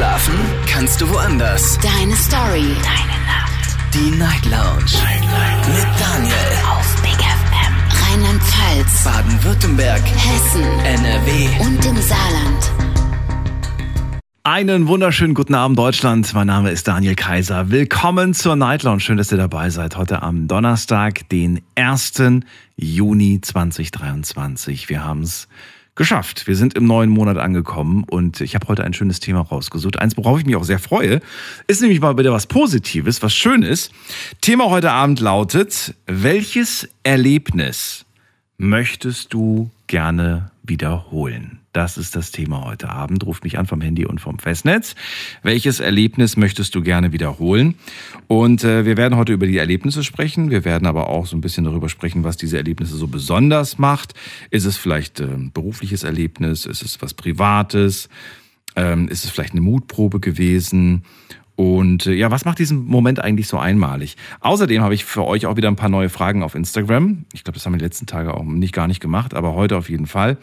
Schlafen kannst du woanders. Deine Story. Deine Nacht. Die Night Lounge. Night, Night. Mit Daniel. Auf Big FM. Rheinland-Pfalz. Baden-Württemberg. Hessen. NRW. Und im Saarland. Einen wunderschönen guten Abend, Deutschland. Mein Name ist Daniel Kaiser. Willkommen zur Night Lounge. Schön, dass ihr dabei seid. Heute am Donnerstag, den 1. Juni 2023. Wir haben es geschafft. Wir sind im neuen Monat angekommen und ich habe heute ein schönes Thema rausgesucht. Eins, worauf ich mich auch sehr freue, ist nämlich mal wieder was Positives, was Schönes. Thema heute Abend lautet, welches Erlebnis möchtest du gerne wiederholen? Das ist das Thema heute Abend. Ruf mich an vom Handy und vom Festnetz. Welches Erlebnis möchtest du gerne wiederholen? Und äh, wir werden heute über die Erlebnisse sprechen. Wir werden aber auch so ein bisschen darüber sprechen, was diese Erlebnisse so besonders macht. Ist es vielleicht ein äh, berufliches Erlebnis? Ist es was Privates? Ähm, ist es vielleicht eine Mutprobe gewesen? Und äh, ja, was macht diesen Moment eigentlich so einmalig? Außerdem habe ich für euch auch wieder ein paar neue Fragen auf Instagram. Ich glaube, das haben wir die letzten Tage auch nicht gar nicht gemacht, aber heute auf jeden Fall.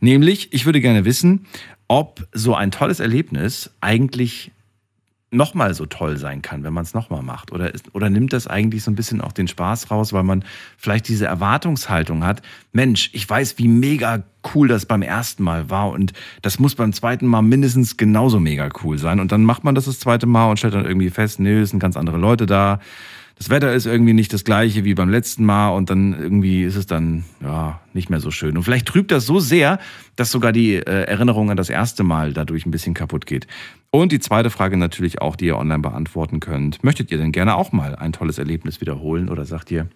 Nämlich, ich würde gerne wissen, ob so ein tolles Erlebnis eigentlich nochmal so toll sein kann, wenn man es nochmal macht? Oder, ist, oder nimmt das eigentlich so ein bisschen auch den Spaß raus, weil man vielleicht diese Erwartungshaltung hat, Mensch, ich weiß, wie mega cool das beim ersten Mal war und das muss beim zweiten Mal mindestens genauso mega cool sein. Und dann macht man das das zweite Mal und stellt dann irgendwie fest, nö, es sind ganz andere Leute da das Wetter ist irgendwie nicht das gleiche wie beim letzten Mal und dann irgendwie ist es dann ja nicht mehr so schön. Und vielleicht trübt das so sehr, dass sogar die äh, Erinnerung an das erste Mal dadurch ein bisschen kaputt geht. Und die zweite Frage natürlich auch, die ihr online beantworten könnt. Möchtet ihr denn gerne auch mal ein tolles Erlebnis wiederholen oder sagt ihr,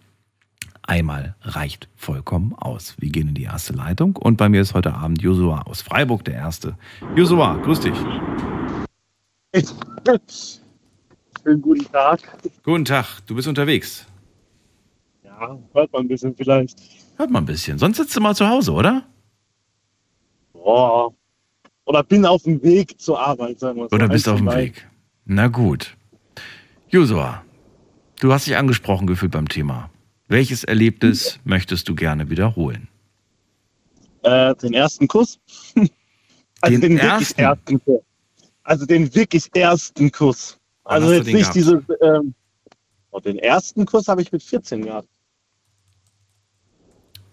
einmal reicht vollkommen aus? Wir gehen in die erste Leitung und bei mir ist heute Abend Josua aus Freiburg der Erste. Josua, grüß dich. Schönen guten Tag. Guten Tag, du bist unterwegs. Ja, hört man ein bisschen vielleicht. Hört man ein bisschen. Sonst sitzt du mal zu Hause, oder? Boah. Oder bin auf dem Weg zur Arbeit, sagen wir so. Oder bist auf dem Weg. Na gut. Josua, du hast dich angesprochen gefühlt beim Thema. Welches Erlebnis ja. möchtest du gerne wiederholen? Äh, den ersten Kuss. also den, den ersten? ersten Kuss. Also den wirklich ersten Kuss. Also jetzt nicht diese. Ähm, oh, den ersten Kurs habe ich mit 14 gehabt.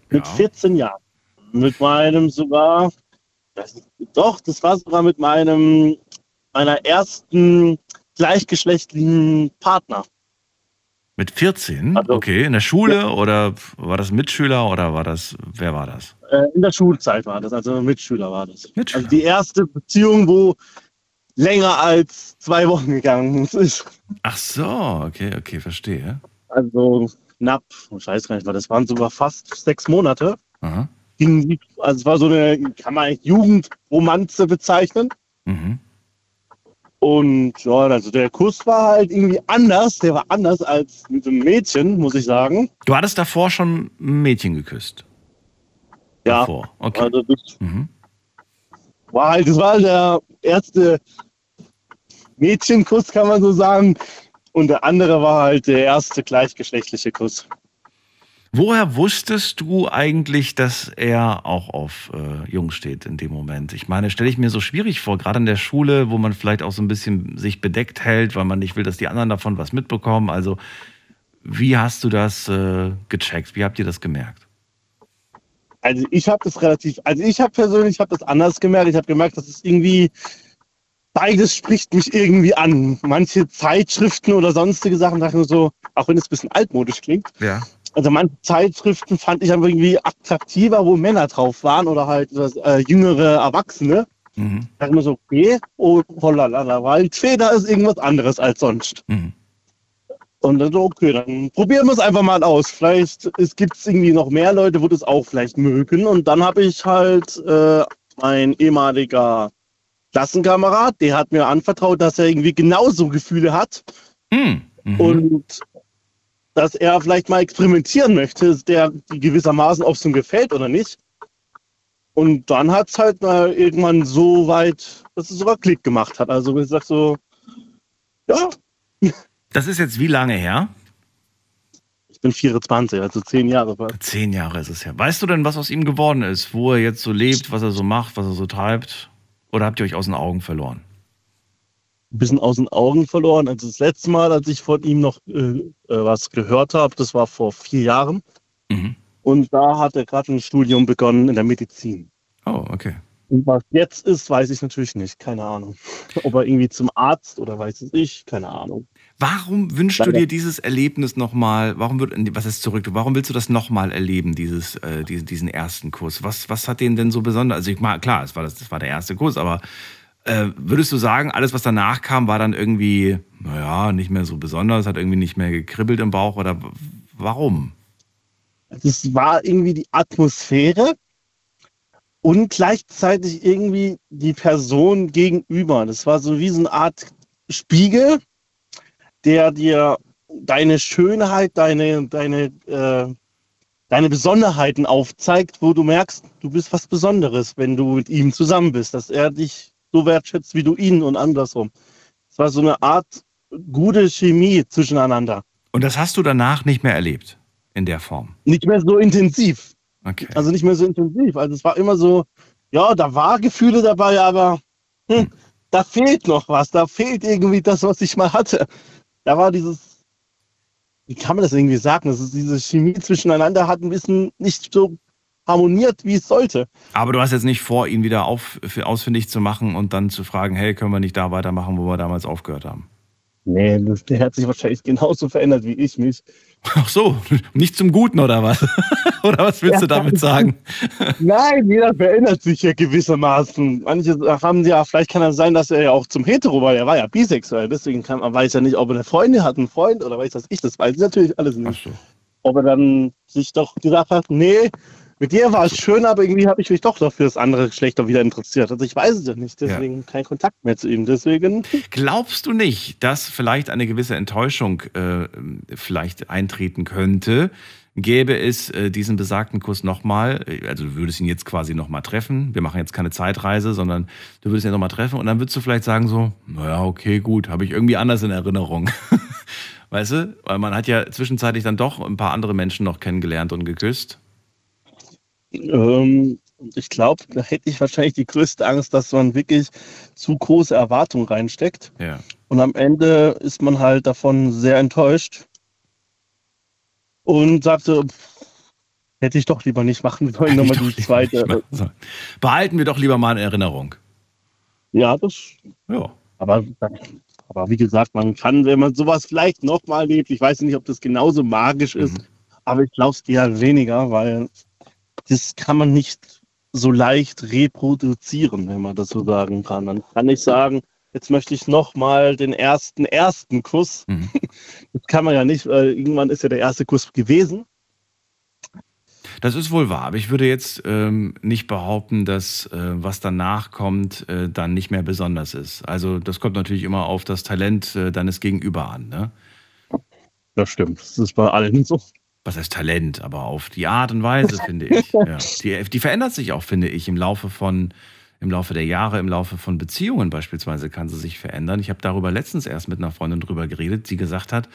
Mit ja. 14 Jahren. Mit meinem sogar. Das, doch, das war sogar mit meinem meiner ersten gleichgeschlechtlichen Partner. Mit 14? Also, okay, in der Schule ja. oder war das Mitschüler oder war das, wer war das? Äh, in der Schulzeit war das, also Mitschüler war das. Mitschüler. Also die erste Beziehung, wo länger als zwei Wochen gegangen ist. Ach so, okay, okay, verstehe. Also knapp, ich weiß gar nicht, weil das waren sogar fast sechs Monate. Aha. Also es war so eine, kann man Jugendromanze bezeichnen. Mhm. Und ja, also der Kuss war halt irgendwie anders, der war anders als mit einem Mädchen, muss ich sagen. Du hattest davor schon ein Mädchen geküsst? Ja. Davor. Okay. Also das mhm. war halt, das war der erste Mädchenkuss, kann man so sagen. Und der andere war halt der erste gleichgeschlechtliche Kuss. Woher wusstest du eigentlich, dass er auch auf äh, Jungs steht in dem Moment? Ich meine, stelle ich mir so schwierig vor, gerade in der Schule, wo man vielleicht auch so ein bisschen sich bedeckt hält, weil man nicht will, dass die anderen davon was mitbekommen. Also, wie hast du das äh, gecheckt? Wie habt ihr das gemerkt? Also, ich habe das relativ, also ich habe persönlich, habe das anders gemerkt. Ich habe gemerkt, dass es irgendwie beides spricht mich irgendwie an. Manche Zeitschriften oder sonstige Sachen sagen so, auch wenn es ein bisschen altmodisch klingt. Ja. Also manche Zeitschriften fand ich einfach irgendwie attraktiver, wo Männer drauf waren oder halt äh, jüngere Erwachsene. Mhm. Da ich mir so, okay, oh, hollala, Waldfeder ist irgendwas anderes als sonst. Mhm. Und dann so, okay, dann probieren wir es einfach mal aus. Vielleicht gibt es irgendwie noch mehr Leute, wo das auch vielleicht mögen. Und dann habe ich halt äh, mein ehemaliger Klassenkamerad, der hat mir anvertraut, dass er irgendwie genauso Gefühle hat. Hm. Mhm. Und dass er vielleicht mal experimentieren möchte, der gewissermaßen, ob es ihm gefällt oder nicht. Und dann hat es halt mal irgendwann so weit, dass es sogar Klick gemacht hat. Also ich sag so, ja. Das ist jetzt wie lange her? Ich bin 24, also zehn Jahre. Zehn Jahre ist es her. Weißt du denn, was aus ihm geworden ist? Wo er jetzt so lebt, was er so macht, was er so treibt? Oder habt ihr euch aus den Augen verloren? Ein bisschen aus den Augen verloren. Also das letzte Mal, als ich von ihm noch äh, äh was gehört habe, das war vor vier Jahren. Mhm. Und da hat er gerade ein Studium begonnen in der Medizin. Oh, okay. Und was jetzt ist, weiß ich natürlich nicht. Keine Ahnung. Ob er irgendwie zum Arzt oder weiß es ich, keine Ahnung. Warum wünschst Leider. du dir dieses Erlebnis nochmal? Warum wird, was ist zurück? Warum willst du das nochmal erleben, dieses, äh, diesen, diesen ersten Kurs? Was, was hat den denn so besonders? Also ich mal, klar, es war das, das war der erste Kurs, aber äh, würdest du sagen, alles, was danach kam, war dann irgendwie, naja, nicht mehr so besonders, hat irgendwie nicht mehr gekribbelt im Bauch oder warum? Es war irgendwie die Atmosphäre und gleichzeitig irgendwie die Person gegenüber. Das war so wie so eine Art Spiegel, der dir deine Schönheit, deine, deine, äh, deine Besonderheiten aufzeigt, wo du merkst, du bist was Besonderes, wenn du mit ihm zusammen bist, dass er dich so wertschätzt wie du ihn und andersrum. Es war so eine Art gute Chemie zwischeneinander. Und das hast du danach nicht mehr erlebt in der Form? Nicht mehr so intensiv. Okay. Also nicht mehr so intensiv. Also es war immer so, ja, da war Gefühle dabei, aber hm, hm. da fehlt noch was. Da fehlt irgendwie das, was ich mal hatte. Da war dieses, wie kann man das irgendwie sagen? Das ist diese Chemie zwischeneinander hat ein bisschen nicht so harmoniert, wie es sollte. Aber du hast jetzt nicht vor, ihn wieder auf, für, ausfindig zu machen und dann zu fragen, hey, können wir nicht da weitermachen, wo wir damals aufgehört haben? Nee, der hat sich wahrscheinlich genauso verändert wie ich mich. Ach so, nicht zum Guten oder was? oder was willst ja, du damit sagen? Nein, jeder verändert sich ja gewissermaßen. Manche haben ja, vielleicht kann es sein, dass er ja auch zum Hetero war. Er war ja bisexuell, deswegen kann man weiß ja nicht, ob er eine Freundin hat, einen Freund oder weiß das ich. Das weiß ich natürlich alles nicht. So. Ob er dann sich doch gesagt hat, nee, mit dir war es schön, aber irgendwie habe ich mich doch für das andere Geschlecht wieder interessiert. Also ich weiß es ja nicht, deswegen ja. kein Kontakt mehr zu ihm. Deswegen. Glaubst du nicht, dass vielleicht eine gewisse Enttäuschung äh, vielleicht eintreten könnte? Gäbe es äh, diesen besagten Kurs nochmal, also du würdest ihn jetzt quasi nochmal treffen, wir machen jetzt keine Zeitreise, sondern du würdest ihn nochmal treffen und dann würdest du vielleicht sagen so, naja, okay, gut, habe ich irgendwie anders in Erinnerung. weißt du? Weil man hat ja zwischenzeitlich dann doch ein paar andere Menschen noch kennengelernt und geküsst. Ähm, ich glaube, da hätte ich wahrscheinlich die größte Angst, dass man wirklich zu große Erwartungen reinsteckt. Ja. Und am Ende ist man halt davon sehr enttäuscht und sagte, hätte ich doch lieber nicht machen sollen, nochmal die zweite. Behalten wir doch lieber mal in Erinnerung. Ja, das. Ja. Aber, aber wie gesagt, man kann, wenn man sowas vielleicht nochmal lebt, ich weiß nicht, ob das genauso magisch ist, mhm. aber ich glaube es eher weniger, weil das kann man nicht so leicht reproduzieren, wenn man das so sagen kann. Dann kann ich sagen, jetzt möchte ich nochmal den ersten, ersten Kuss. Mhm. Das kann man ja nicht, weil irgendwann ist ja der erste Kuss gewesen. Das ist wohl wahr, aber ich würde jetzt ähm, nicht behaupten, dass äh, was danach kommt, äh, dann nicht mehr besonders ist. Also das kommt natürlich immer auf das Talent äh, deines Gegenüber an. Ne? Das stimmt, das ist bei allen so was heißt Talent, aber auf die Art und Weise, finde ich. Ja. Die, die, verändert sich auch, finde ich, im Laufe von, im Laufe der Jahre, im Laufe von Beziehungen beispielsweise kann sie sich verändern. Ich habe darüber letztens erst mit einer Freundin drüber geredet, die gesagt hat,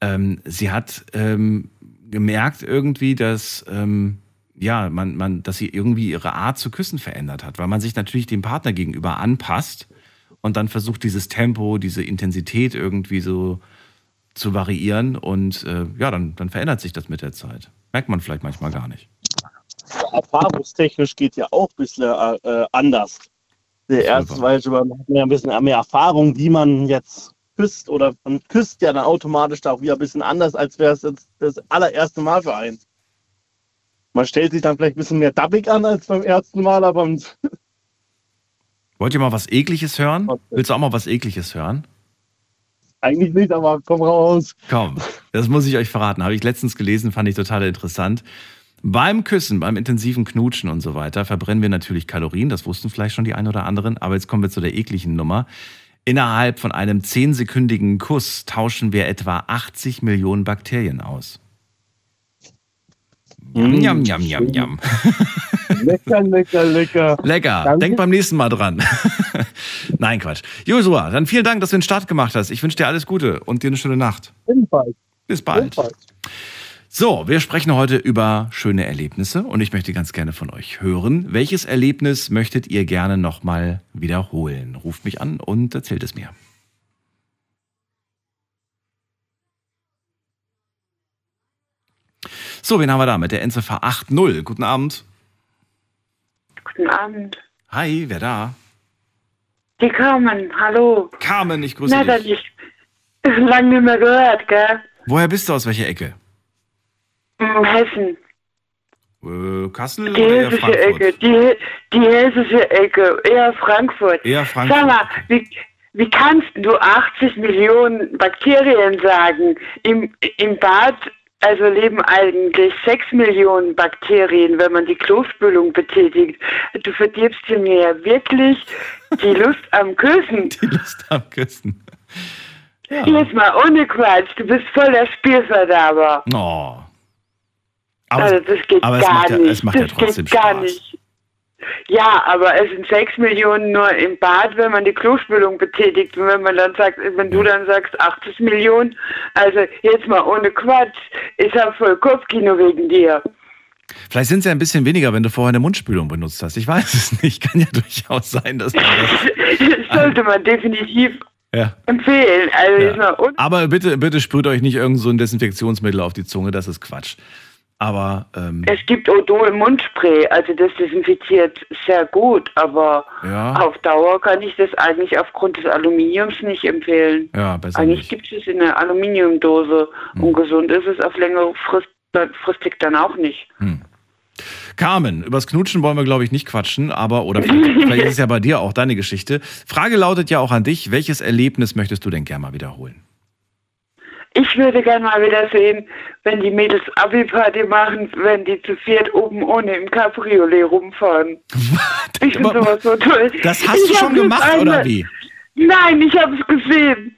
ähm, sie hat ähm, gemerkt irgendwie, dass ähm, ja, man, man, dass sie irgendwie ihre Art zu küssen verändert hat, weil man sich natürlich dem Partner gegenüber anpasst und dann versucht, dieses Tempo, diese Intensität irgendwie so zu variieren und äh, ja, dann, dann verändert sich das mit der Zeit. Merkt man vielleicht manchmal gar nicht. Erfahrungstechnisch geht ja auch ein bisschen äh, anders. Der erste, weil man hat ja ein bisschen mehr Erfahrung, wie man jetzt küsst oder man küsst ja dann automatisch da auch wieder ein bisschen anders, als wäre es jetzt das allererste Mal für einen. Man stellt sich dann vielleicht ein bisschen mehr dappig an als beim ersten Mal, aber. Wollt ihr mal was Ekliges hören? Willst du auch mal was Ekliges hören? Eigentlich nicht, aber komm raus. Komm, das muss ich euch verraten. Habe ich letztens gelesen, fand ich total interessant. Beim Küssen, beim intensiven Knutschen und so weiter verbrennen wir natürlich Kalorien. Das wussten vielleicht schon die einen oder anderen. Aber jetzt kommen wir zu der ekligen Nummer. Innerhalb von einem zehnsekündigen Kuss tauschen wir etwa 80 Millionen Bakterien aus. Jam, jam, jam, jam. Lecker, lecker, lecker. Lecker. Danke. Denk beim nächsten Mal dran. Nein, Quatsch. Josua, dann vielen Dank, dass du den Start gemacht hast. Ich wünsche dir alles Gute und dir eine schöne Nacht. Ebenfalls. Bis bald. Ebenfalls. So, wir sprechen heute über schöne Erlebnisse und ich möchte ganz gerne von euch hören. Welches Erlebnis möchtet ihr gerne nochmal wiederholen? Ruft mich an und erzählt es mir. So, wen haben wir da mit der Endziffer 80? Guten Abend. Guten Abend. Hi, wer da? Die Carmen, hallo. Carmen, ich grüße Na, dich. ich lange nicht mehr gehört, gell? Woher bist du? Aus welcher Ecke? In Hessen. Äh, Kassel Die oder eher Frankfurt? Ecke. Die, die hessische Ecke. Eher Frankfurt. Eher Frankfurt. Sag mal, wie, wie kannst du 80 Millionen Bakterien sagen? Im, Im Bad also leben eigentlich 6 Millionen Bakterien, wenn man die Klospülung betätigt. Du verdirbst dir mir ja wirklich die Lust am Küssen. Die Lust am Küssen. Ja. Jetzt mal ohne Quatsch, du bist voller Spielverderber. Oh. Aber, Also das geht aber es gar macht ja, nicht. es macht ja das trotzdem geht gar Spaß. nicht. Ja, aber es sind sechs Millionen nur im Bad, wenn man die Klospülung betätigt. Und wenn man dann sagt, wenn du dann sagst 80 Millionen, also jetzt mal ohne Quatsch, ich habe voll Kopfkino wegen dir. Vielleicht sind es ja ein bisschen weniger, wenn du vorher eine Mundspülung benutzt hast. Ich weiß es nicht. Kann ja durchaus sein, dass man das. Das sollte man definitiv Ja. empfehlen. Also ja. Aber bitte, bitte sprüht euch nicht irgend so ein Desinfektionsmittel auf die Zunge. Das ist Quatsch. Aber ähm, Es gibt Odol Mundspray, also das desinfiziert sehr gut, aber Ja. auf Dauer kann ich das eigentlich aufgrund des Aluminiums nicht empfehlen. ja, Eigentlich gibt es in einer Aluminiumdose Hm. und gesund ist es auf längere Frist, fristig dann auch nicht. Carmen, übers Knutschen wollen wir, glaube ich, nicht quatschen, aber, oder vielleicht, vielleicht ist es ja bei dir auch deine Geschichte. Frage lautet ja auch an dich, welches Erlebnis möchtest du denn gerne mal wiederholen? Ich würde gerne mal wieder sehen, wenn die Mädels Abi-Party machen, wenn die zu viert oben ohne im Cabriolet rumfahren. Ich finde sowas so toll. Das hast Ich du schon gemacht, oder einmal- wie? Nein, ich habe es gesehen.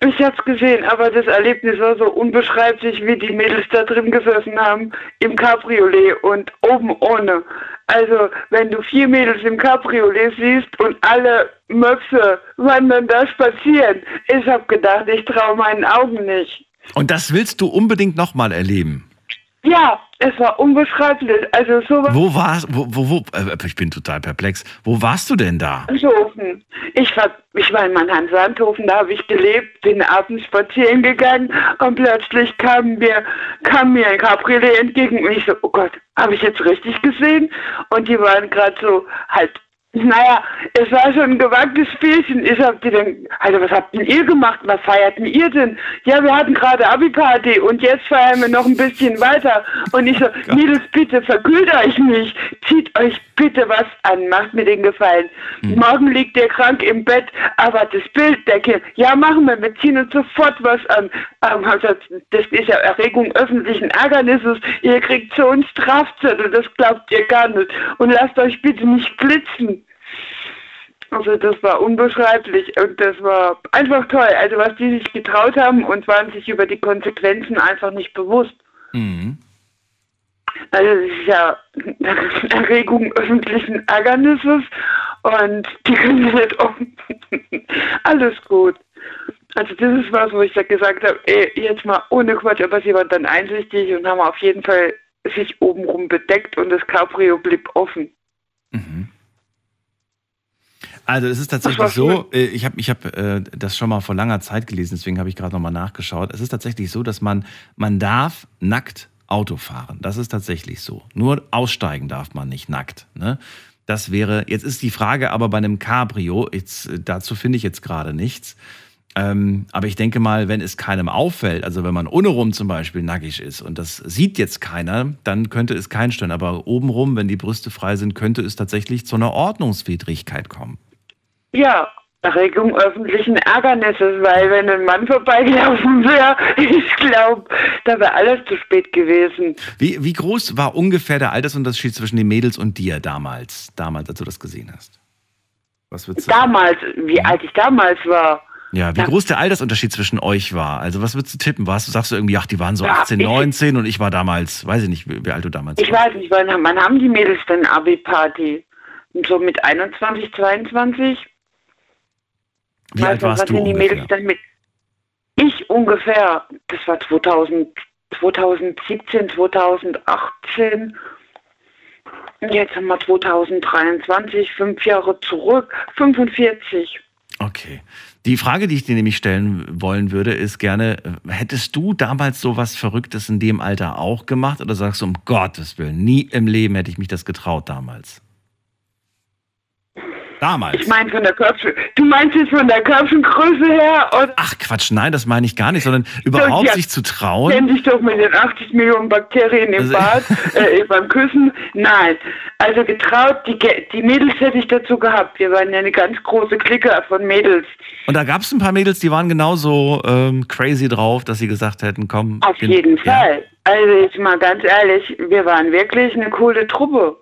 Ich habe es gesehen, aber das Erlebnis war so unbeschreiblich, wie die Mädels da drin gesessen haben, im Cabriolet und oben ohne. Also, wenn du vier Mädels im Cabriolet siehst und alle Möpse wandern da spazieren, ich habe gedacht, ich traue meinen Augen nicht. Und das willst du unbedingt nochmal erleben. Ja, es war unbeschreiblich. Also sowas Wo warst wo, wo, wo, äh, ich bin total perplex. Wo warst du denn da? Sandhofen. Ich war, ich war in Mannheim Sandhofen, da habe ich gelebt, bin abends spazieren gegangen und plötzlich kam mir, kam mir ein Cabriolet entgegen und ich so, oh Gott, habe ich jetzt richtig gesehen? Und die waren gerade so halt, naja, es war schon ein gewagtes Spielchen. Ich hab die dann, also was habt denn ihr gemacht? Was feierten ihr denn? Ja, wir hatten gerade Abi-Party und jetzt feiern wir noch ein bisschen weiter. Und ich so, Mädels, bitte verkühlt euch nicht. Zieht euch bitte was an. Macht mir den Gefallen. Morgen liegt ihr krank im Bett, aber das Bild der Kinder, ja, machen wir, wir ziehen uns sofort was an. Ähm, gesagt, das ist ja Erregung öffentlichen Ärgernisses. Ihr kriegt so einen Strafzettel, das glaubt ihr gar nicht. Und lasst euch bitte nicht blitzen. Also das war unbeschreiblich und das war einfach toll. Also was die sich getraut haben und waren sich über die Konsequenzen einfach nicht bewusst. Mhm. Also das ist ja Erregung öffentlichen Ärgernisses und die können wir nicht offen. Alles gut. Also das ist was, wo ich gesagt habe, ey, jetzt mal ohne Quatsch, aber sie waren dann einsichtig und haben auf jeden Fall sich obenrum bedeckt und das Cabrio blieb offen. Also es ist tatsächlich so, äh, ich habe ich hab, äh, das schon mal vor langer Zeit gelesen, deswegen habe ich gerade nochmal nachgeschaut. Es ist tatsächlich so, dass man, man darf nackt Auto fahren. Das ist tatsächlich so. Nur aussteigen darf man nicht nackt. Ne? Das wäre, jetzt ist die Frage aber bei einem Cabrio, jetzt, äh, dazu finde ich jetzt gerade nichts. Ähm, aber ich denke mal, wenn es keinem auffällt, also wenn man ohne rum zum Beispiel nackig ist und das sieht jetzt keiner, dann könnte es keinen stören. Aber obenrum, wenn die Brüste frei sind, könnte es tatsächlich zu einer Ordnungswidrigkeit kommen. Ja, Erregung öffentlichen Ärgernisses, weil wenn ein Mann vorbeigelaufen wäre, ich glaube, da wäre alles zu spät gewesen. Wie, wie groß war ungefähr der Altersunterschied zwischen den Mädels und dir damals, damals, als du das gesehen hast? Was würdest du Damals, wie alt ich damals war. Ja, wie Ja. groß der Altersunterschied zwischen euch war. Also was würdest du tippen? Du, sagst du irgendwie, ach, die waren so Ja, 18, ich- 19 und ich war damals, weiß ich nicht, wie wie alt du damals Ich warst. weiß nicht, wann, wann haben die Mädels denn Abi-Party? So mit 21, 22? Wie alt Weiß nicht, warst was du ungefähr? Ich ungefähr, das war 2000, 2017, 2018. Und Jetzt haben wir 2023, fünf Jahre zurück, 45. Okay. Die Frage, die ich dir nämlich stellen wollen würde, ist gerne, hättest du damals so was Verrücktes in dem Alter auch gemacht oder sagst du, um Gottes Willen, nie im Leben hätte ich mich das getraut damals? Damals. Ich meine von der Köpfe. Du meinst jetzt von der Köpfengröße her? Oder? Ach Quatsch, nein, das meine ich gar nicht, sondern überhaupt ja, sich zu trauen. Kenn dich doch mit den 80 Millionen Bakterien im Also- Bad, äh, beim Küssen. Nein. Also getraut, die, die Mädels hätte ich dazu gehabt. Wir waren ja eine ganz große Clique von Mädels. Und da gab es ein paar Mädels, die waren genauso ähm, crazy drauf, dass sie gesagt hätten, komm. Auf jeden ja. Fall. Also jetzt mal ganz ehrlich, wir waren wirklich eine coole Truppe.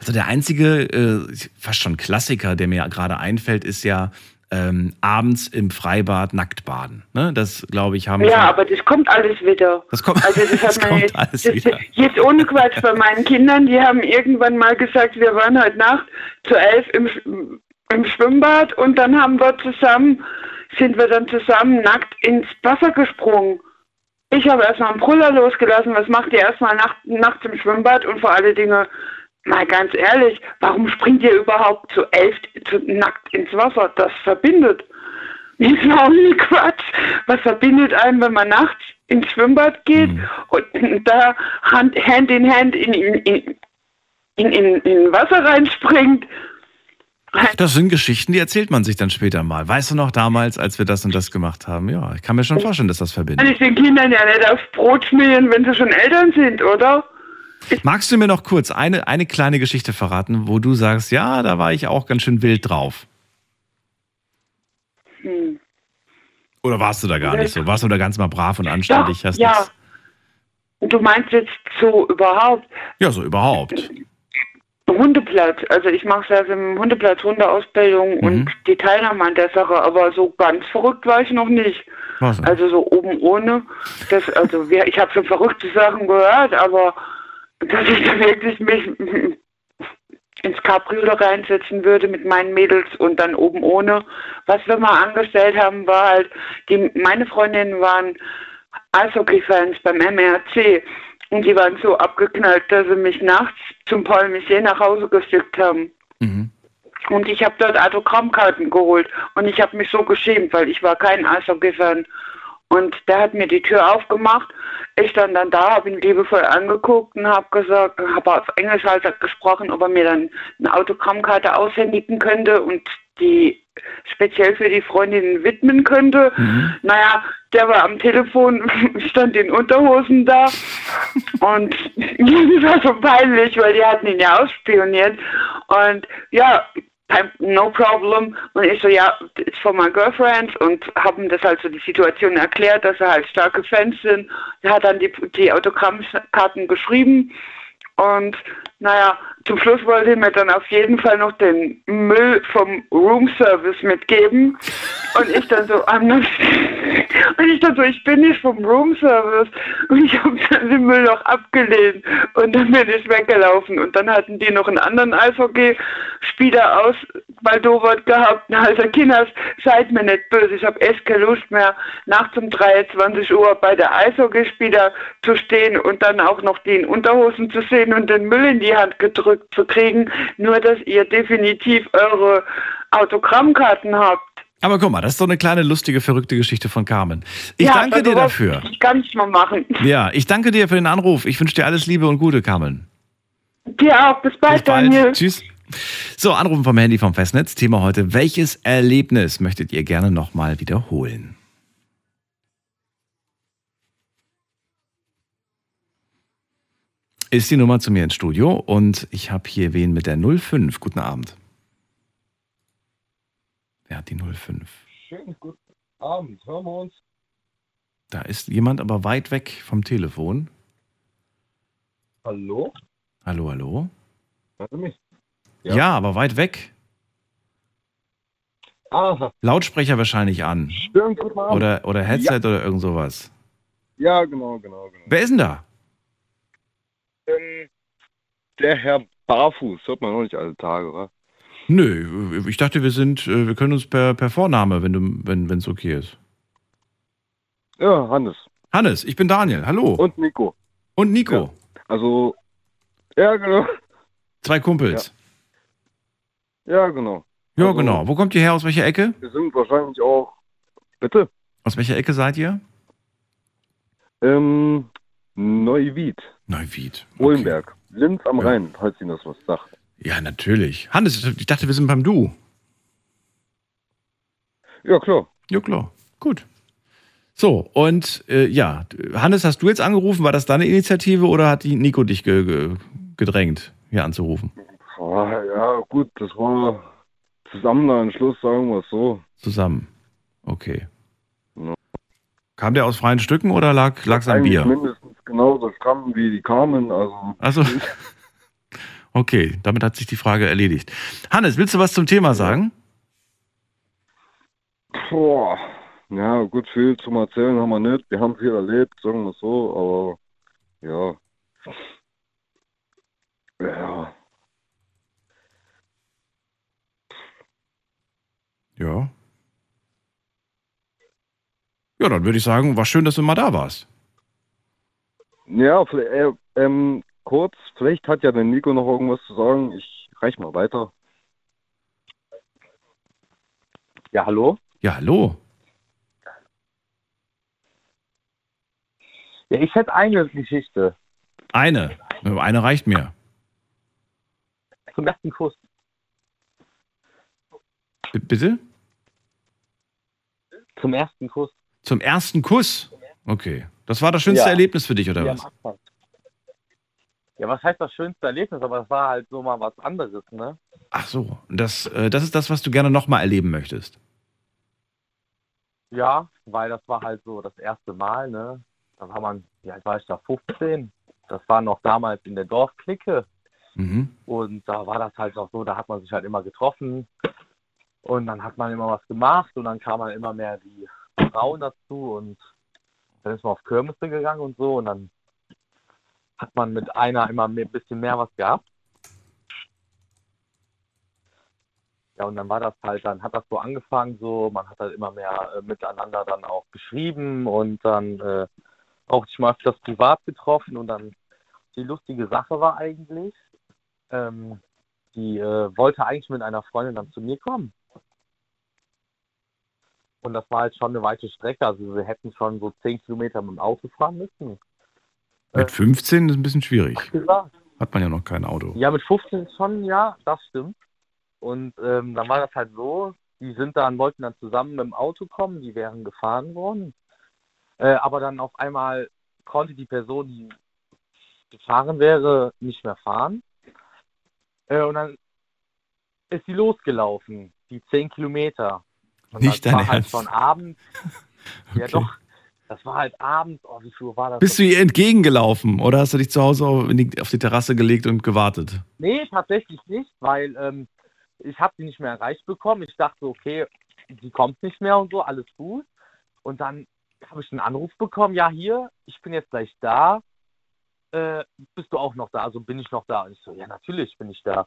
Also der einzige, äh, fast schon Klassiker, der mir gerade einfällt, ist ja ähm, abends im Freibad nackt baden. Ne? Das, glaube ich, haben Ja, aber das kommt alles wieder. Das kommt- also das, das kommt jetzt, alles das, wieder. Jetzt ohne Quatsch bei meinen Kindern, die haben irgendwann mal gesagt, wir waren heute Nacht zu elf im, im Schwimmbad und dann haben wir zusammen, sind wir dann zusammen nackt ins Wasser gesprungen. Ich habe erstmal einen Brüller losgelassen. Was macht ihr erstmal nacht, nachts im Schwimmbad und vor alle Dinge, mal ganz ehrlich, warum springt ihr überhaupt zu elf zu, nackt ins Wasser? Das verbindet. Jetzt mal ohne Quatsch. Was verbindet einen, wenn man nachts ins Schwimmbad geht und da Hand, Hand in Hand in, in, in, in, in, Wasser reinspringt? Das sind Geschichten, die erzählt man sich dann später mal. Weißt du noch damals, als wir das und das gemacht haben? Ja, ich kann mir schon vorstellen, dass das Kann verbindet. ich den Kindern ja nicht aufs Brot schmieren, wenn sie schon Eltern sind, oder? Magst du mir noch kurz eine, eine kleine Geschichte verraten, wo du sagst, ja, da war ich auch ganz schön wild drauf? Hm. Oder warst du da gar nicht so? Warst du da ganz mal brav und anständig? Ja. nix- Du meinst jetzt so überhaupt? ja, so überhaupt. Hundeplatz. Also ich mache selbst im Hundeplatz Hundeausbildung Mhm. und die Teilnahme an der Sache, aber so ganz verrückt war ich noch nicht. Also so oben ohne. Das, also ich habe schon verrückte Sachen gehört, aber dass ich da wirklich mich ins Cabrio reinsetzen würde mit meinen Mädels und dann oben ohne. Was wir mal angestellt haben, war halt, die, meine Freundinnen waren Eishockey-Fans beim MRC und die waren so abgeknallt, dass sie mich nachts zum Paul Michel nach Hause geschickt haben. Mhm. Und ich habe dort Autogrammkarten geholt und ich habe mich so geschämt, weil ich war kein Eishockey-Fan. Und der hat mir die Tür aufgemacht. Ich stand dann da, habe ihn liebevoll angeguckt und habe gesagt, habe auf Englisch halt gesprochen, ob er mir dann eine Autogrammkarte aushändigen könnte und die speziell für die Freundinnen widmen könnte. Naja, der war am Telefon, stand in Unterhosen da und das war so peinlich, weil die hatten ihn ja ausspioniert. Und ja, no problem. Und ich so, ja, it's for my girlfriends und haben das halt so die Situation erklärt, dass er halt starke Fans sind. Er hat dann die, die Autogrammkarten geschrieben und naja, zum Schluss wollte er mir dann auf jeden Fall noch den Müll vom Roomservice mitgeben. Und ich dann so, und ich dann so, ich bin nicht vom Roomservice. Und ich habe dann den Müll noch abgelehnt. Und dann bin ich weggelaufen. Und dann hatten die noch einen anderen Eishockey-Spieler aus Waldowert gehabt. Na, also Kinders, seid mir nicht böse. Ich habe echt keine Lust mehr, nachts um 23 Uhr bei der Eishockeyspieler zu stehen und dann auch noch die in Unterhosen zu sehen und den Müll in die Hand gedrückt zu kriegen. Nur, dass ihr definitiv eure Autogrammkarten habt. Aber guck mal, das ist doch eine kleine, lustige, verrückte Geschichte von Carmen. Ich Ja, danke dir dafür. Ich kann es mal machen. Ja, ich danke dir für den Anruf. Ich wünsche dir alles Liebe und Gute, Carmen. Dir auch. Bis bald, Bis bald. Daniel. Tschüss. So, Anrufen vom Handy vom Festnetz. Thema heute, welches Erlebnis möchtet ihr gerne nochmal wiederholen? Ist die Nummer zu mir ins Studio und ich habe hier wen mit der 05. Guten Abend. Wer hat die 05? Schönen guten Abend. Hören wir uns? Da ist jemand aber weit weg vom Telefon. Hallo? Hallo, hallo? Hört ihr mich? Ja, Ja. aber weit weg. Aha. Lautsprecher wahrscheinlich an. Schönen guten Abend. Oder, oder Headset oder irgend sowas. Ja, genau, genau, genau. Wer ist denn da? Ähm, der Herr Barfuß, hört man auch nicht alle Tage, oder? Nö, ich dachte, wir sind, äh, wir können uns per, per Vorname, wenn du, wenn es okay ist. Ja, Hannes. Hannes, ich bin Daniel. Hallo. Und Nico. Und Nico. Also, ja, genau. Zwei Kumpels. Ja, genau. Ja, Also- genau. Wo kommt ihr her? Aus welcher Ecke? Wir sind wahrscheinlich auch. Bitte? Aus welcher Ecke seid ihr? Ähm, Neuwied, Neuwied. Okay. Ohlenberg, Linz am Ja. Rhein, falls Ihnen das was sagt. Ja, natürlich. Hannes, ich dachte, wir sind beim Du. Ja, klar. Ja, klar. Gut. So, und äh, ja, Hannes, hast du jetzt angerufen? War das deine Initiative oder hat die Nico dich ge ge gedrängt, hier anzurufen? Ah, ja, gut, das war zusammen der Entschluss, sagen wir es so. Zusammen. Okay. Kam der aus freien Stücken oder lag es am Bier? mindestens genauso stramm wie die Carmen, also. Also, okay, damit hat sich die Frage erledigt. Hannes, willst du was zum Thema sagen? Boah. Ja, gut, viel zum Erzählen haben wir nicht. Wir haben viel erlebt, sagen wir so, aber ja. Ja. Ja. Ja, dann würde ich sagen, war schön, dass du mal da warst. Ja, äh, ähm, kurz, vielleicht hat ja der Nico noch irgendwas zu sagen. Ich reich mal weiter. Ja, hallo? Ja, hallo. Ja, ich hätte eine Geschichte Eine. Eine reicht mir. zum ersten Kuss. B bitte? Zum ersten Kuss. Zum ersten Kuss. Okay. Das war das schönste Ja. Erlebnis für dich, oder Ja, was? Ja, was heißt das schönste Erlebnis? Aber das war halt so mal was anderes, ne? Ach so. Das, äh, das ist das, was du gerne nochmal erleben möchtest. Ja, weil das war halt so das erste Mal, ne? Da war man, wie alt war ich da? 15. Das war noch damals in der Dorfklicke. Mhm. Und da war das halt auch so, da hat man sich halt immer getroffen. Und dann hat man immer was gemacht und dann kamen halt immer mehr die Frauen dazu und dann ist man auf Kirmesse gegangen und so und dann hat man mit einer immer ein bisschen mehr was gehabt. Ja, und dann war das halt, dann hat das so angefangen, so, man hat halt immer mehr äh, miteinander dann auch geschrieben und dann äh, auch sich mal öfters privat getroffen und dann die lustige Sache war eigentlich, ähm, die äh, wollte eigentlich mit einer Freundin dann zu mir kommen. Und das war halt schon eine weite Strecke, also wir hätten schon so 10 Kilometer mit dem Auto fahren müssen. Mit 15 ist ein bisschen schwierig. Gesagt. Hat man ja noch kein Auto. Ja, mit 15 schon, ja, das stimmt. Und ähm, dann war das halt so, die sind dann, wollten dann zusammen mit dem Auto kommen, die wären gefahren worden. Äh, aber dann auf einmal konnte die Person, die gefahren wäre, nicht mehr fahren. Äh, und dann ist sie losgelaufen, die 10 Kilometer. Und Nicht das dein war halt Ernst? schon abends. Ja Okay. doch, das war halt abends. Oh, wie viel war das? Bist du ihr entgegengelaufen oder hast du dich zu Hause auf die, auf die Terrasse gelegt und gewartet? Nee, tatsächlich nicht, weil ähm, ich habe sie nicht mehr erreicht bekommen. Ich dachte, okay, sie kommt nicht mehr und so, alles gut. Und dann habe ich einen Anruf bekommen, ja hier, ich bin jetzt gleich da. Äh, bist du auch noch da? Also bin ich noch da? Und ich so, ja natürlich bin ich da.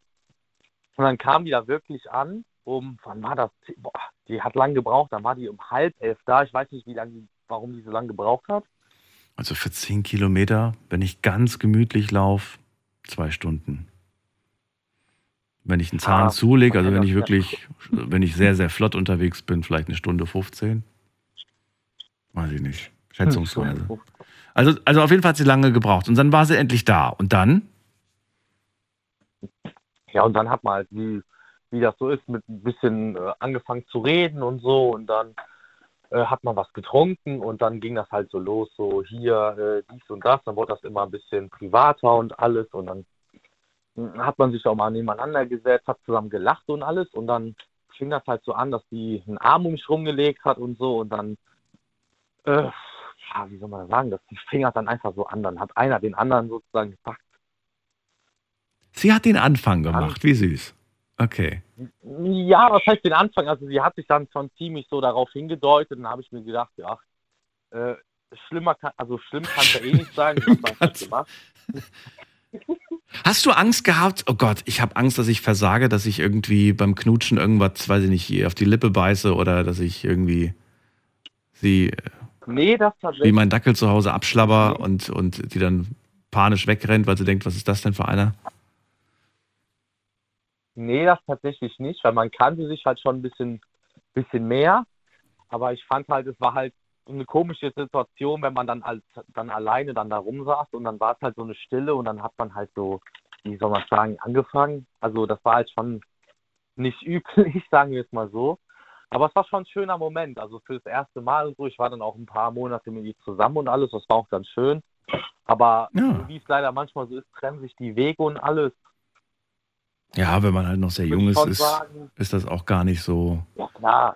Und dann kam die da wirklich an, um, wann war das? Boah, die hat lang gebraucht, dann war die um halb elf da. Ich weiß nicht, wie lange, warum die so lange gebraucht hat. Also für 10 Kilometer, wenn ich ganz gemütlich laufe, zwei Stunden. Wenn ich einen Zahn Ah, zulege, also wenn ich wirklich, wenn ich sehr, sehr flott unterwegs bin, vielleicht eine Stunde 15. Weiß ich nicht. Schätzungsweise. Also, also auf jeden Fall hat sie lange gebraucht. Und dann war sie endlich da. Und dann? Ja, und dann hat man halt, wie, wie das so ist, mit ein bisschen äh, angefangen zu reden und so. Und dann äh, hat man was getrunken und dann ging das halt so los, so hier äh, dies und das. Dann wurde das immer ein bisschen privater und alles. Und dann mm, hat man sich auch mal nebeneinander gesetzt, hat zusammen gelacht und alles. Und dann fing das halt so an, dass die einen Arm um mich rumgelegt hat und so. Und dann, äh, ja, wie soll man das sagen, das fing halt dann einfach so an. Dann hat einer den anderen sozusagen gepackt. Sie hat den Anfang gemacht. Wie süß. Okay. Ja, was heißt den Anfang? Also sie hat sich dann schon ziemlich so darauf hingedeutet und dann habe ich mir gedacht, ja, äh, schlimmer kann, also schlimm kann es ja eh nicht sein. Hast du Angst gehabt? Oh Gott, ich habe Angst, dass ich versage, dass ich irgendwie beim Knutschen irgendwas, weiß ich nicht, auf die Lippe beiße oder dass ich irgendwie sie Nee, das wie mein Dackel zu Hause abschlabber und, und die dann panisch wegrennt, weil sie denkt, was ist das denn für einer? Nee, das tatsächlich nicht, weil man kannte sich halt schon ein bisschen, bisschen mehr. Aber ich fand halt, es war halt eine komische Situation, wenn man dann als dann alleine dann da rumsaß und dann war es halt so eine Stille und dann hat man halt so, wie soll man sagen, angefangen. Also das war halt schon nicht üblich, sagen wir es mal so. Aber es war schon ein schöner Moment. Also fürs erste Mal und so. Ich war dann auch ein paar Monate mit ihr zusammen und alles. Das war auch ganz schön. Aber Ja. wie es leider manchmal so ist, trennen sich die Wege und alles. Ja, wenn man halt noch sehr jung ist, ist, ist das auch gar nicht so, Ja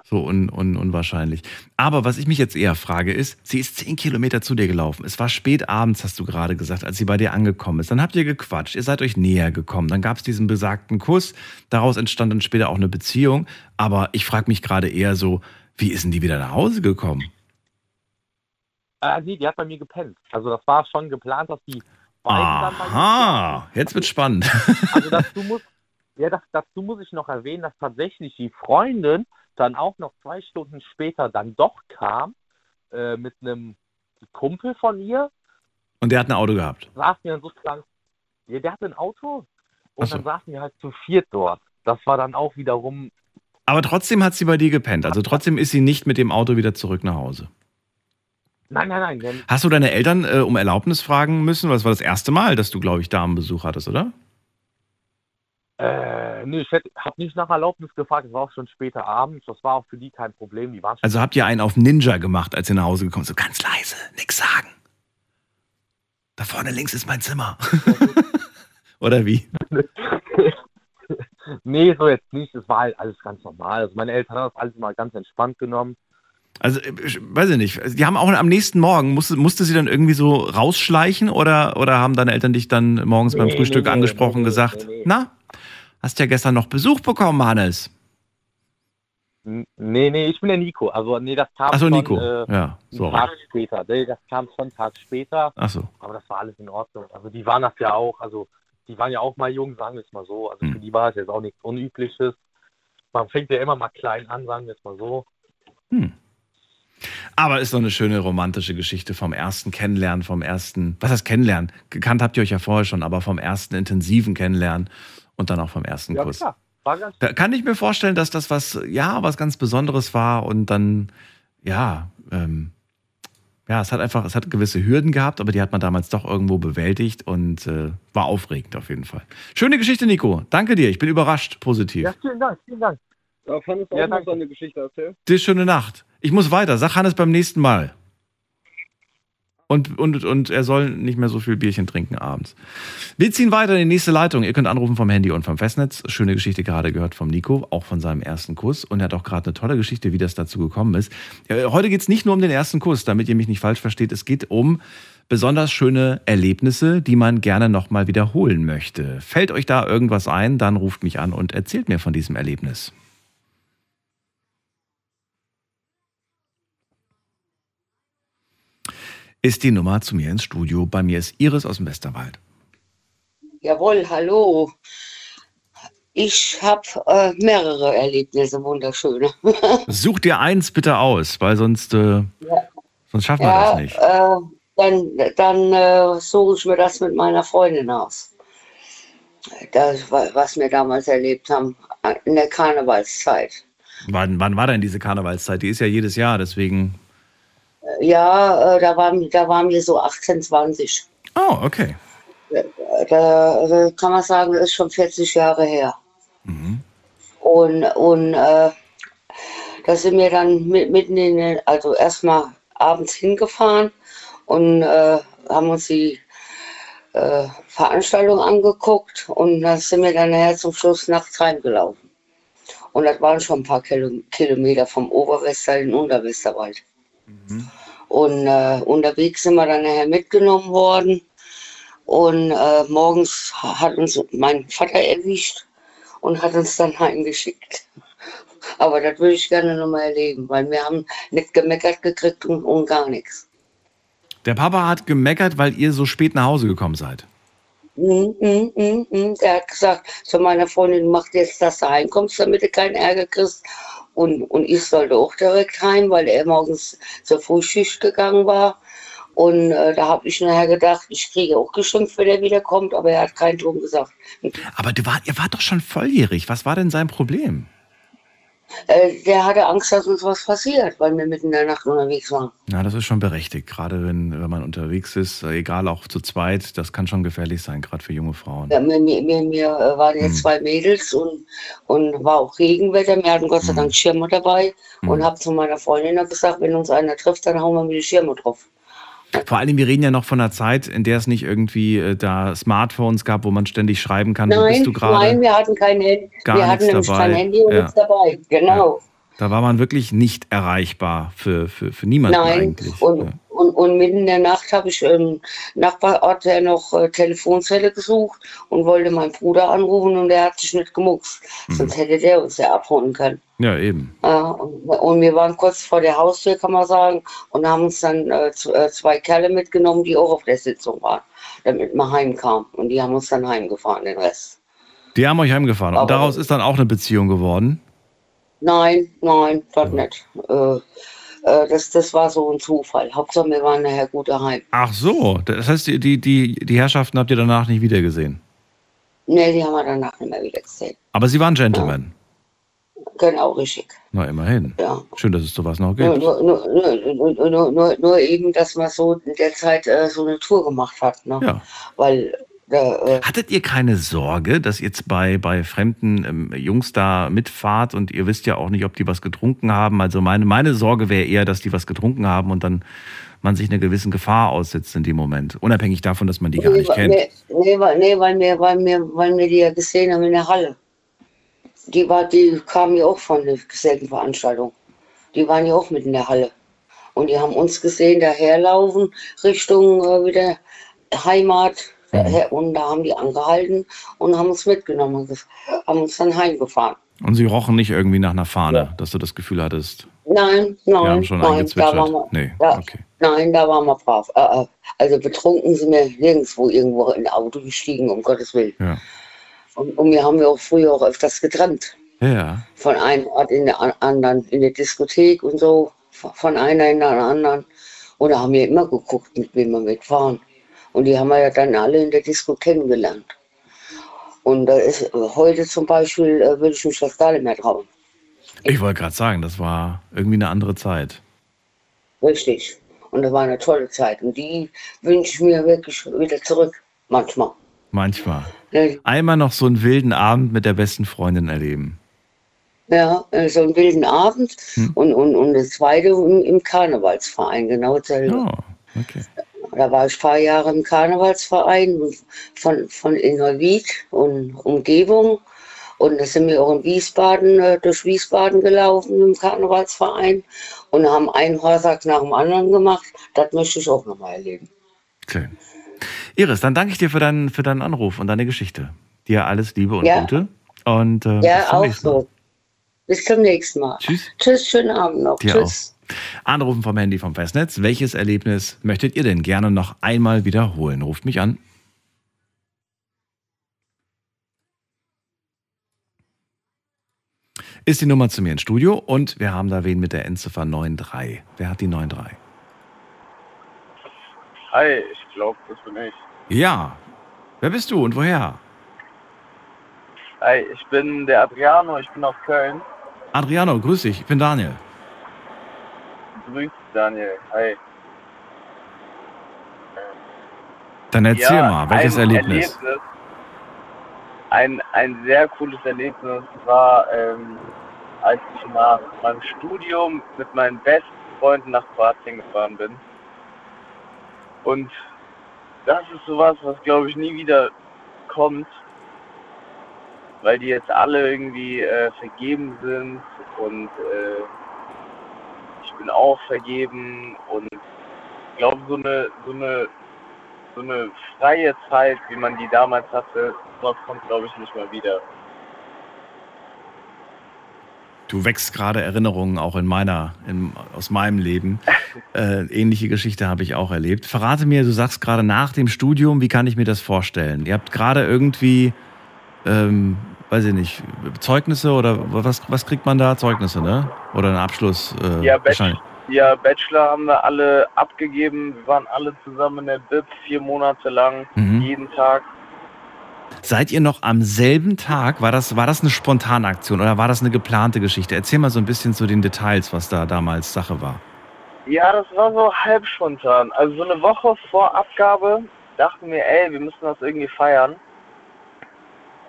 so un, un, unwahrscheinlich. Aber was ich mich jetzt eher frage, ist, sie ist zehn Kilometer zu dir gelaufen. Es war spät abends, hast du gerade gesagt, als sie bei dir angekommen ist. Dann habt ihr gequatscht, ihr seid euch näher gekommen. Dann gab es diesen besagten Kuss. Daraus entstand dann später auch eine Beziehung. Aber ich frage mich gerade eher so, wie ist denn die wieder nach Hause gekommen? Äh, nee, die hat bei mir gepennt. Also das war schon geplant, dass die beiden dann Aha, jetzt wird spannend. Also dazu muss, ja, das, dazu muss ich noch erwähnen, dass tatsächlich die Freundin dann auch noch zwei Stunden später dann doch kam äh, mit einem Kumpel von ihr, Und der hat ein Auto gehabt. saßen wir dann sozusagen, ja, der hatte ein Auto und so. dann saßen wir halt zu viert dort. Das war dann auch wiederum, Aber trotzdem hat sie bei dir gepennt. Also trotzdem ist sie nicht mit dem Auto wieder zurück nach Hause. nein, nein, nein, Hast du deine Eltern äh, um Erlaubnis fragen müssen? Das war das erste Mal, dass du, glaube ich, Damenbesuch hattest, oder? Äh, nee, ich habe nicht nach Erlaubnis gefragt, es war auch schon später abends, das war auch für die kein Problem, die waren Also habt ihr einen auf Ninja gemacht, als ihr nach Hause gekommen seid? So ganz leise, nix sagen. Da vorne links ist mein Zimmer. oder wie? Nee, so jetzt nicht. Es war halt alles ganz normal. Also meine Eltern haben das alles mal ganz entspannt genommen. Also, äh, ich weiß ich nicht. Die haben auch am nächsten Morgen, musste, musste sie dann irgendwie so rausschleichen oder, oder haben deine Eltern dich dann morgens beim Nee, Frühstück nee, angesprochen nee, gesagt, na, hast ja gestern noch Besuch bekommen, Hannes? Nee, nee, ich bin der Nico. Also nee, das kam Achso, schon Nico. äh, ja, einen so. Tag später. Nee, das kam schon einen Tag später. Achso. Aber das war alles in Ordnung. Also die waren das ja auch. Also die waren ja auch mal jung, sagen wir es mal so. Also Hm. für die war es jetzt auch nichts Unübliches. Man fängt ja immer mal klein an, sagen wir es mal so. Hm. Aber ist doch eine schöne romantische Geschichte vom ersten Kennenlernen, vom ersten, was heißt Kennenlernen? Gekannt habt ihr euch ja vorher schon, aber vom ersten intensiven Kennenlernen und dann auch vom ersten Ja, Kuss. klar. War ganz Da kann ich mir vorstellen, dass das was, ja, was ganz Besonderes war und dann, ja, ähm, ja, es hat einfach, es hat gewisse Hürden gehabt, aber die hat man damals doch irgendwo bewältigt und äh, war aufregend auf jeden Fall. Schöne Geschichte, Nico. Danke dir. Ich bin überrascht, positiv. Ja, vielen Dank, vielen Dank. Darf Hannes auch Ja, noch danke. seine Geschichte erzählen? Dir schöne Nacht. Ich muss weiter. Sag Hannes beim nächsten Mal. Und, und, und er soll nicht mehr so viel Bierchen trinken abends. Wir ziehen weiter in die nächste Leitung. Ihr könnt anrufen vom Handy und vom Festnetz. Schöne Geschichte gerade gehört vom Nico, auch von seinem ersten Kuss. Und er hat auch gerade eine tolle Geschichte, wie das dazu gekommen ist. Heute geht es nicht nur um den ersten Kuss, damit ihr mich nicht falsch versteht. Es geht um besonders schöne Erlebnisse, die man gerne nochmal wiederholen möchte. Fällt euch da irgendwas ein, dann ruft mich an und erzählt mir von diesem Erlebnis. Ist die Nummer zu mir ins Studio. Bei mir ist Iris aus dem Westerwald. Jawohl, hallo. Ich habe äh, mehrere Erlebnisse, wunderschöne. Such dir eins bitte aus, weil sonst, äh, sonst schaffen wir ja, das nicht. Äh, dann dann äh, suche ich mir das mit meiner Freundin aus. Das, wa- was wir damals erlebt haben, äh, in der Karnevalszeit. Wann, wann war denn diese Karnevalszeit? Die ist ja jedes Jahr, deswegen. Äh, Ja, äh, da, waren, da waren wir so 18, 20. Oh, okay. Da, da kann man sagen, das ist schon 40 Jahre her. Mhm. Und, und äh, da sind wir dann mit, mitten in den, also erstmal abends hingefahren und äh, haben uns die äh, Veranstaltung angeguckt und da sind wir dann nachher zum Schluss nachts heimgelaufen. Und das waren schon ein paar Kilo, Kilometer vom Oberwesterwald in den Unterwesterwald. Und äh, unterwegs sind wir dann nachher mitgenommen worden. Und äh, morgens hat uns mein Vater erwischt und hat uns dann heimgeschickt. Aber das würde ich gerne nochmal erleben, weil wir haben nicht gemeckert gekriegt und, und gar nichts. Der Papa hat gemeckert, weil ihr so spät nach Hause gekommen seid. Mm, mm, mm, mm. Der hat gesagt zu meiner Freundin, mach jetzt, dass du heimkommst, damit du keinen Ärger kriegst. Und, und ich sollte auch direkt heim, weil er morgens zur Frühschicht gegangen war. Und äh, da habe ich nachher gedacht, ich kriege auch geschimpft, wenn er wiederkommt, aber er hat keinen Ton gesagt. Aber du war, ihr wart doch schon volljährig. Was war denn sein Problem? Äh, der hatte Angst, dass uns was passiert, weil wir mitten in der Nacht unterwegs waren. Ja, das ist schon berechtigt. Gerade wenn, wenn man unterwegs ist, äh, egal auch zu zweit, das kann schon gefährlich sein, gerade für junge Frauen. Ja, wir, wir äh, waren jetzt Hm. zwei Mädels und, und war auch Regenwetter. Wir hatten Gott sei Hm. Dank Schirme dabei und habe zu meiner Freundin gesagt, wenn uns einer trifft, dann hauen wir mit die Schirme drauf. Vor allem, wir reden ja noch von einer Zeit, in der es nicht irgendwie äh, da Smartphones gab, wo man ständig schreiben kann, wo Nein, bist du gerade? nein, wir hatten kein Handy. Wir hatten nämlich dabei. kein Handy und Ja. nichts dabei. Genau. Da war man wirklich nicht erreichbar für, für, für niemanden Nein, eigentlich. und, Ja. Und, und mitten in der Nacht habe ich im Nachbarort ja noch äh, Telefonzelle gesucht und wollte meinen Bruder anrufen und der hat sich nicht gemuckst. Mhm. Sonst hätte der uns ja abholen können. ja, eben. Ja, und, und wir waren kurz vor der Haustür, kann man sagen, und haben uns dann äh, äh, zwei Kerle mitgenommen, die auch auf der Sitzung waren, damit wir heimkamen. Und die haben uns dann heimgefahren, den Rest. Die haben euch heimgefahren. Und Aber- daraus ist dann auch eine Beziehung geworden. Nein, nein, das nicht. Äh, äh, das, das war so ein Zufall. Hauptsache, wir waren nachher gut daheim. Ach so, das heißt, die, die, die, die Herrschaften habt ihr danach nicht wiedergesehen. Nee, die haben wir danach nicht mehr wieder gesehen. Aber sie waren Gentlemen. Genau, richtig. Na, immerhin. Ja. Schön, dass es sowas noch gibt. nur, nur, nur, nur, nur eben, dass man so in der Zeit äh, so eine Tour gemacht hat. Ne? Ja. Weil äh, Hattet ihr keine Sorge, dass jetzt bei, bei fremden ähm, Jungs da mitfahrt und ihr wisst ja auch nicht, ob die was getrunken haben? Also meine, meine Sorge wäre eher, dass die was getrunken haben und dann man sich einer gewissen Gefahr aussetzt in dem Moment. Unabhängig davon, dass man die gar nee, nicht weil- kennt. Nee, nee, weil, nee weil, wir, weil, wir, weil wir die ja gesehen haben in der Halle. Die, war, die kamen ja auch von der Gesellenveranstaltung. Die waren ja auch mit in der Halle. Und die haben uns gesehen, daherlaufen, Richtung äh, wieder Heimat. Mhm. Und da haben die angehalten und haben uns mitgenommen, haben uns dann heimgefahren. Und sie rochen nicht irgendwie nach einer Fahne, dass du das Gefühl hattest, Nein, wir nein, haben schon nein, da waren wir, Nee, da, okay. nein, da waren wir brav. Äh, äh, also betrunken sind wir nirgendwo irgendwo in ein Auto gestiegen, um Gottes Willen. Ja. Und, und wir haben ja auch früher auch öfters getrennt. Ja, ja. Von einem Ort in den an- anderen, in der Diskothek und so, von von einer in den anderen. Und da haben wir immer geguckt, mit wem wir mitfahren. Und die haben wir ja dann alle in der Disco kennengelernt. Und da ist, heute zum Beispiel äh, würde ich mich das gar nicht mehr trauen. Ich wollte gerade sagen, das war irgendwie eine andere Zeit. Richtig. Und das war eine tolle Zeit. Und die wünsche ich mir wirklich wieder zurück. Manchmal. Manchmal. Einmal noch so einen wilden Abend mit der besten Freundin erleben. Ja, äh, so einen wilden Abend. Hm. Und, und, und das zweite im, Karnevalsverein, genau dasselbe. Ja, okay. Da war ich ein paar Jahre im Karnevalsverein von, von in Neuwied und Umgebung. Und da sind wir auch in Wiesbaden, äh, durch Wiesbaden gelaufen im Karnevalsverein und haben einen Horsack nach dem anderen gemacht. Das möchte ich auch nochmal erleben. Schön. Iris, dann danke ich dir für deinen, für deinen Anruf und deine Geschichte. Dir alles Liebe und Ja. Gute. Und äh, Ja, auch so. Bis zum nächsten Mal. Tschüss. Tschüss, schönen Abend noch. Dir Tschüss. Anrufen vom Handy vom Festnetz. Welches Erlebnis möchtet ihr denn gerne noch einmal wiederholen? Ruft mich an. Ist die Nummer zu mir ins Studio und wir haben da wen mit der Endziffer 93. Wer hat die 93? Hi, ich glaube, das bin ich. Ja. Wer bist du und woher? Hi, ich bin der Adriano, ich bin aus Köln. Adriano, grüß dich. Ich bin Daniel. Grüß Daniel. Hi. Dann erzähl mal, welches Erlebnis? Erlebnis ein, ein sehr cooles Erlebnis war, ähm, als ich nach meinem Studium mit meinen besten Freunden nach Kroatien gefahren bin. Und das ist sowas, was glaube ich nie wieder kommt, weil die jetzt alle irgendwie äh, vergeben sind und äh, bin auch vergeben und ich glaube so eine so eine so eine freie Zeit, wie man die damals hatte, sowas kommt glaube ich nicht mehr wieder. Du wächst gerade Erinnerungen auch in meiner, in, aus meinem Leben. Äh, ähnliche Geschichte habe ich auch erlebt. Verrate mir, du sagst gerade nach dem Studium, wie kann ich mir das vorstellen? Ihr habt gerade irgendwie, ähm, weiß ich nicht, Zeugnisse oder was, was kriegt man da? Zeugnisse, ne? Oder einen Abschluss? Äh, Ja, Bachelor. Ja, Bachelor haben wir alle abgegeben. Wir waren alle zusammen in der BIP vier Monate lang, Mhm. jeden Tag. Seid ihr noch am selben Tag? War das, war das eine spontane Aktion oder war das eine geplante Geschichte? Erzähl mal so ein bisschen zu den Details, was da damals Sache war. Ja, das war so halb spontan. Also so eine Woche vor Abgabe dachten wir, ey, wir müssen das irgendwie feiern.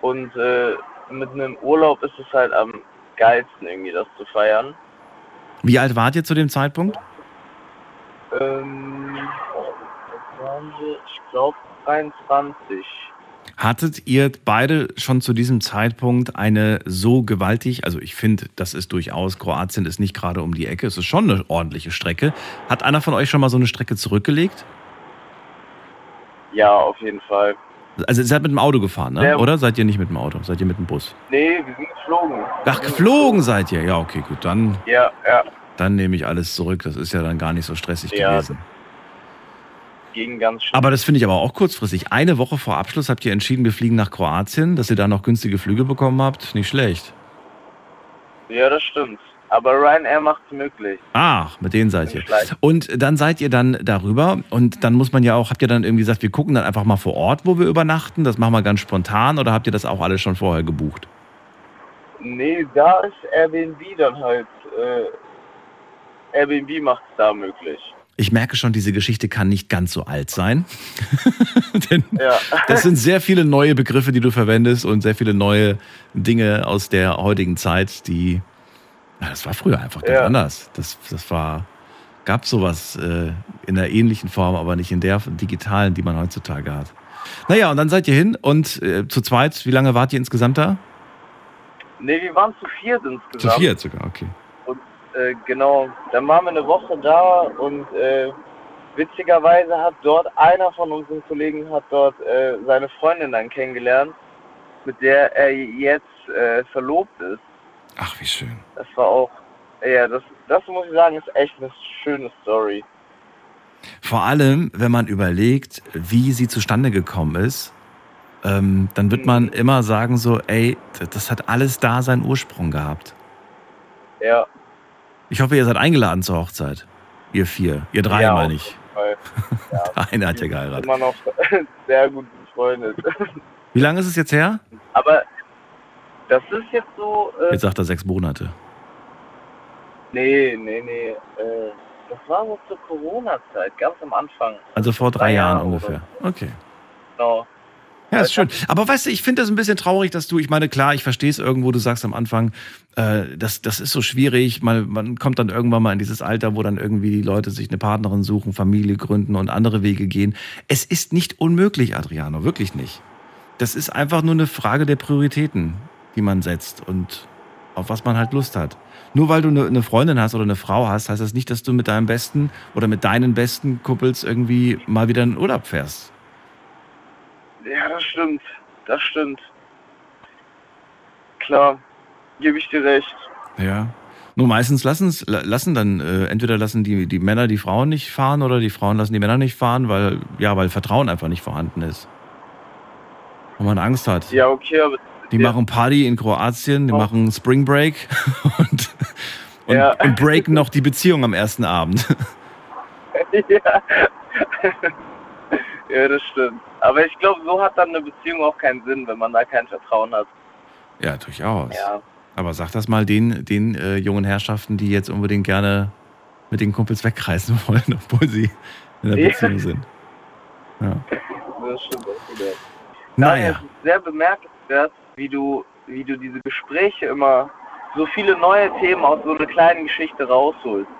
Und äh, mit einem Urlaub ist es halt am geilsten irgendwie, das zu feiern. Wie alt wart ihr zu dem Zeitpunkt? Ähm, was waren wir? Ich glaube 23. Hattet ihr beide schon zu diesem Zeitpunkt eine so gewaltig, also ich finde, das ist durchaus, Kroatien ist nicht gerade um die Ecke, es ist schon eine ordentliche Strecke. Hat einer von euch schon mal so eine Strecke zurückgelegt? Ja, auf jeden Fall. Also ihr seid mit dem Auto gefahren, ne? Ja. oder? Seid ihr nicht mit dem Auto? Seid ihr mit dem Bus? Nee, wir sind geflogen. Ach, geflogen seid ihr. Ja, okay, gut. Dann, Ja, ja. dann nehme ich alles zurück. Das ist ja dann gar nicht so stressig Ja. gewesen. Ging ganz schön. Aber das finde ich aber auch kurzfristig. Eine Woche vor Abschluss habt ihr entschieden, wir fliegen nach Kroatien, dass ihr da noch günstige Flüge bekommen habt. Nicht schlecht. Ja, das stimmt. Aber Ryanair macht's möglich. Ach, mit denen seid ihr. Und dann seid ihr dann darüber und dann muss man ja auch, habt ihr dann irgendwie gesagt, wir gucken dann einfach mal vor Ort, wo wir übernachten? Das machen wir ganz spontan oder habt ihr das auch alles schon vorher gebucht? Nee, da ist Airbnb dann halt. Äh, Airbnb macht's da möglich. Ich merke schon, diese Geschichte kann nicht ganz so alt sein. Denn Ja. das sind sehr viele neue Begriffe, die du verwendest und sehr viele neue Dinge aus der heutigen Zeit, die. Na, das war früher einfach ganz Ja. anders. Das, das war. Gab sowas äh, in einer ähnlichen Form, aber nicht in der digitalen, die man heutzutage hat. Naja, und dann seid ihr hin und äh, zu zweit, wie lange wart ihr insgesamt da? Nee, wir waren zu viert insgesamt. Zu viert sogar, okay. Und äh, genau, dann waren wir eine Woche da und äh, witzigerweise hat dort einer von unseren Kollegen hat dort äh, seine Freundin dann kennengelernt, mit der er jetzt äh, verlobt ist. Ach, wie schön. Das war auch, ja, das, das muss ich sagen, ist echt eine schöne Story. Vor allem, wenn man überlegt, wie sie zustande gekommen ist, ähm, dann wird man immer sagen so, ey, das hat alles da seinen Ursprung gehabt. Ja, Ich hoffe, ihr seid eingeladen zur Hochzeit. Ihr vier. Ihr drei, Ja, meine ich. weil Der eine hat ja geheiratet. immer noch sehr gut befreundet. Wie lange ist es jetzt her? Aber das ist jetzt so, äh, Jetzt sagt er sechs Monate. nee, nee, nee, äh, das war so zur Corona-Zeit, ganz am Anfang. Also vor drei, Drei Jahren Jahre ungefähr. Okay. Genau. Ja, ist schön. Aber weißt du, ich finde das ein bisschen traurig, dass du, ich meine, klar, ich verstehe es irgendwo, du sagst am Anfang, äh, das, das ist so schwierig, man, man kommt dann irgendwann mal in dieses Alter, wo dann irgendwie die Leute sich eine Partnerin suchen, Familie gründen und andere Wege gehen. Es ist nicht unmöglich, Adriano, wirklich nicht. Das ist einfach nur eine Frage der Prioritäten, die man setzt und auf was man halt Lust hat. Nur weil du eine, eine Freundin hast oder eine Frau hast, heißt das nicht, dass du mit deinem besten oder mit deinen besten Kumpels irgendwie mal wieder in Urlaub fährst. Ja, das stimmt. Das stimmt. Klar, gebe ich dir recht. Ja. Nur meistens lassen's, la- lassen dann, äh, entweder lassen die, die Männer die Frauen nicht fahren oder die Frauen lassen die Männer nicht fahren, weil, ja, weil Vertrauen einfach nicht vorhanden ist. Und man Angst hat. Ja, okay, aber Die ja. machen Party in Kroatien, die Oh. machen Spring Break und, und, Ja. und breaken noch die Beziehung am ersten Abend. ja. ja, das stimmt. Aber ich glaube, so hat dann eine Beziehung auch keinen Sinn, wenn man da kein Vertrauen hat. Ja, durchaus. Ja. Aber sag das mal den, den äh, jungen Herrschaften, die jetzt unbedingt gerne mit den Kumpels wegreisen wollen, obwohl sie in der. Beziehung sind. Ja. Das stimmt auch wieder. Daher Naja. ist es sehr bemerkenswert, wie du, wie du diese Gespräche immer so viele neue Themen aus so einer kleinen Geschichte rausholst.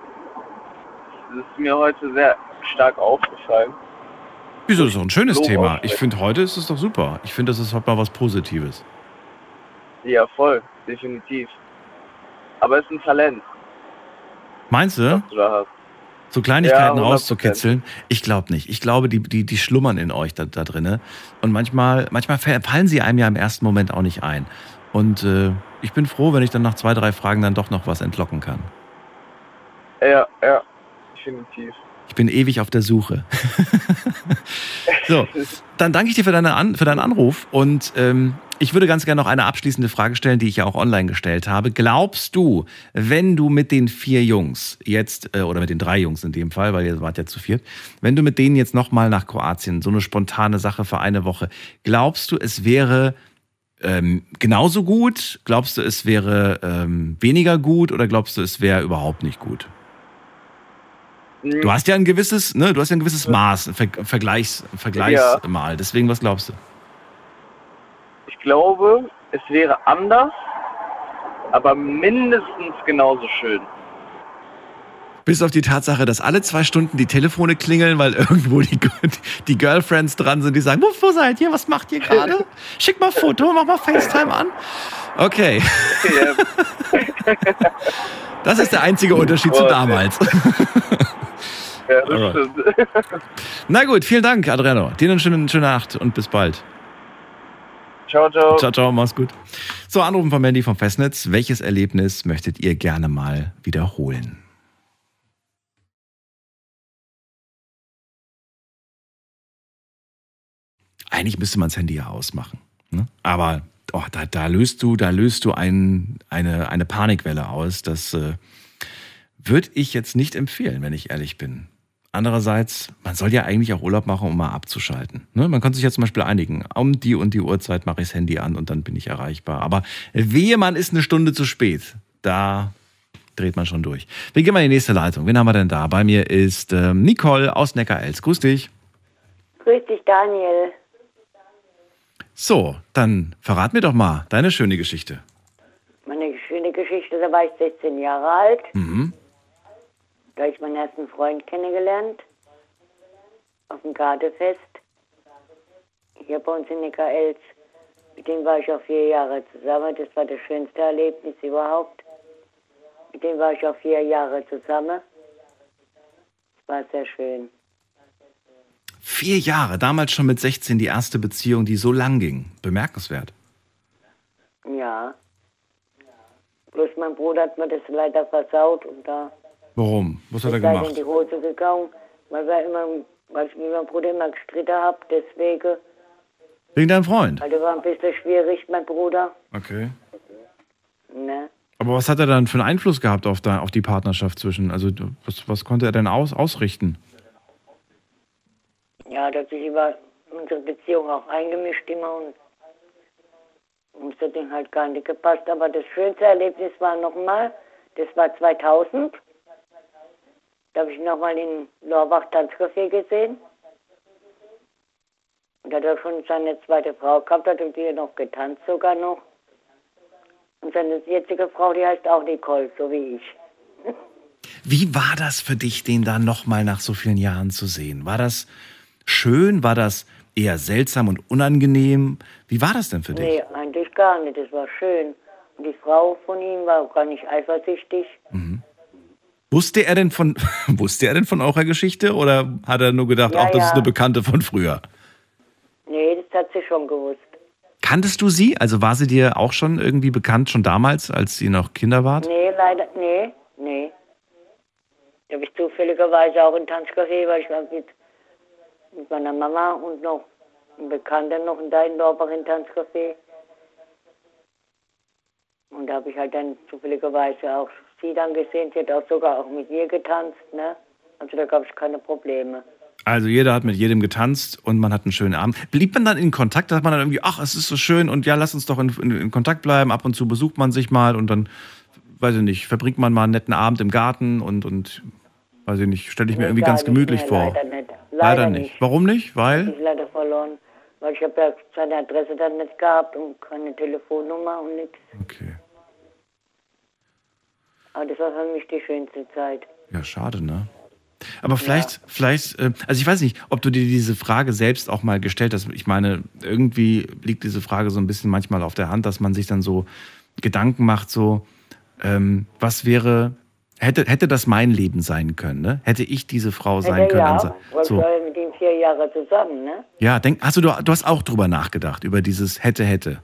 Das ist mir heute sehr stark aufgefallen. Wieso, das ist doch ein schönes So Thema. Ich finde, heute ist es doch super. Ich finde, das ist heute mal was Positives. Ja, voll, definitiv. Aber es ist ein Talent, Meinst du, was du da hast. So Kleinigkeiten Ja, 100%. rauszukitzeln? Ich glaube nicht. Ich glaube, die, die, die schlummern in euch da, da drinne. Und manchmal, manchmal fallen sie einem ja im ersten Moment auch nicht ein. Und äh, ich bin froh, wenn ich dann nach zwei, drei Fragen dann doch noch was entlocken kann. Ja, ja, definitiv. Ich bin ewig auf der Suche. so, dann danke ich dir für, deine An für deinen Anruf und ähm, Ich würde ganz gerne noch eine abschließende Frage stellen, die ich ja auch online gestellt habe. Glaubst du, wenn du mit den vier Jungs jetzt, äh, oder mit den drei Jungs in dem Fall, weil ihr wart ja zu viert, wenn du mit denen jetzt nochmal nach Kroatien, so eine spontane Sache für eine Woche, glaubst du, es wäre ähm, genauso gut? Glaubst du, es wäre ähm, weniger gut oder glaubst du, es wäre überhaupt nicht gut? Du hast ja ein gewisses, ne, du hast ja ein gewisses Maß, Ver Vergleichs, Vergleichsmal. Ja. Deswegen, was glaubst du? Ich glaube, es wäre anders, aber mindestens genauso schön. Bis auf die Tatsache, dass alle zwei Stunden die Telefone klingeln, weil irgendwo die, die Girlfriends dran sind, die sagen, wo, wo seid ihr? Was macht ihr gerade? Schick mal Foto, mach mal FaceTime an. Okay. Das ist der einzige Unterschied zu damals. Ja, das stimmt. Na gut, vielen Dank, Adriano. Dir eine schöne, schöne Nacht und bis bald. Ciao, ciao. Ciao, ciao, mach's gut. So, Anrufen von Mandy vom Festnetz. Welches Erlebnis möchtet ihr gerne mal wiederholen? Eigentlich müsste man das Handy ja ausmachen. Ne? Aber oh, da, da, löst du, da löst du ein, eine, eine Panikwelle aus. Das äh, würde ich jetzt nicht empfehlen, wenn ich ehrlich bin. Andererseits, man soll ja eigentlich auch Urlaub machen, um mal abzuschalten. Ne? Man kann sich ja zum Beispiel einigen, um die und die Uhrzeit mache ich das Handy an und dann bin ich erreichbar. Aber wehe, man ist eine Stunde zu spät. Da dreht man schon durch. Wir gehen mal in die nächste Leitung. Wen haben wir denn da? Bei mir ist ähm, Nicole aus Neckar-Elz. Grüß dich. Grüß dich, Daniel. So, dann verrat mir doch mal deine schöne Geschichte. Meine schöne Geschichte, da war ich 16 Jahre alt. Mhm. Da habe ich meinen ersten Freund kennengelernt. Auf dem Gardefest. Hier bei uns in Neckarelz. Mit dem war ich auch vier Jahre zusammen. Das war das schönste Erlebnis überhaupt. Mit dem war ich auch vier Jahre zusammen. Das war sehr schön. Vier Jahre, damals schon mit 16 die erste Beziehung, die so lang ging. Bemerkenswert. Ja. Bloß mein Bruder hat mir das leider versaut und da Warum? Was hat er gemacht? Ich bin in die Hose gegangen, weil, wir immer, weil ich mit meinem Bruder immer gestritten habe, deswegen. Wegen deinem Freund? Weil der war ein bisschen schwierig, mein Bruder. Okay. Ne? Aber was hat er dann für einen Einfluss gehabt auf, da, auf die Partnerschaft zwischen? Also was, was konnte er denn aus, ausrichten? Ja, der hat sich über unsere Beziehung auch eingemischt immer und uns hat den halt gar nicht gepasst. Aber das schönste Erlebnis war nochmal, das war 2000. Da habe ich nochmal in Lorbach Tanzcafé gesehen. Und da hat er schon seine zweite Frau gehabt, hat und die noch getanzt sogar noch. Und seine jetzige Frau, die heißt auch Nicole, so wie ich. Wie war das für dich, den da nochmal nach so vielen Jahren zu sehen? War das schön? War das eher seltsam und unangenehm? Wie war das denn für dich? Nee, eigentlich gar nicht. Es war schön. Und die Frau von ihm war auch gar nicht eifersüchtig. Mhm. Wusste er denn von, wusste er denn von eurer Geschichte oder hat er nur gedacht, Ja, ach, das ja. ist eine Bekannte von früher? Nee, das hat sie schon gewusst. Kanntest du sie? Also war sie dir auch schon irgendwie bekannt, schon damals, als sie noch Kinder wart? Nee, leider, nee, nee. Da habe ich zufälligerweise auch in Tanzcafé, weil ich war mit, mit meiner Mama und noch ein Bekannter noch in Deindorfer in Tanzcafé. Und da habe ich halt dann zufälligerweise auch sie dann gesehen. Sie hat auch sogar auch mit mir getanzt, ne? Also da gab es keine Probleme. Also jeder hat mit jedem getanzt und man hat einen schönen Abend. Blieb man dann in Kontakt? Hat man dann irgendwie, ach, es ist so schön und ja, lass uns doch in, in, in Kontakt bleiben. Ab und zu besucht man sich mal und dann, weiß ich nicht, verbringt man mal einen netten Abend im Garten und, und weiß ich nicht, stelle ich mir Nee, irgendwie ganz nicht gemütlich mehr, vor. Leider nicht. Leider nicht. Warum nicht? Weil? ich leider verloren. Weil ich habe ja seine Adresse dann nicht gehabt und keine Telefonnummer und nichts. Okay. Aber das war für mich die schönste Zeit. Ja, schade, ne? Aber vielleicht, vielleicht, äh, also ich weiß nicht, ob du dir diese Frage selbst auch mal gestellt hast. Ich meine, irgendwie liegt diese Frage so ein bisschen manchmal auf der Hand, dass man sich dann so Gedanken macht, so, ähm, was wäre, hätte, hätte das mein Leben sein können, ne? Hätte ich diese Frau sein ja, können? ja, weil ich so. war ja mit ihm vier Jahre zusammen, ne? Ja, denk, hast du, du hast auch drüber nachgedacht, über dieses hätte, hätte.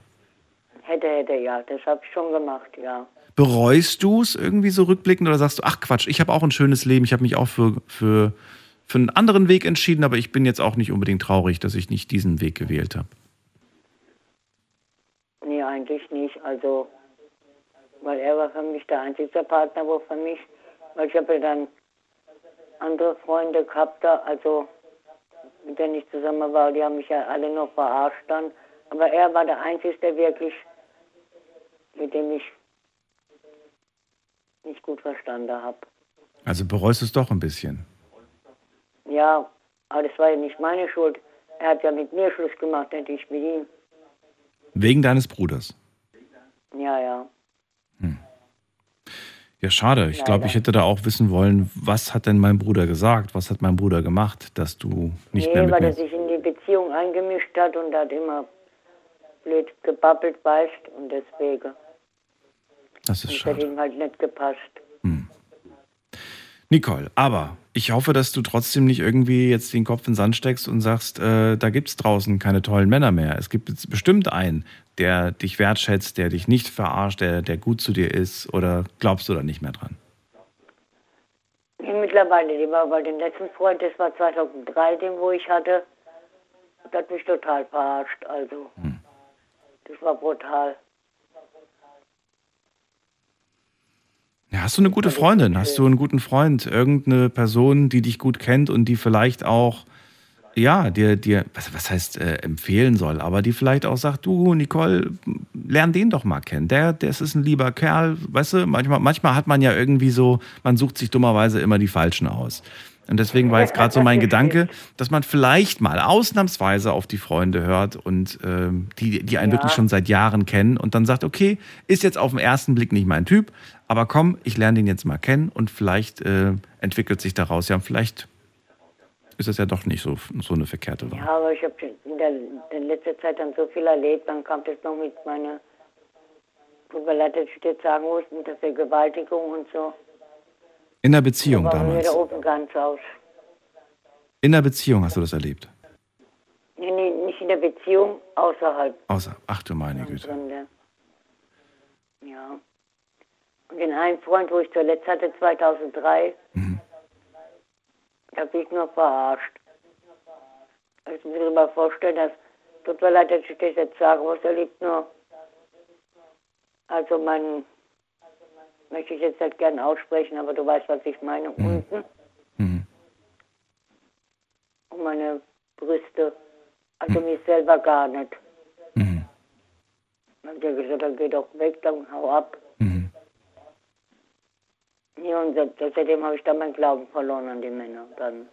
Hätte, hätte, ja. Das habe ich schon gemacht, ja. Bereust du es irgendwie so rückblickend oder sagst du, ach Quatsch, ich habe auch ein schönes Leben, ich habe mich auch für, für, für einen anderen Weg entschieden, aber ich bin jetzt auch nicht unbedingt traurig, dass ich nicht diesen Weg gewählt habe? Also, weil er war für mich der einzige Partner, wo für mich, weil ich habe ja dann andere Freunde gehabt, also mit denen ich zusammen war, die haben mich ja alle noch verarscht dann. Aber er war der Einzige, der wirklich, mit dem ich nicht gut verstanden habe. Also bereust du es doch ein bisschen. Ja, aber das war ja nicht meine Schuld. Er hat ja mit mir Schluss gemacht, nicht ich mit ihm. Wegen deines Bruders. Ja, ja. Ja, schade. Ich glaube, ich hätte da auch wissen wollen, was hat denn mein Bruder gesagt? Was hat mein Bruder gemacht, dass du nicht nee, mehr mit weil er sich in die Beziehung eingemischt hat und hat immer blöd gebabbelt, weißt und deswegen. Das ist und schade. hat ihm halt nicht gepasst. Nicole, aber ich hoffe, dass du trotzdem nicht irgendwie jetzt den Kopf in den Sand steckst und sagst, äh, da gibt es draußen keine tollen Männer mehr. Es gibt jetzt bestimmt einen, der dich wertschätzt, der dich nicht verarscht, der, der gut zu dir ist. Oder glaubst du da nicht mehr dran? Mittlerweile, die war bei dem letzten Freund, das war 2003, den wo ich hatte, das hat mich total verarscht. Also, das war brutal. Ja, hast du eine gute Freundin? Hast du einen guten Freund? Irgendeine Person, die dich gut kennt und die vielleicht auch, ja, dir, dir was, was heißt äh, empfehlen soll, aber die vielleicht auch sagt, du, Nicole, lern den doch mal kennen. Der, der ist ein lieber Kerl, weißt du, manchmal, manchmal hat man ja irgendwie so, man sucht sich dummerweise immer die Falschen aus. Und deswegen war jetzt gerade so mein Gedanke, dass man vielleicht mal ausnahmsweise auf die Freunde hört und ähm, die, die einen Ja. wirklich schon seit Jahren kennen und dann sagt, okay, ist jetzt auf den ersten Blick nicht mein Typ, aber komm, ich lerne den jetzt mal kennen und vielleicht äh, entwickelt sich daraus ja, vielleicht ist es ja doch nicht so, so eine verkehrte Wahl. Ja, aber ich habe in der in letzter Zeit dann so viel erlebt, dann kam das noch mit meiner, tut mir leid, dass ich das sagen muss, mit der Vergewaltigung und so. In der Beziehung mir damals. der Open ganz aus. In der Beziehung hast du das erlebt. Nee, nee, nicht in der Beziehung, außerhalb. Außer, ach du meine Güte. Ja. Den einen Freund, wo ich zuletzt hatte, 2003, da bin ich nur verarscht. Also Ich muss mir mal vorstellen, dass, tut mir leid, dass ich das jetzt sage, was er liebt nur. Also mein, möchte ich jetzt nicht gern aussprechen, aber du weißt, was ich meine, unten. Und meine Brüste, also mich selber gar nicht. Dann hat er gesagt, dann geh doch weg, dann hau ab. Ja, und seit- seitdem habe ich dann meinen Glauben verloren an die Männer. Dann,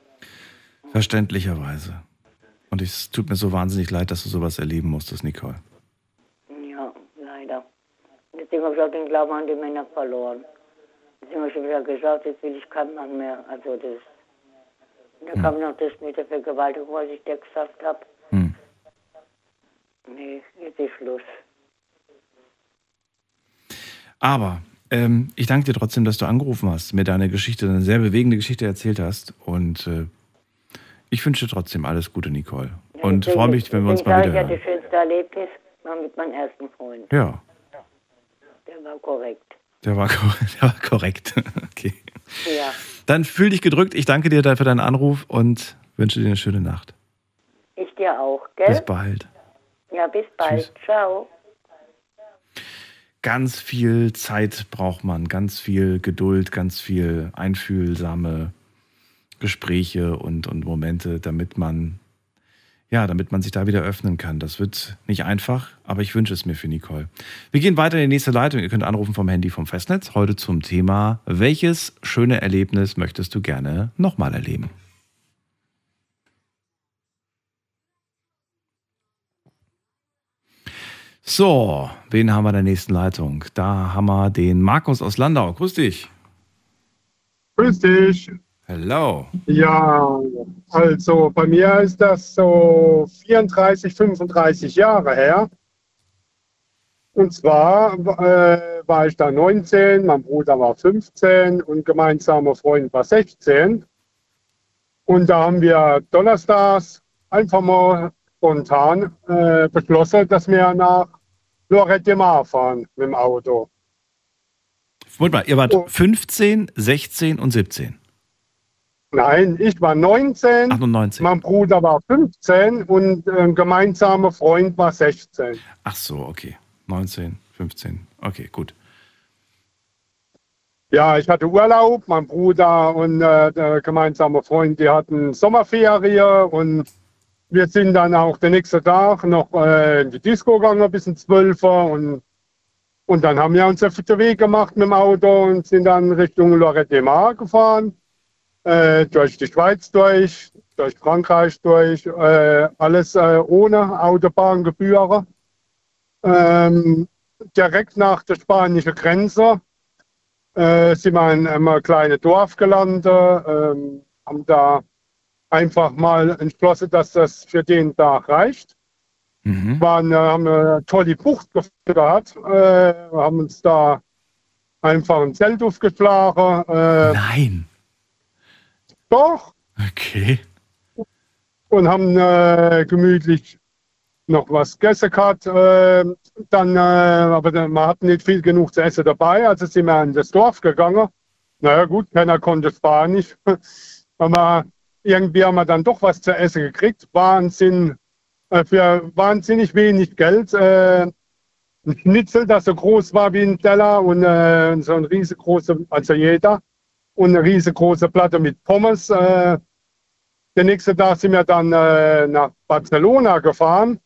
Verständlicherweise. Und es tut mir so wahnsinnig leid, dass du sowas erleben musstest, Nicole. ja, leider. Deswegen habe ich auch den Glauben an die Männer verloren. Deswegen habe ich wieder gesagt, jetzt will ich keinen Mann mehr. Also das. Und dann kam noch das mit der Vergewaltigung, was ich dir gesagt habe. Hm. Nee, jetzt ist Schluss. Aber ähm, ich danke dir trotzdem, dass du angerufen hast, mir deine Geschichte, eine sehr bewegende Geschichte erzählt hast. Und äh, ich wünsche dir trotzdem alles Gute, Nicole. Und Deswegen- freue mich, wenn wir uns mal wieder ich ja, das schönste Erlebnis war mit meinem ersten Freund. Ja, Der war korrekt. der war, der war korrekt. Okay. Ja, Dann fühl dich gedrückt. Ich danke dir für deinen Anruf und wünsche dir eine schöne Nacht. ich dir auch, gell? Bis bald. Ja, bis bald. Ciao. Ganz viel Zeit braucht man, ganz viel Geduld, ganz viel einfühlsame Gespräche und, und Momente, damit man, ja, damit man sich da wieder öffnen kann. Das wird nicht einfach, aber ich wünsche es mir für Nicole. Wir gehen weiter in die nächste Leitung. Ihr könnt anrufen vom Handy vom Festnetz. Heute zum Thema, welches schöne Erlebnis möchtest du gerne nochmal erleben? So, wen haben wir in der nächsten Leitung? Da haben wir den Markus aus Landau. Grüß dich. Grüß dich. Hello. Ja, also bei mir ist das so 34, 35 Jahre her. Und zwar äh, war ich da 19, mein Bruder war 15 und gemeinsamer Freund war 16. Und da haben wir donnerstags einfach mal spontan äh, beschlossen, dass wir nach Lorette de Mar fahren mit dem Auto. Moment mal, ihr wart 15, 16 und 17. Nein, ich war 19, Ach, nur 19. mein Bruder war 15 und ein gemeinsamer Freund war 16. Ach so, okay. 19, 15. Okay, gut. Ja, ich hatte Urlaub, mein Bruder und äh, der gemeinsame Freund, die hatten Sommerferien und wir sind dann auch den nächsten Tag noch äh, in die Disco gegangen bis um 12 Uhr und, und dann haben wir uns auf den Weg gemacht mit dem Auto und sind dann Richtung Lorette Mar gefahren, äh, durch die Schweiz durch, durch Frankreich durch, äh, alles äh, ohne Autobahngebühren. Ähm, direkt nach der spanischen Grenze äh, sind wir in einem kleinen Dorf gelandet, ähm, haben da einfach mal entschlossen, dass das für den Tag reicht. Mhm. Waren, äh, haben eine tolle Bucht gehabt, äh, haben uns da einfach ein Zelt aufgeschlagen. Äh, Nein. Doch. Okay. Und haben äh, gemütlich noch was gegessen gehabt. Äh, dann, äh, aber dann, man hat nicht viel genug zu essen dabei, also sind wir in das Dorf gegangen. Naja gut, keiner konnte Spanisch. aber irgendwie haben wir dann doch was zu essen gekriegt. Wahnsinn, äh, für wahnsinnig wenig Geld. Äh, ein Schnitzel, das so groß war wie ein Teller und äh, so ein riesengroße, also jeder, und eine riesengroße Platte mit Pommes. Äh, der nächste Tag sind wir dann äh, nach Barcelona gefahren,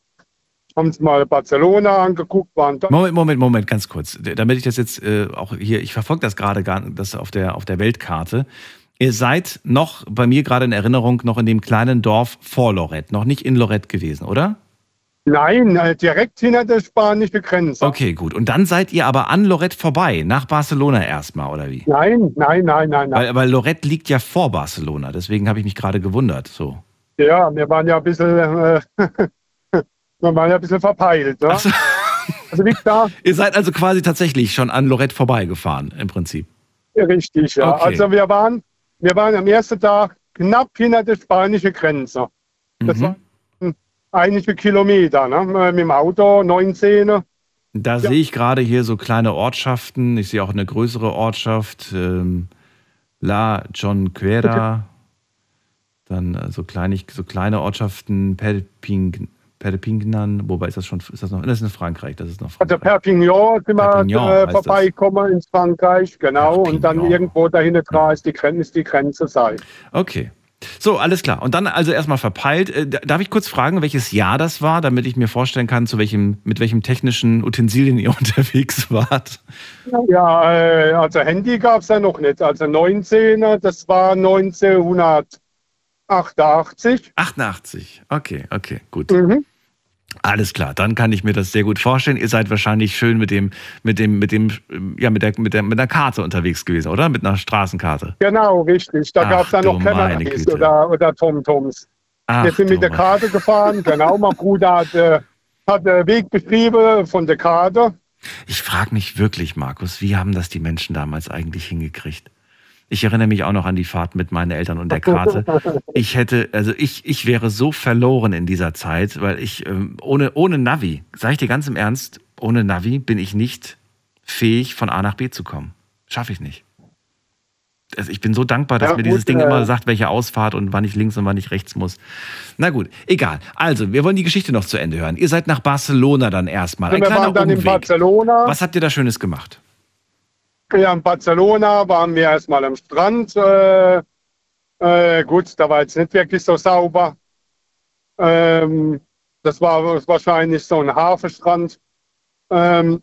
haben uns mal Barcelona angeguckt, waren. Moment, Moment, Moment, ganz kurz. Damit ich das jetzt äh, auch hier, ich verfolge das gerade das auf der, auf der Weltkarte. Ihr seid noch, bei mir gerade in Erinnerung, noch in dem kleinen Dorf vor Lorette, noch nicht in Lorette gewesen, oder? Nein, äh, direkt hinter der spanischen Grenze. Okay, gut. Und dann seid ihr aber an Lorette vorbei, nach Barcelona erstmal, oder wie? Nein, nein, nein, nein, nein. Weil, weil Lorette liegt ja vor Barcelona, deswegen habe ich mich gerade gewundert. So. Ja, wir waren ja ein bisschen, äh, wir waren ja ein bisschen verpeilt. Ne? So. Also liegt da. Ihr seid also quasi tatsächlich schon an Lorette vorbeigefahren, im Prinzip. Richtig, ja. Okay. Also wir waren, wir waren am ersten Tag knapp hinter der spanischen Grenze. Das Mhm. waren einige Kilometer, ne? Mit dem Auto, 19. Da sehe ich gerade hier so kleine Ortschaften. Ich sehe auch eine größere Ortschaft. Ähm, La Jonquera. Dann äh, so, kleinig, so kleine Ortschaften. Perpignan. Perpignan. Wobei ist das schon, ist das noch, das ist in Frankreich. Das ist noch Also Perpignan sind wir Perpignan äh, vorbeikommen in Frankreich, genau. Und dann Perpignan. irgendwo dahinter dran ist die Grenze, ist die Grenze sei. Okay. So, alles klar. Und dann also erstmal verpeilt. Äh, Darf ich kurz fragen, welches Jahr das war, damit ich mir vorstellen kann, zu welchem, mit welchem technischen Utensilien ihr unterwegs wart? Ja, äh, also Handy gab es ja noch nicht. Also 19, das war 1988. 88. Okay, okay, gut. Mhm. Alles klar, dann kann ich mir das sehr gut vorstellen. Ihr seid wahrscheinlich schön mit dem, mit dem, mit dem, ja, mit der, mit der, mit einer Karte unterwegs gewesen, oder? Mit einer Straßenkarte. Genau, richtig. Da gab es dann noch keine oder, oder TomToms. Wir sind mit der Karte gefahren, genau. Mein Bruder hat, äh, hat den Weg beschrieben von der Karte. Ich frage mich wirklich, Markus, wie haben das die Menschen damals eigentlich hingekriegt? Ich erinnere mich auch noch an die Fahrt mit meinen Eltern und der Karte. Ich hätte, also ich, ich wäre so verloren in dieser Zeit, weil ich ähm, ohne, ohne Navi, sage ich dir ganz im Ernst, ohne Navi bin ich nicht fähig, von A nach B zu kommen. Schaffe ich nicht. Also ich bin so dankbar, dass Ja, mir gut, dieses Ding äh, immer sagt, welche Ausfahrt und wann ich links und wann ich rechts muss. Na gut, egal. Also, wir wollen die Geschichte noch zu Ende hören. Ihr seid nach Barcelona dann erstmal. Ein wir kleiner waren dann in Umweg. Barcelona. Was habt ihr da Schönes gemacht? Ja, in Barcelona waren wir erstmal am Strand. Äh, äh, gut, da war jetzt nicht wirklich so sauber. Ähm, das war wahrscheinlich so ein Hafenstrand. Ähm,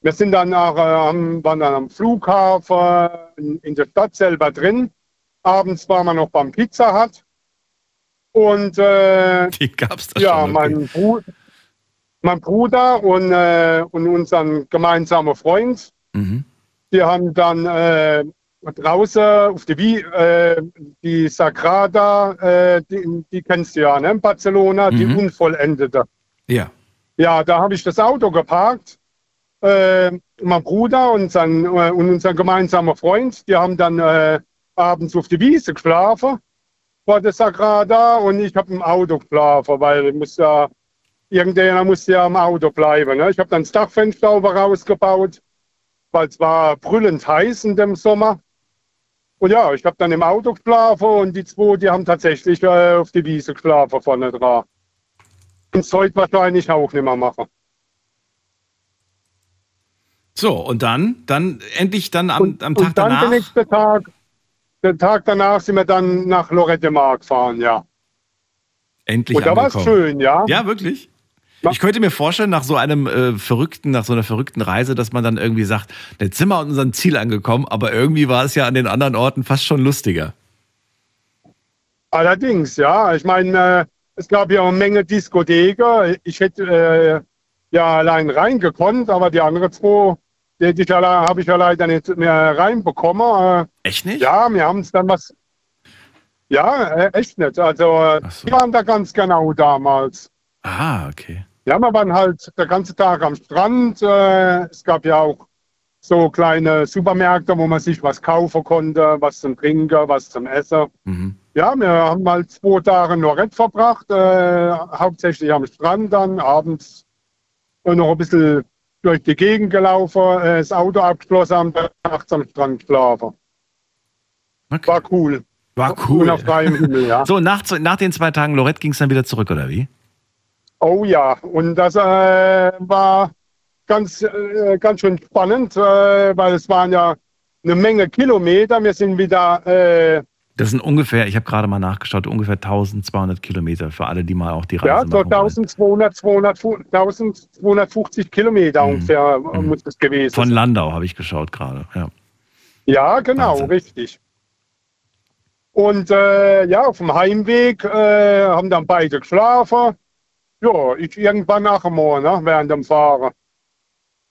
wir sind dann nach, äh, am- waren dann am Flughafen in, in der Stadt selber drin. Abends waren wir noch beim Pizza Hut. Und äh, Die gab's da ja, schon. mein, Bru mein Bruder und, äh, und unseren gemeinsamen Freund, Mhm. Die haben dann äh, draußen auf die, Wie- äh, die Sagrada, äh, die, die kennst du ja, ne? in Barcelona, die Mhm. unvollendete. Ja. Ja, da habe ich das Auto geparkt. Äh, mein Bruder und, sein, äh, und unser gemeinsamer Freund, die haben dann äh, abends auf die Wiese geschlafen vor der Sagrada und ich habe im Auto geschlafen, weil ich muss ja, irgendjemand muss ja im Auto bleiben. Ne? Ich habe dann das Dachfenster rausgebaut, weil es war brüllend heiß in dem Sommer. Und ja, ich habe dann im Auto geschlafen und die zwei, die haben tatsächlich äh, auf die Wiese geschlafen vorne dran. Und es heute wahrscheinlich auch nicht mehr machen. So, und dann, dann endlich dann am, am Tag und dann danach. der nächste Tag, den Tag danach sind wir dann nach Lorette Mar gefahren, ja. Endlich Und da war es schön, ja. Ja, wirklich? Ich könnte mir vorstellen, nach so einem äh, verrückten, nach so einer verrückten Reise, dass man dann irgendwie sagt, jetzt sind wir an unserem Ziel angekommen, aber irgendwie war es ja an den anderen Orten fast schon lustiger. Allerdings, ja. Ich meine, äh, es gab ja eine Menge Diskotheken. Ich hätte äh, ja allein reingekonnt, aber die anderen zwei, die, die habe ich ja leider nicht mehr reinbekommen. Äh, Echt nicht? Ja, wir haben es dann was. Ja, äh, echt nicht. Also, äh, wir waren da ganz genau damals. Ah, okay. Ja, wir waren halt den ganzen Tag am Strand. Äh, es gab ja auch so kleine Supermärkte, wo man sich was kaufen konnte, was zum Trinken, was zum Essen. Mhm. Ja, wir haben mal zwei Tage in Lorette verbracht, äh, hauptsächlich am Strand dann, abends noch ein bisschen durch die Gegend gelaufen, äh, das Auto abgeschlossen haben, dann nachts am Strand geschlafen. War cool. War cool. Himmel, ja. So, nach, nach den zwei Tagen Lorette ging es dann wieder zurück, oder wie? Oh ja, und das äh, war ganz, äh, ganz schön spannend, äh, weil es waren ja eine Menge Kilometer. Wir sind wieder, äh, Das sind ungefähr, ich habe gerade mal nachgeschaut, ungefähr 1200 Kilometer für alle, die mal auch die Reise ja, so machen. 1200, 200, 1250 Kilometer ungefähr muss es gewesen Von Landau habe ich geschaut gerade. Ja. Ja, genau, richtig. Und äh, ja, auf dem Heimweg äh, haben dann beide geschlafen. Ja, ich irgendwann mal, ne, während dem Fahren.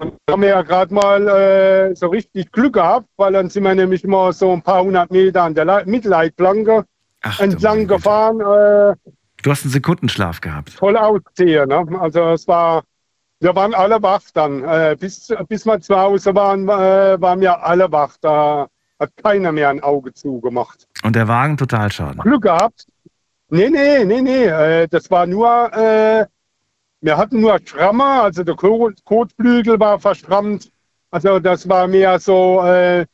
Und dann haben wir ja gerade mal äh, so richtig Glück gehabt, weil dann sind wir nämlich mal so ein paar hundert Meter an der Le Mittelleitplanke entlang gefahren. Äh, Du hast einen Sekundenschlaf gehabt. voll ausziehen. Ne? Also es war, wir waren alle wach dann. Äh, bis, bis wir zu Hause waren, äh, waren wir alle wach. Da hat keiner mehr ein Auge zugemacht. Und der Wagen Totalschaden. Glück gehabt. Nee, nee, nee, nee. Äh, das war nur, äh, wir hatten nur Schrammer, also der Ko- Kotflügel war verschrammt. Also das war mehr so, äh,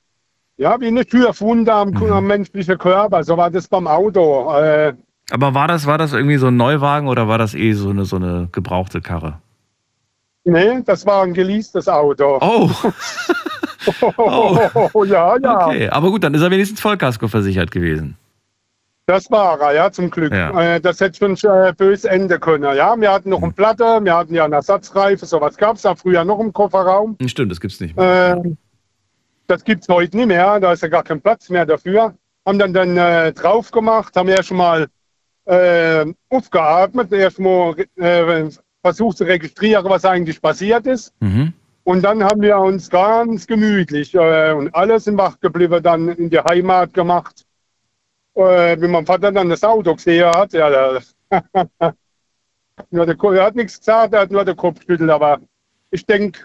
ja, wie eine Türfunde am, Mhm. am menschlichen Körper. So war das beim Auto. Äh, Aber war das, war das irgendwie so ein Neuwagen oder war das eh so eine, so eine gebrauchte Karre? nee, das war ein geleastes Auto. Oh. oh. ja, ja. Okay, aber gut, dann ist er wenigstens Vollkasko versichert gewesen. Das war er, ja, zum Glück. Ja. Äh, das hätte schon äh, bös enden können. Ja, wir hatten noch eine Platte, wir hatten ja eine Ersatzreife, sowas gab es ja früher noch im Kofferraum. Hm, Stimmt, das gibt's nicht mehr. Äh, das gibt es heute nicht mehr, da ist ja gar kein Platz mehr dafür. Haben dann, dann äh, drauf gemacht, haben erst mal äh, aufgeatmet, erst mal äh, versucht zu registrieren, was eigentlich passiert ist. Mhm. Und dann haben wir uns ganz gemütlich äh, und alle sind wach geblieben, dann in die Heimat gemacht. Äh, wie mein Vater dann das Auto gesehen hat, ja, der, nur der, er hat nichts gesagt, er hat nur den Kopf geschüttelt, aber ich denke,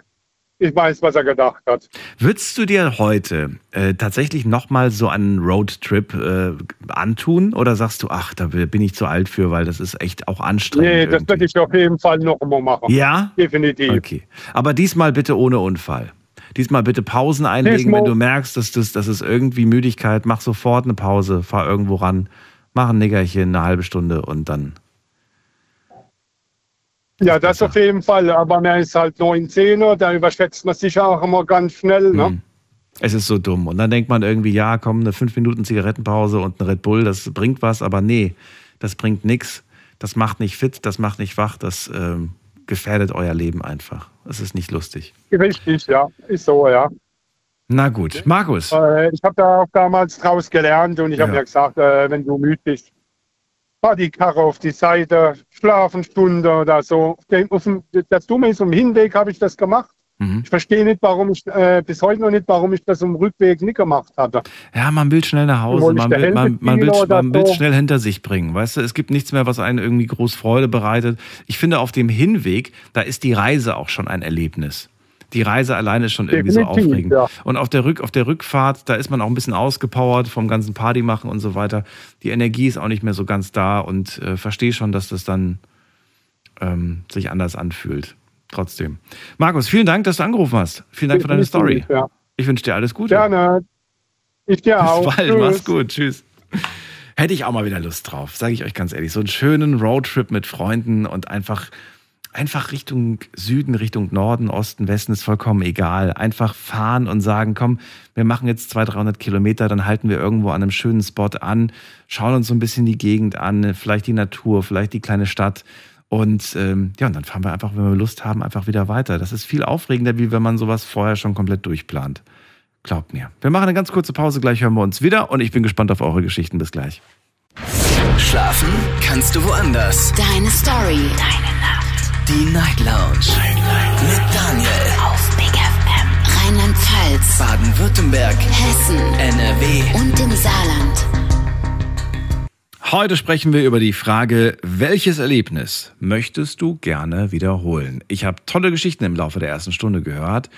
ich weiß, was er gedacht hat. Würdest du dir heute äh, tatsächlich nochmal so einen Roadtrip äh, antun oder sagst du, ach, da bin ich zu alt für, weil das ist echt auch anstrengend? Nee, das werde ich auf jeden Fall noch mal machen. Ja? Definitiv. Okay. Aber diesmal bitte ohne Unfall. Diesmal bitte Pausen einlegen, wenn du merkst, dass das, das ist irgendwie Müdigkeit. Mach sofort eine Pause, fahr irgendwo ran, mach ein Nickerchen, eine halbe Stunde und dann. Ja, das auf jeden Fall, aber man ist halt 19, da überschätzt man sich auch immer ganz schnell. Ne? Es ist so dumm. Und dann denkt man irgendwie, ja, komm, eine 5 Minuten Zigarettenpause und ein Red Bull, das bringt was, aber nee, das bringt nichts. Das macht nicht fit, das macht nicht wach, das ähm, gefährdet euer Leben einfach. Es ist nicht lustig. Richtig, ja, ist so, ja. Na gut, Markus. Äh, ich habe da auch damals draus gelernt und ich habe Ja. ja gesagt, äh, wenn du müde bist, fahr die Karre auf die Seite, schlaf eine Stunde oder so. Auf dem- auf dem- Das Dumme ist, am Hinweg habe ich das gemacht. Mhm. Ich verstehe nicht, warum ich, äh, bis heute noch nicht, warum ich das am Rückweg nicht gemacht hatte. Ja, man will schnell nach Hause, man will, man, man will, man will so? schnell hinter sich bringen. Weißt du, es gibt nichts mehr, was einen irgendwie groß Freude bereitet. Ich finde, auf dem Hinweg, da ist die Reise auch schon ein Erlebnis. Die Reise alleine ist schon irgendwie so Definitiv, aufregend. ja. Und auf der, Rück, auf der Rückfahrt, da ist man auch ein bisschen ausgepowert vom ganzen Party machen und so weiter. Die Energie ist auch nicht mehr so ganz da und äh, verstehe schon, dass das dann ähm, sich anders anfühlt. Trotzdem. Markus, vielen Dank, dass du angerufen hast. Vielen Dank für deine Story. Ich wünsche dir alles Gute. Gerne. Ich dir auch. Bis bald, Tschüss. mach's gut, tschüss. Hätte ich auch mal wieder Lust drauf, sage ich euch ganz ehrlich. So einen schönen Roadtrip mit Freunden und einfach einfach Richtung Süden, Richtung Norden, Osten, Westen ist vollkommen egal. Einfach fahren und sagen, komm, wir machen jetzt 200, 300 Kilometer, dann halten wir irgendwo an einem schönen Spot an, schauen uns so ein bisschen die Gegend an, vielleicht die Natur, vielleicht die kleine Stadt. Und ähm, ja, und dann fahren wir einfach, wenn wir Lust haben, einfach wieder weiter. Das ist viel aufregender, wie wenn man sowas vorher schon komplett durchplant. Glaubt mir. Wir machen eine ganz kurze Pause, gleich hören wir uns wieder und ich bin gespannt auf eure Geschichten. Bis gleich. Schlafen kannst du woanders. Deine Story. Deine Nacht. Die Night Lounge. Night, Night. Mit Daniel. Auf Big FM. Rheinland-Pfalz. Baden-Württemberg. Hessen. NRW. Und im Saarland. Heute sprechen wir über die Frage, welches Erlebnis möchtest du gerne wiederholen? Ich habe tolle Geschichten im Laufe der ersten Stunde gehört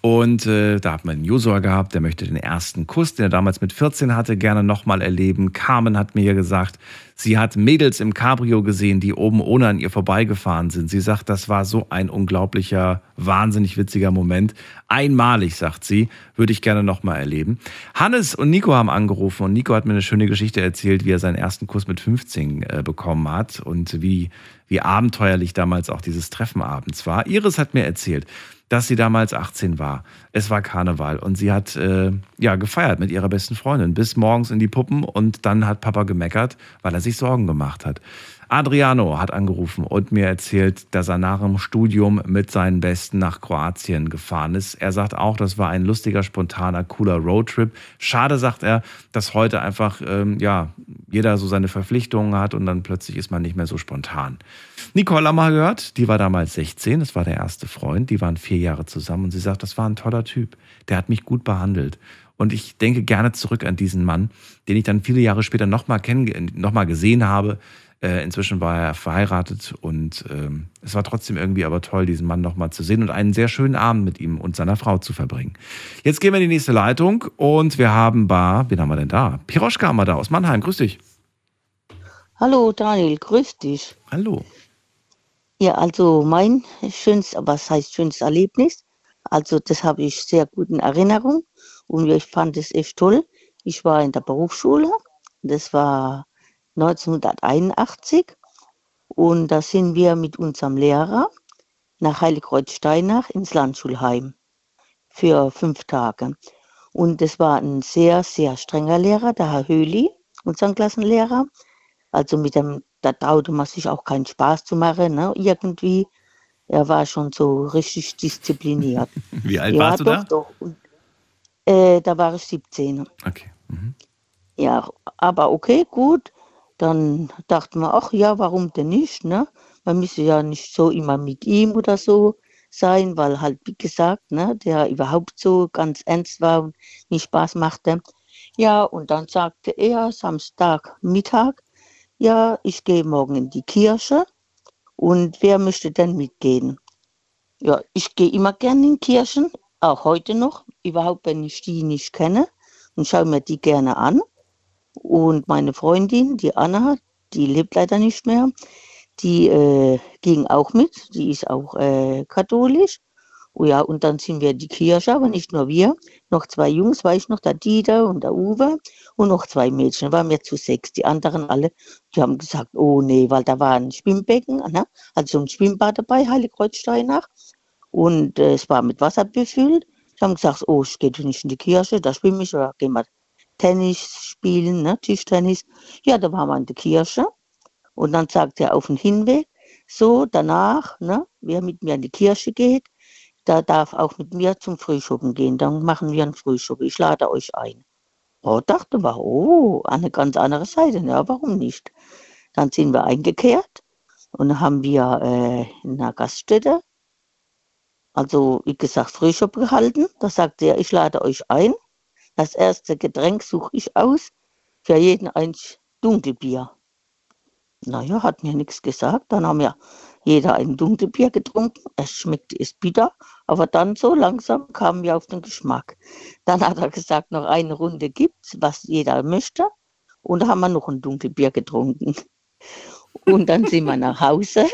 und äh, da hat man einen Josua gehabt, der möchte den ersten Kuss, den er damals mit 14 hatte, gerne nochmal erleben. Carmen hat mir gesagt, sie hat Mädels im Cabrio gesehen, die oben ohne an ihr vorbeigefahren sind. Sie sagt, das war so ein unglaublicher, wahnsinnig witziger Moment. Einmalig, sagt sie, würde ich gerne nochmal erleben. Hannes und Nico haben angerufen und Nico hat mir eine schöne Geschichte erzählt, wie er seinen ersten Kuss mit 15 äh, bekommen hat und wie, wie abenteuerlich damals auch dieses Treffen abends war. Iris hat mir erzählt, dass sie damals 18 war. Es war Karneval und sie hat äh, ja gefeiert mit ihrer besten Freundin bis morgens in die Puppen und dann hat Papa gemeckert, weil er sich Sorgen gemacht hat. Adriano hat angerufen und mir erzählt, dass er nach dem Studium mit seinen Besten nach Kroatien gefahren ist. Er sagt auch, das war ein lustiger, spontaner, cooler Roadtrip. Schade, sagt er, dass heute einfach ähm, ja jeder so seine Verpflichtungen hat und dann plötzlich ist man nicht mehr so spontan. Nicole haben wir gehört, die war damals 16, das war der erste Freund, die waren vier Jahre zusammen und sie sagt, das war ein toller Typ, der hat mich gut behandelt. Und ich denke gerne zurück an diesen Mann, den ich dann viele Jahre später nochmal noch gesehen habe, äh, inzwischen war er verheiratet und ähm, es war trotzdem irgendwie aber toll, diesen Mann nochmal zu sehen und einen sehr schönen Abend mit ihm und seiner Frau zu verbringen. Jetzt gehen wir in die nächste Leitung und wir haben Bar, wen haben wir denn da? Piroschka haben wir da aus Mannheim, grüß dich. Hallo Daniel, grüß dich. Hallo. Ja, also mein schönstes, was heißt schönstes Erlebnis? Also das habe ich sehr gut in Erinnerung und ich fand es echt toll. Ich war in der Berufsschule, das war 1981 und da sind wir mit unserem Lehrer nach Heiligkreuz-Steinach ins Landschulheim für fünf Tage. Und das war ein sehr, sehr strenger Lehrer, der Herr Höhli, unser Klassenlehrer. Also mit dem, da traute man sich auch keinen Spaß zu machen, ne, irgendwie. Er war schon so richtig diszipliniert. Wie alt ja, warst du doch, da? Doch. Und, äh, da war ich 17. Okay. Mhm. Ja, aber okay, gut. Dann dachten wir, ach ja, warum denn nicht? Ne? Man müsse ja nicht so immer mit ihm oder so sein, weil halt, wie gesagt, ne, der überhaupt so ganz ernst war und nicht Spaß machte. Ja, und dann sagte er Samstagmittag, ja, ich gehe morgen in die Kirche und wer möchte denn mitgehen? Ja, ich gehe immer gerne in Kirchen, auch heute noch, überhaupt wenn ich die nicht kenne und schaue mir die gerne an. Und meine Freundin, die Anna, die lebt leider nicht mehr, die äh, ging auch mit, die ist auch äh, katholisch. Oh ja, und dann sind wir die Kirche, aber nicht nur wir, noch zwei Jungs, war ich noch, der Dieter und der Uwe und noch zwei Mädchen, waren wir zu sechs. Die anderen alle, die haben gesagt, oh nee, weil da war ein Schwimmbecken, ne? also ein Schwimmbad dabei, Heiligkreuzsteinach. Und äh, es war mit Wasser befüllt. Die haben gesagt, oh, ich gehe nicht in die Kirche, da schwimme ich oder gehen wir Tennis spielen, ne, Tischtennis. Ja, da waren wir in der Kirche. Und dann sagt er auf den Hinweg, so danach, ne, wer mit mir in die Kirche geht, der darf auch mit mir zum Frühschoppen gehen. Dann machen wir einen Frühschoppen. Ich lade euch ein. Oh, dachte wir, oh, eine ganz andere Seite. Ja, warum nicht? Dann sind wir eingekehrt und haben wir äh, in einer Gaststätte, also wie gesagt, Frühschopp gehalten. Da sagte er, ich lade euch ein. Das erste Getränk suche ich aus, für jeden ein Dunkelbier. Naja, hat mir nichts gesagt. Dann haben wir jeder ein Dunkelbier getrunken. Es schmeckte es bitter, aber dann so langsam kamen wir auf den Geschmack. Dann hat er gesagt, noch eine Runde gibt's, was jeder möchte. Und da haben wir noch ein Dunkelbier getrunken. Und dann sind wir nach Hause.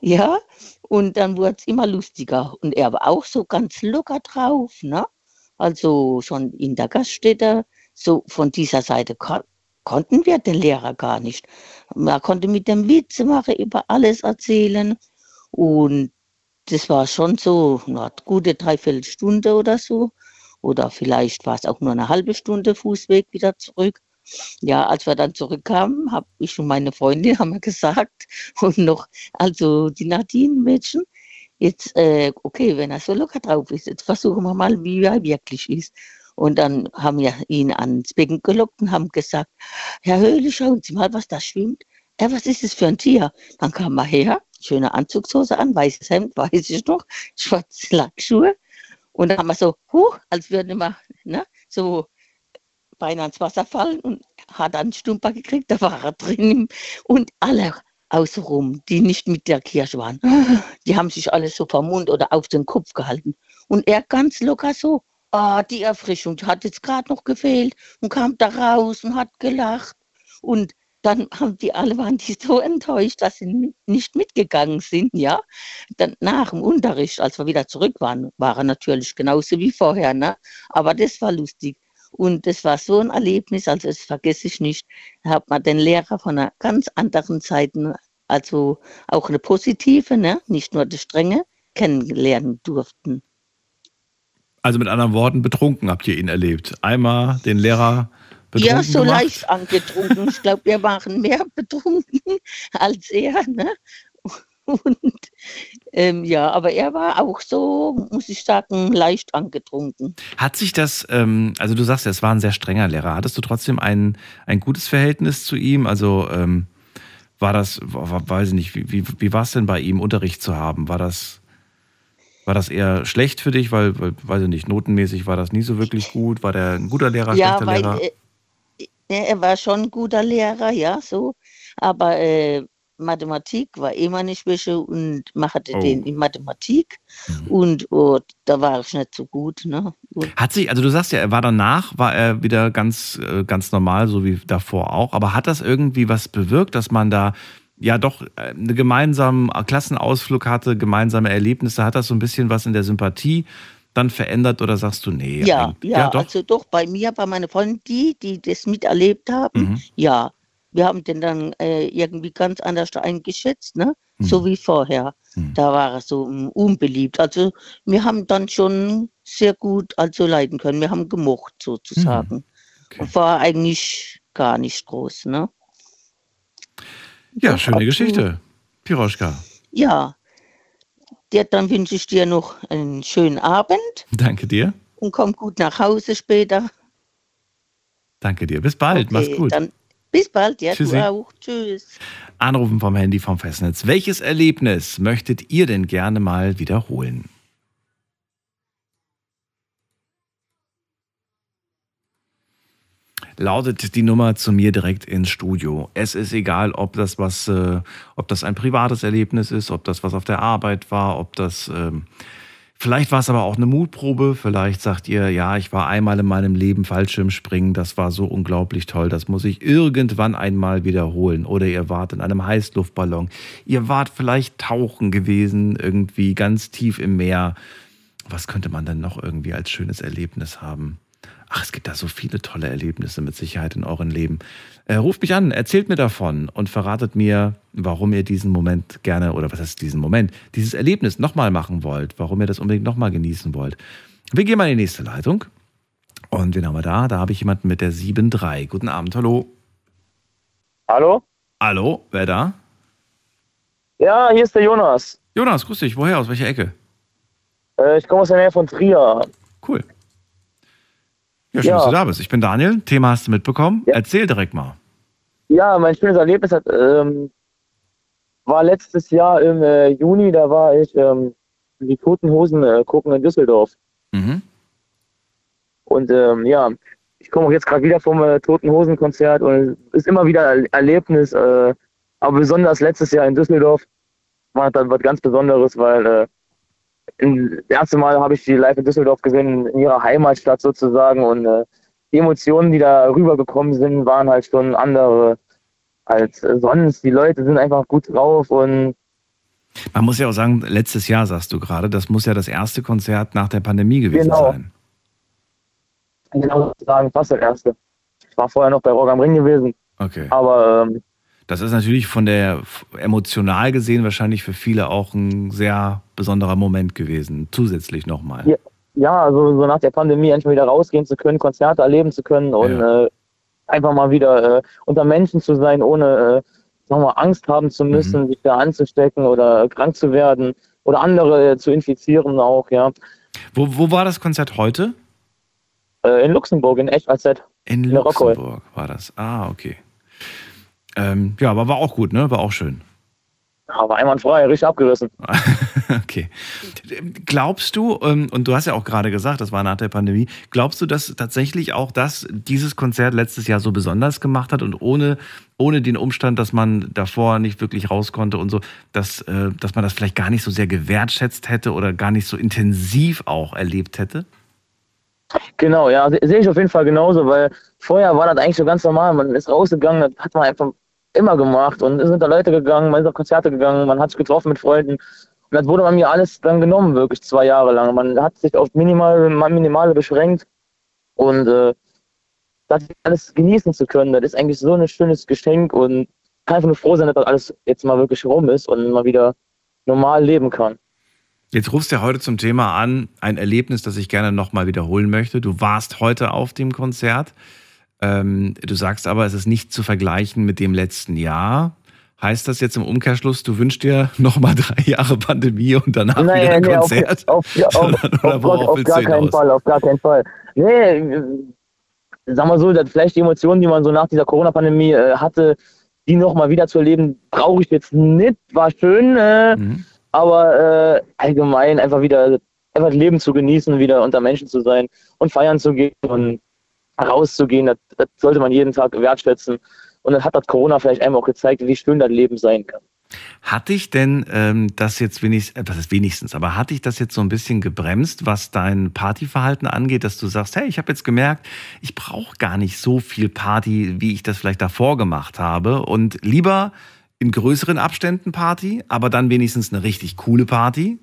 Ja, und dann wurde es immer lustiger. Und er war auch so ganz locker drauf, ne? Also schon in der Gaststätte, so von dieser Seite kon konnten wir den Lehrer gar nicht. Man konnte mit dem Witze machen, über alles erzählen. Und das war schon so eine gute Dreiviertelstunde oder so. Oder vielleicht war es auch nur eine halbe Stunde Fußweg wieder zurück. Ja, als wir dann zurückkamen, habe ich und meine Freundin haben wir gesagt und noch, also die Nadine-Mädchen, jetzt, äh, okay, wenn er so locker drauf ist, jetzt versuchen wir mal, wie er wirklich ist. Und dann haben wir ihn ans Becken gelockt und haben gesagt, Herr Höhle, schauen Sie mal, was da schwimmt. Ja, was ist das für ein Tier? Dann kam er her, schöne Anzugshose an, weißes Hemd, weiß ich noch, schwarze Lackschuhe. Und dann haben wir so, huch, als würden wir ne, so beinahe ins Wasser fallen und hat einen Stumper gekriegt, da war er drin. Und alle außenrum, die nicht mit der Kirche waren, die haben sich alle so vom Mund oder auf den Kopf gehalten. Und er ganz locker so, ah, die Erfrischung, die hat jetzt gerade noch gefehlt und kam da raus und hat gelacht. Und dann haben die alle waren die so enttäuscht, dass sie nicht mitgegangen sind, ja. Dann nach dem Unterricht, als wir wieder zurück waren, war er natürlich genauso wie vorher, ne? Aber das war lustig. Und das war so ein Erlebnis, also das vergesse ich nicht. Da hat man den Lehrer von einer ganz anderen Seite, also auch eine positive, ne? nicht nur die strenge, kennenlernen durften. Also mit anderen Worten, betrunken habt ihr ihn erlebt. Einmal den Lehrer betrunken Ja, so gemacht. leicht angetrunken. Ich glaube, wir waren mehr betrunken als er. Ne? Und ähm, ja, aber er war auch so, muss ich sagen, leicht angetrunken. Hat sich das, ähm, also du sagst ja, es war ein sehr strenger Lehrer. Hattest du trotzdem ein, ein gutes Verhältnis zu ihm? Also ähm, war das, war, weiß ich nicht, wie, wie, wie war es denn bei ihm, Unterricht zu haben? War das, war das eher schlecht für dich? Weil, weil, weiß ich nicht, notenmäßig war das nie so wirklich gut? War der ein guter Lehrer, ja, schlechter weil Lehrer? äh, er war schon ein guter Lehrer, ja, so. Aber äh, Mathematik war immer nicht welche und man hatte Oh. den in Mathematik und oh, da war ich nicht so gut. Ne? Und Hat sich, also du sagst ja, er war danach, war er wieder ganz, äh, ganz normal, so wie davor auch. Aber hat das irgendwie was bewirkt, dass man da ja doch äh, einen gemeinsamen Klassenausflug hatte, gemeinsame Erlebnisse? Hat das so ein bisschen was in der Sympathie dann verändert oder sagst du, nee? ja, eigentlich- ja, doch. also doch, bei mir, bei meinen Freunden, die, die das miterlebt haben, Mhm. ja, wir haben den dann äh, irgendwie ganz anders eingeschätzt, ne? Mhm. so wie vorher. Da war er so mm, unbeliebt. Also wir haben dann schon sehr gut also leiden können. Wir haben gemocht sozusagen. Und war eigentlich gar nicht groß, ne? Ja, schöne. Geschichte. Piroschka, Ja. Ja, dann wünsche ich dir noch einen schönen Abend danke dir. und komm gut nach Hause später. Danke dir. Bis bald. Mach's Okay, gut. Bis bald, ja, Tschüssi. du auch. Tschüss. Anrufen vom Handy vom Festnetz. Welches Erlebnis möchtet ihr denn gerne mal wiederholen? Lautet die Nummer zu mir direkt ins Studio. Es ist egal, ob das was, äh, ob das ein privates Erlebnis ist, ob das was auf der Arbeit war, ob das ähm, Vielleicht war es aber auch eine Mutprobe. Vielleicht sagt ihr, ja, ich war einmal in meinem Leben Fallschirmspringen. Das war so unglaublich toll. Das muss ich irgendwann einmal wiederholen. Oder ihr wart in einem Heißluftballon. Ihr wart vielleicht tauchen gewesen, irgendwie ganz tief im Meer. Was könnte man denn noch irgendwie als schönes Erlebnis haben? Ach, es gibt da so viele tolle Erlebnisse mit Sicherheit in eurem Leben. Äh, ruft mich an, erzählt mir davon und verratet mir, warum ihr diesen Moment gerne, oder was heißt diesen Moment, dieses Erlebnis nochmal machen wollt, warum ihr das unbedingt nochmal genießen wollt. Wir gehen mal in die nächste Leitung. Und wen haben wir da? Da habe ich jemanden mit der 7.3. Guten Abend, hallo. Hallo? Hallo, wer da? Ja, hier ist der Jonas. Jonas, grüß dich. Woher? Aus welcher Ecke? Äh, ich komme aus der Nähe von Trier. Cool. Ja, schön, Ja. dass du da bist. Ich bin Daniel. Thema hast du mitbekommen. Erzähl direkt mal. Ja, mein schönes Erlebnis hat, ähm, war letztes Jahr im äh, Juni, da war ich ähm, die Toten Hosen äh, gucken in Düsseldorf. Mhm. Und ähm, ja, ich komme auch jetzt gerade wieder vom äh, Toten Hosen Konzert und es ist immer wieder ein Erlebnis, äh, aber besonders letztes Jahr in Düsseldorf war dann was ganz Besonderes, weil äh, das erste Mal habe ich die live in Düsseldorf gesehen, in ihrer Heimatstadt sozusagen und äh, die Emotionen, die da rübergekommen sind, waren halt schon andere als sonst. Die Leute sind einfach gut drauf und Man muss ja auch sagen, letztes Jahr sagst du gerade, das muss ja das erste Konzert nach der Pandemie gewesen Genau. sein. genau sagen, fast das erste. Ich war vorher noch bei Rock am Ring gewesen. Okay. Aber ähm, Das ist natürlich von der emotional gesehen wahrscheinlich für viele auch ein sehr besonderer Moment gewesen, zusätzlich nochmal. Ja, ja, also so nach der Pandemie endlich wieder rausgehen zu können, Konzerte erleben zu können und ja. äh, einfach mal wieder äh, unter Menschen zu sein, ohne äh, wir, Angst haben zu müssen, mhm. sich da anzustecken oder krank zu werden oder andere zu infizieren auch, ja. Wo, wo war das Konzert heute? Äh, in Luxemburg, in Echt AZ. In, in Luxemburg war das. Ah, okay. Ähm, ja, aber war auch gut, ne? War auch schön. Aber einwandfrei, richtig abgerissen. okay. Glaubst du, ähm, und du hast ja auch gerade gesagt, das war nach der Pandemie, glaubst du, dass tatsächlich auch das dieses Konzert letztes Jahr so besonders gemacht hat und ohne, ohne den Umstand, dass man davor nicht wirklich raus konnte und so, dass, äh, dass man das vielleicht gar nicht so sehr gewertschätzt hätte oder gar nicht so intensiv auch erlebt hätte? Genau, ja, sehe ich auf jeden Fall genauso, weil vorher war das eigentlich so ganz normal. Man ist rausgegangen, hat man einfach immer gemacht und sind da Leute gegangen, man ist auf Konzerte gegangen, man hat sich getroffen mit Freunden. Und das wurde bei mir alles dann genommen, wirklich zwei Jahre lang. Man hat sich auf minimal, Minimale beschränkt und äh, das alles genießen zu können, das ist eigentlich so ein schönes Geschenk und kann einfach nur froh sein, dass das alles jetzt mal wirklich rum ist und man wieder normal leben kann. Jetzt rufst du ja heute zum Thema an, ein Erlebnis, das ich gerne nochmal wiederholen möchte. Du warst heute auf dem Konzert. Ähm, du sagst aber, es ist nicht zu vergleichen mit dem letzten Jahr. Heißt das jetzt im Umkehrschluss, du wünschst dir nochmal drei Jahre Pandemie und danach nee, wieder ein nee, Konzert? Auf, auf, auf, auf, Gott, auf gar keinen Fall, auf gar keinen Fall. Nee, sag mal so, vielleicht die Emotionen, die man so nach dieser Corona-Pandemie äh, hatte, die nochmal wieder zu erleben, brauche ich jetzt nicht. War schön, äh, mhm. aber äh, allgemein einfach wieder einfach das Leben zu genießen, wieder unter Menschen zu sein und feiern zu gehen und rauszugehen, das, das sollte man jeden Tag wertschätzen. Und dann hat das Corona vielleicht einmal auch gezeigt, wie schön das Leben sein kann. Hat dich denn ähm, das jetzt wenigstens, äh, das ist wenigstens, aber hat dich das jetzt so ein bisschen gebremst, was dein Partyverhalten angeht, dass du sagst, hey, ich habe jetzt gemerkt, ich brauche gar nicht so viel Party, wie ich das vielleicht davor gemacht habe und lieber in größeren Abständen Party, aber dann wenigstens eine richtig coole Party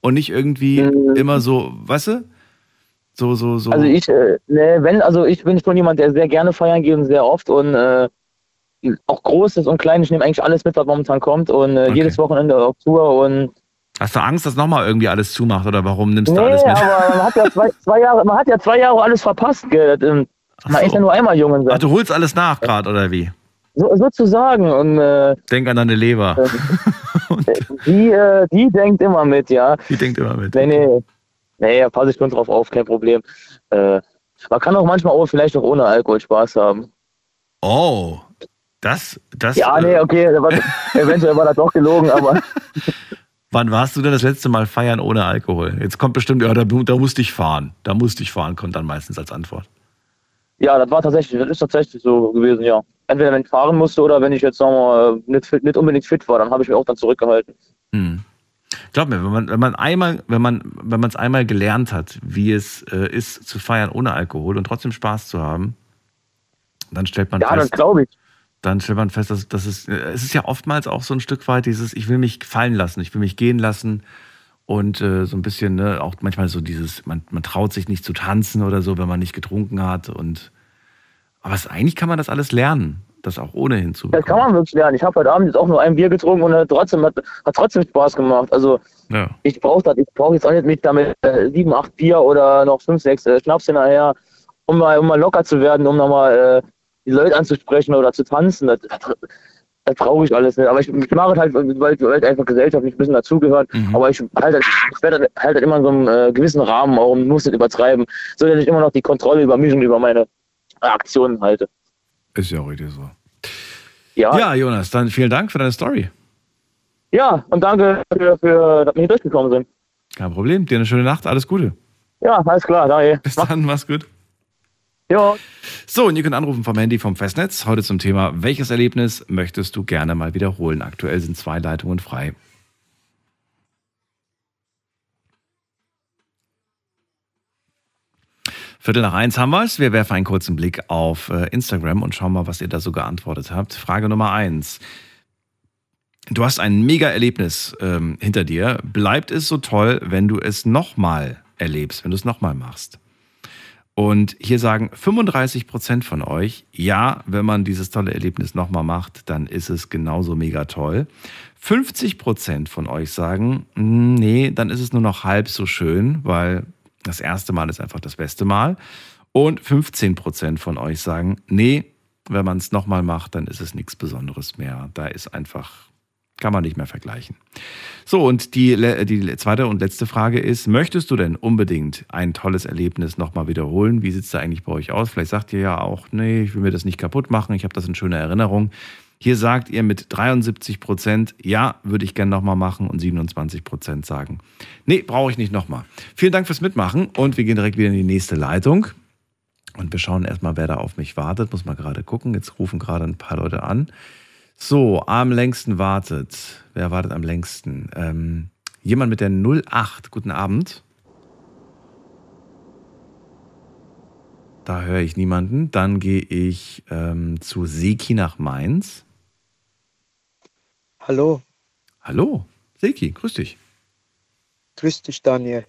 und nicht irgendwie mhm. immer so, weißt du, so, so, so. Also ich, äh, ne, wenn, also ich bin schon jemand, der sehr gerne feiern geht und sehr oft und äh, auch Großes und Kleines, ich nehme eigentlich alles mit, was momentan kommt und äh, okay. jedes Wochenende auf Tour und Hast du Angst, dass nochmal irgendwie alles zumacht oder warum nimmst nee, du alles mit? aber man hat ja zwei, zwei, Jahre, man hat ja zwei Jahre alles verpasst. Gell? Man so. ist ja nur einmal jung Ach, du holst alles nach gerade oder wie? So, sozusagen. Und, äh, Denk an deine Leber. die, äh, die denkt immer mit, ja. Die denkt immer mit. Nee, nee. Nee, da passe ich schon drauf auf, kein Problem. Äh, man kann auch manchmal auch vielleicht auch ohne Alkohol Spaß haben. Oh, das, das. Ja, nee, okay, war, eventuell war das doch gelogen, aber. Wann warst du denn das letzte Mal feiern ohne Alkohol? Jetzt kommt bestimmt, ja, da, da musste ich fahren. Da musste ich fahren, kommt dann meistens als Antwort. Ja, das war tatsächlich, das ist tatsächlich so gewesen, ja. Entweder wenn ich fahren musste oder wenn ich jetzt sagen wir, nicht, nicht unbedingt fit war, dann habe ich mich auch dann zurückgehalten. Hm. Glaub mir, wenn man, wenn man einmal, wenn man, wenn man es einmal gelernt hat, wie es äh, ist zu feiern ohne Alkohol und trotzdem Spaß zu haben, dann stellt man ja, fest. Ja, das glaube ich. Dann stellt man fest, dass, dass es, es ist ja oftmals auch so ein Stück weit dieses, ich will mich fallen lassen, ich will mich gehen lassen und äh, so ein bisschen, ne, auch manchmal so dieses, man, man traut sich nicht zu tanzen oder so, wenn man nicht getrunken hat und aber es, eigentlich kann man das alles lernen das auch ohnehin zu Das kann man wirklich lernen. Ich habe heute Abend jetzt auch nur ein Bier getrunken und trotzdem, hat, hat trotzdem Spaß gemacht. Also ja. ich brauche das, ich brauche jetzt auch nicht mit damit äh, sieben, acht Bier oder noch fünf, sechs äh, Schnaps hinterher, um mal, um mal locker zu werden, um nochmal äh, die Leute anzusprechen oder zu tanzen. Das, das, das brauche ich alles nicht. Aber ich, ich mache es halt, weil, weil einfach gesellschaftlich ein bisschen dazugehört. Mhm. Aber ich halte ich werde halt immer in so einem äh, gewissen Rahmen auch und muss nicht übertreiben, so dass ich immer noch die Kontrolle über mich und über meine Aktionen halte. Ist ja auch richtig so. Ja. ja, Jonas, dann vielen Dank für deine Story. Ja, und danke, für, für dass wir hier durchgekommen sind. Kein Problem. Dir eine schöne Nacht. Alles Gute. Ja, alles klar. Danke. Bis dann. Mach's gut. Ja. So, und ihr könnt anrufen vom Handy vom Festnetz. Heute zum Thema, welches Erlebnis möchtest du gerne mal wiederholen? Aktuell sind zwei Leitungen frei. Viertel nach eins haben wir es. Wir werfen einen kurzen Blick auf äh, Instagram und schauen mal, was ihr da so geantwortet habt. Frage Nummer eins. Du hast ein Mega-Erlebnis ähm, hinter dir. Bleibt es so toll, wenn du es nochmal erlebst, wenn du es nochmal machst? Und hier sagen 35 Prozent von euch, ja, wenn man dieses tolle Erlebnis nochmal macht, dann ist es genauso mega toll. 50 Prozent von euch sagen, nee, dann ist es nur noch halb so schön, weil das erste Mal ist einfach das beste Mal. Und 15 Prozent von euch sagen, nee, wenn man es nochmal macht, dann ist es nichts Besonderes mehr. Da ist einfach, kann man nicht mehr vergleichen. So, und die, die zweite und letzte Frage ist, möchtest du denn unbedingt ein tolles Erlebnis nochmal wiederholen? Wie sieht es da eigentlich bei euch aus? Vielleicht sagt ihr ja auch, nee, ich will mir das nicht kaputt machen, ich habe das in schöner Erinnerung. Hier sagt ihr mit 73 Prozent, ja, würde ich gerne nochmal machen und 27 Prozent sagen, nee, brauche ich nicht nochmal. Vielen Dank fürs Mitmachen und wir gehen direkt wieder in die nächste Leitung. Und wir schauen erstmal, wer da auf mich wartet. Muss mal gerade gucken. Jetzt rufen gerade ein paar Leute an. So, am längsten wartet. Wer wartet am längsten? Ähm, jemand mit der 08. Guten Abend. Da höre ich niemanden. Dann gehe ich ähm, zu Seki nach Mainz. Hallo. Hallo, Seki, grüß dich. Grüß dich, Daniel.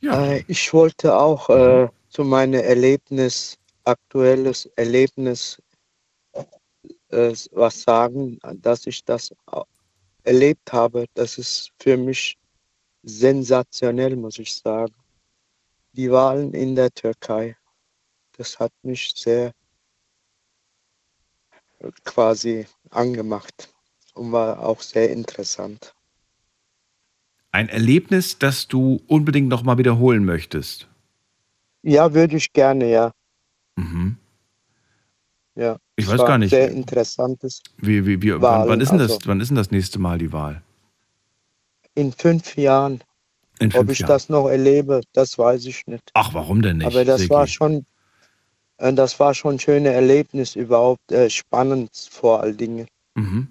Ja. Äh, ich wollte auch äh, zu meinem Erlebnis, aktuelles Erlebnis, äh, was sagen, dass ich das erlebt habe. Das ist für mich sensationell, muss ich sagen. Die Wahlen in der Türkei, das hat mich sehr quasi angemacht und war auch sehr interessant. Ein Erlebnis, das du unbedingt nochmal wiederholen möchtest? Ja, würde ich gerne, ja. Mhm. Ja. Ich weiß gar nicht. Sehr interessantes. Wie, wie, wie, wann, wann, ist denn das, also wann ist denn das nächste Mal die Wahl? In fünf Jahren. In fünf Ob ich Jahren. das noch erlebe, das weiß ich nicht. Ach, warum denn nicht? Aber das Seki? war schon, das war schon ein schönes Erlebnis überhaupt, äh, spannend vor allen Dingen. Mhm.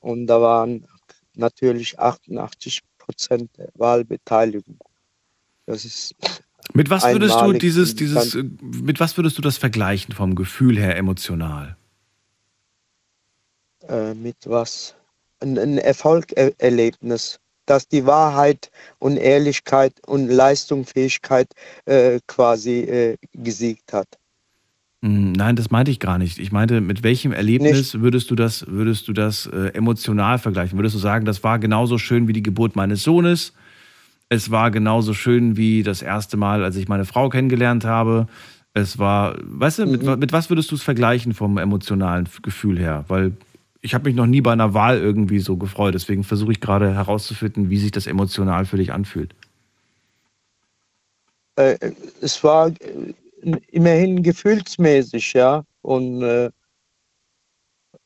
Und da waren natürlich 88 Prozent Wahlbeteiligung. Das ist Mit was würdest du dieses, dieses, äh, mit was würdest du das vergleichen vom Gefühl her emotional? äh, mit was? Ein, ein Erfolgserlebnis, dass die Wahrheit und Ehrlichkeit und Leistungsfähigkeit äh, quasi äh, gesiegt hat. Hm, Nein, das meinte ich gar nicht. Ich meinte, mit welchem Erlebnis würdest du das, würdest du das äh, emotional vergleichen? Würdest du sagen, das war genauso schön wie die Geburt meines Sohnes? Es war genauso schön wie das erste Mal, als ich meine Frau kennengelernt habe. Es war, weißt du, mit, Mhm. wa- mit was würdest du es vergleichen vom emotionalen Gefühl her? Weil ich habe mich noch nie bei einer Wahl irgendwie so gefreut. Deswegen versuche ich gerade herauszufinden, wie sich das emotional für dich anfühlt. Äh, es war immerhin gefühlsmäßig, ja. Und, äh,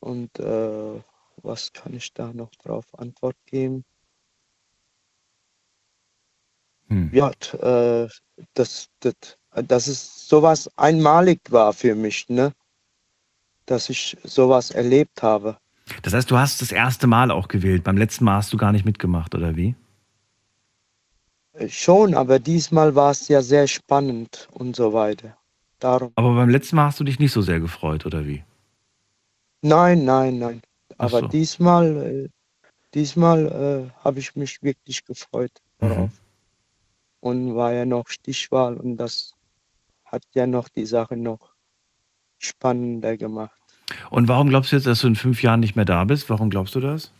und äh, was kann ich da noch drauf Antwort geben? Hm. Ja, äh, dass, dass, dass es sowas einmalig war für mich, ne? Dass ich sowas erlebt habe. Das heißt, du hast das erste Mal auch gewählt. Beim letzten Mal hast du gar nicht mitgemacht, oder wie? Schon, aber diesmal war es ja sehr spannend und so weiter. Darum. Aber beim letzten Mal hast du dich nicht so sehr gefreut, oder wie? Nein, nein, nein. Aber so. diesmal, äh, diesmal äh, habe ich mich wirklich gefreut darauf. Und war ja noch Stichwahl und das hat ja noch die Sache noch spannender gemacht. Und warum glaubst du jetzt, dass du in fünf Jahren nicht mehr da bist? Warum glaubst du das?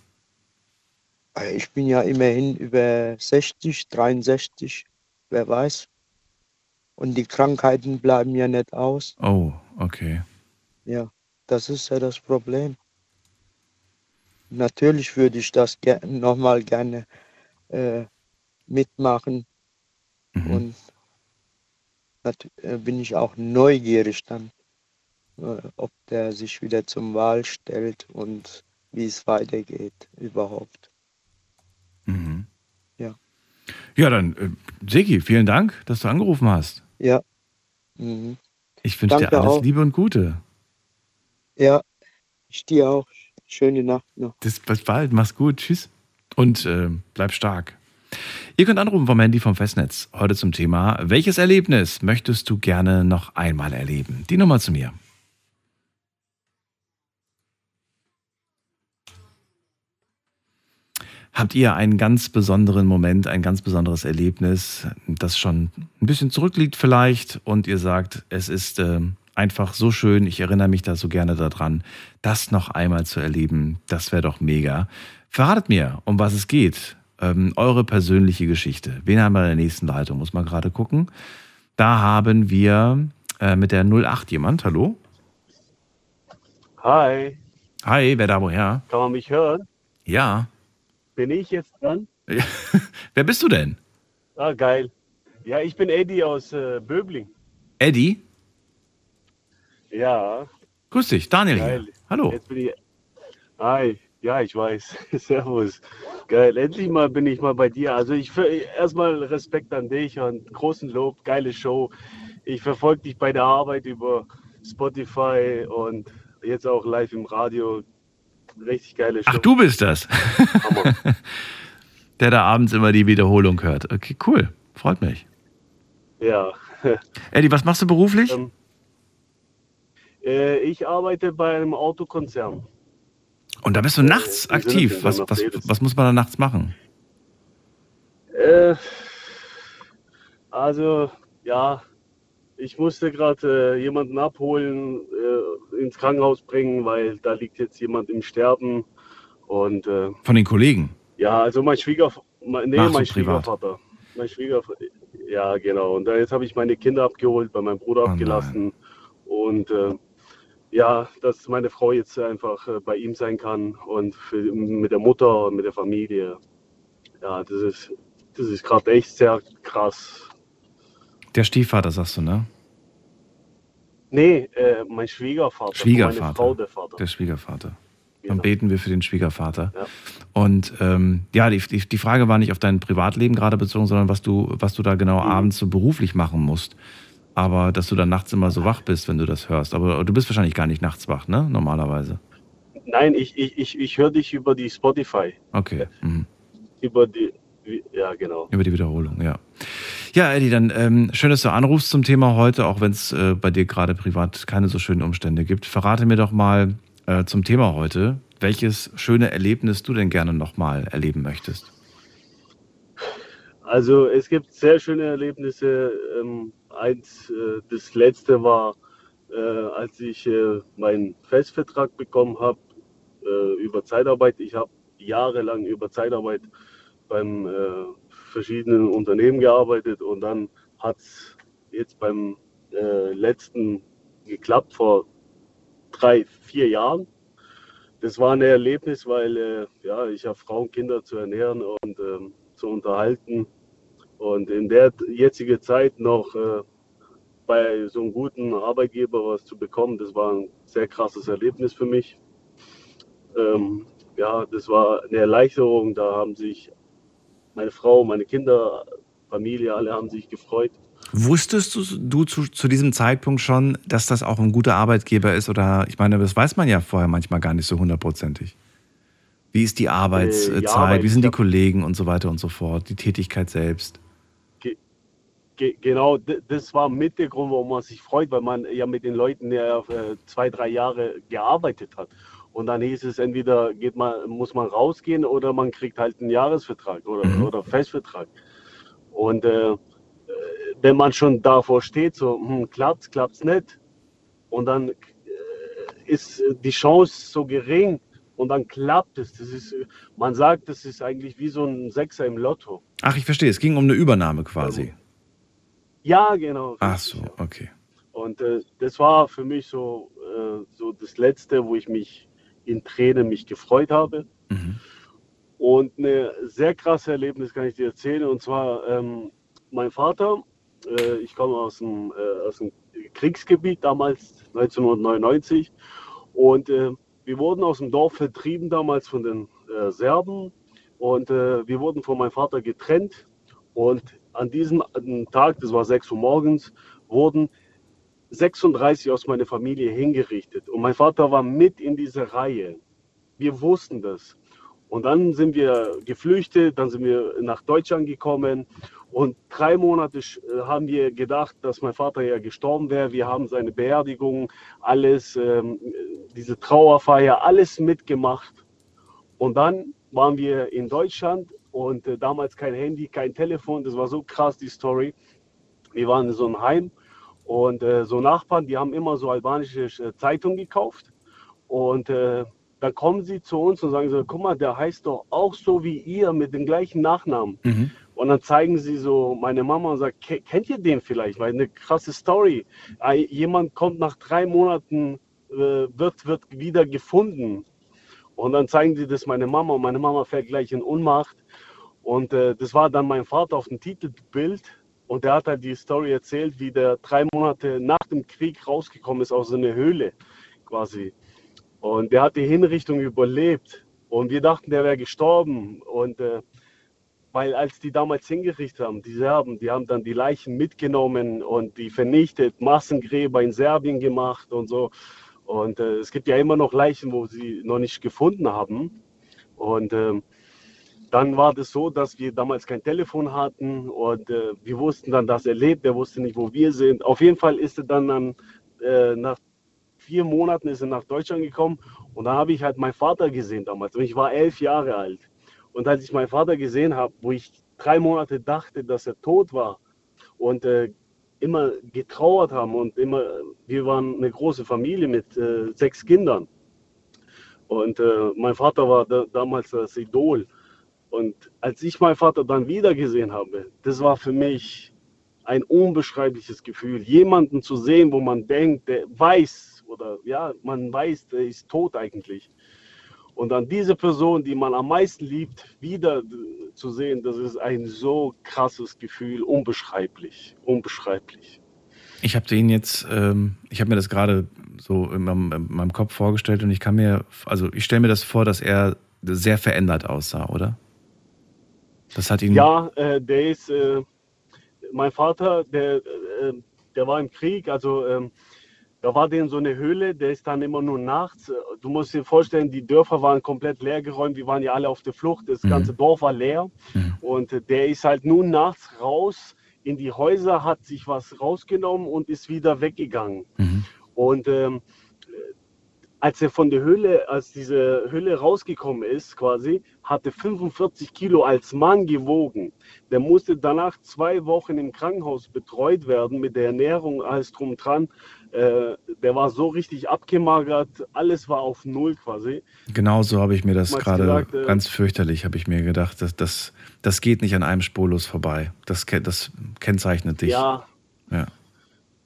Äh, Ich bin ja immerhin über 60, 63, wer weiß. Und die Krankheiten bleiben ja nicht aus. Oh, okay. Ja, das ist ja das Problem. Natürlich würde ich das ger nochmal gerne äh, mitmachen. Und nat- äh, bin ich auch neugierig dann, äh, ob der sich wieder zum Wahl stellt und wie es weitergeht überhaupt. Ja. Ja, dann, äh, Seki, vielen Dank, dass du angerufen hast. Ja. Mhm. Ich wünsche dir alles auch. Liebe und Gute. Ja, ich dir auch. Schöne Nacht noch. Bis, bis bald, mach's gut, tschüss. Und äh, bleib stark. Ihr könnt anrufen vom Handy vom Festnetz. Heute zum Thema, welches Erlebnis möchtest du gerne noch einmal erleben? Die Nummer zu mir. Habt ihr einen ganz besonderen Moment, ein ganz besonderes Erlebnis, das schon ein bisschen zurückliegt vielleicht und ihr sagt, es ist äh, einfach so schön, ich erinnere mich da so gerne daran, das noch einmal zu erleben, das wäre doch mega. Verratet mir, um was es geht, ähm, eure persönliche Geschichte. Wen haben wir in der nächsten Leitung? Muss man gerade gucken. Da haben wir äh, mit der 08 jemand. Hallo? Hi, Hi, wer da woher? kann man mich hören? Ja. Bin ich jetzt dran? wer bist du denn? Ah, geil. Ja, ich bin Eddie aus äh, Böbling. Eddie? Ja. Grüß dich, Daniel hier. Geil. Hallo. Jetzt bin ich. Hi. Ja, ich weiß. Servus. Geil. Endlich mal bin ich mal bei dir. Also ich erstmal Respekt an dich und großen Lob, geile Show. Ich verfolge dich bei der Arbeit über Spotify und jetzt auch live im Radio. Richtig geile Show. Ach, du bist das. der da abends immer die Wiederholung hört. Okay, cool. Freut mich. Ja. Eddie, was machst du beruflich? Ähm, äh, ich arbeite bei einem Autokonzern. Und da bist du nachts wir sind aktiv. Was, was, was muss man da nachts machen? Äh, also, ja, ich musste gerade äh, jemanden abholen, äh, ins Krankenhaus bringen, weil da liegt jetzt jemand im Sterben. Und äh, Von den Kollegen. ja, also mein Schwiegervater, mein, nee, Ach so, mein. Schwiegervater. Mein Schwiegervater, ja, genau. Und jetzt habe ich meine Kinder abgeholt, bei meinem Bruder Oh abgelassen. Und äh, ja, dass meine Frau jetzt einfach äh, bei ihm sein kann und für, mit der Mutter und mit der Familie. Ja, das ist, das ist gerade echt sehr krass. Der Stiefvater, sagst du, ne? Nee, äh, mein Schwiegervater. Schwiegervater. Meine Frau, der Vater. Der Schwiegervater. Genau. Dann beten wir für den Schwiegervater. Ja. Und ähm, ja, die, die, die Frage war nicht auf dein Privatleben gerade bezogen, sondern was du, was du da genau Mhm. abends so beruflich machen musst. Aber dass du dann nachts immer so wach bist, wenn du das hörst. Aber du bist wahrscheinlich gar nicht nachts wach, ne? Normalerweise. Nein, ich, ich, ich, ich höre dich über die Spotify. Okay. Mhm. Über die, ja, genau. Über die Wiederholung, ja. Ja, Eddie, dann ähm, schön, dass du anrufst zum Thema heute, auch wenn es äh, bei dir gerade privat keine so schönen Umstände gibt. Verrate mir doch mal äh, zum Thema heute, welches schöne Erlebnis du denn gerne nochmal erleben möchtest. Also es gibt sehr schöne Erlebnisse. Ähm, eins, äh, das letzte war, äh, als ich äh, meinen Festvertrag bekommen habe äh, über Zeitarbeit. Ich habe jahrelang über Zeitarbeit beim verschiedenen Unternehmen gearbeitet und dann hat es jetzt beim äh, letzten geklappt vor drei, vier Jahren. Das war ein Erlebnis, weil äh, ja, ich habe Frauen, Kinder zu ernähren und ähm, zu unterhalten. Und in der jetzigen Zeit noch äh, bei so einem guten Arbeitgeber was zu bekommen, das war ein sehr krasses Erlebnis für mich. Ähm, ja, das war eine Erleichterung. Da haben sich meine Frau, meine Kinder, Familie, alle haben sich gefreut. Wusstest du, du zu, zu diesem Zeitpunkt schon, dass das auch ein guter Arbeitgeber ist? Oder ich meine, das weiß man ja vorher manchmal gar nicht so hundertprozentig. Wie ist die Arbeitszeit? ja, aber Wie sind die Kollegen und so weiter und so fort? Die Tätigkeit selbst? Ge ge genau, das war mit der Grund, warum man sich freut, weil man ja mit den Leuten ja äh, zwei, drei Jahre gearbeitet hat. Und dann hieß es, entweder geht man, muss man rausgehen oder man kriegt halt einen Jahresvertrag oder, oder Festvertrag. Und äh, äh, wenn man schon davor steht, so hm, klappt's, klappt's nicht, und dann äh, ist die Chance so gering und dann klappt es. Das ist, man sagt, das ist eigentlich wie so ein Sechser im Lotto. Ach, ich verstehe. Es ging um eine Übernahme quasi. Ja, genau. Ach so, okay. Und äh, das war für mich so, äh, so das Letzte, wo ich mich in Tränen mich gefreut habe. Und ein sehr krasses Erlebnis kann ich dir erzählen. Und zwar ähm, mein Vater, äh, ich komme aus dem, äh, aus dem Kriegsgebiet damals, 1999. Und äh, wir wurden aus dem Dorf vertrieben damals von den äh, Serben. Und äh, wir wurden von meinem Vater getrennt. Und an diesem Tag, das war 6 Uhr morgens, wurden 36 aus meiner Familie hingerichtet. Und mein Vater war mit in dieser Reihe. Wir wussten das. Und dann sind wir geflüchtet, dann sind wir nach Deutschland gekommen. Und drei Monate äh, haben wir gedacht, dass mein Vater ja gestorben wäre. Wir haben seine Beerdigung, alles, ähm, diese Trauerfeier, alles mitgemacht. Und dann waren wir in Deutschland und äh, damals kein Handy, kein Telefon. Das war so krass, die Story. Wir waren in so einem Heim und äh, so Nachbarn, die haben immer so albanische äh, Zeitungen gekauft. Und äh, dann kommen sie zu uns und sagen so, guck mal, der heißt doch auch so wie ihr mit dem gleichen Nachnamen. Mhm. Und dann zeigen sie so meine Mama und sagt, "Ke- kennt ihr den vielleicht? Weil eine krasse Story. Jemand kommt nach drei Monaten, äh, wird, wird wieder gefunden. Und dann zeigen sie das meine Mama und meine Mama fällt gleich in Ohnmacht. Und äh, das war dann mein Vater auf dem Titelbild. Und der hat halt die Story erzählt, wie der drei Monate nach dem Krieg rausgekommen ist aus so einer Höhle quasi. Und der hat die Hinrichtung überlebt. Und wir dachten, der wäre gestorben. Und äh, weil als die damals hingerichtet haben, die Serben, die haben dann die Leichen mitgenommen und die vernichtet, Massengräber in Serbien gemacht und so. Und äh, es gibt ja immer noch Leichen, wo sie noch nicht gefunden haben. Und ähm, dann war das so, dass wir damals kein Telefon hatten und äh, wir wussten dann, dass er lebt. Er wusste nicht, wo wir sind. Auf jeden Fall ist er dann, dann äh, nach vier Monaten ist er nach Deutschland gekommen und dann habe ich halt meinen Vater gesehen damals. Und ich war elf Jahre alt. Und als ich meinen Vater gesehen habe, wo ich drei Monate dachte, dass er tot war und äh, immer getrauert haben und immer, wir waren eine große Familie mit äh, sechs Kindern. Und äh, mein Vater war da, damals das Idol. Und als ich meinen Vater dann wieder gesehen habe, das war für mich ein unbeschreibliches Gefühl, jemanden zu sehen, wo man denkt, der weiß oder ja, man weiß, der ist tot eigentlich. Und dann diese Person, die man am meisten liebt, wieder zu sehen, das ist ein so krasses Gefühl, unbeschreiblich, unbeschreiblich. Ich habe den jetzt, ähm, ich habe mir das gerade so in meinem, in meinem Kopf vorgestellt und ich kann mir, also ich stelle mir das vor, dass er sehr verändert aussah, oder? Das hat ihn. Ja, äh, der ist, äh, mein Vater, der, äh, der war im Krieg, also ähm, da war der in so eine Höhle, der ist dann immer nur nachts. Du musst dir vorstellen, die Dörfer waren komplett leergeräumt, wir waren ja alle auf der Flucht, das ganze Dorf war leer. Und äh, der ist halt nur nachts raus in die Häuser, hat sich was rausgenommen und ist wieder weggegangen. Und ähm, als er von der Höhle, als diese Höhle rausgekommen ist, quasi, hatte 45 Kilo als Mann gewogen. Der musste danach zwei Wochen im Krankenhaus betreut werden mit der Ernährung, alles drum dran. Äh, der war so richtig abgemagert, alles war auf Null quasi. Genau so habe ich mir das gerade äh, ganz fürchterlich, habe ich mir gedacht. Das, das, das geht nicht an einem spurlos vorbei. Das, das kennzeichnet dich. Ja, Ja.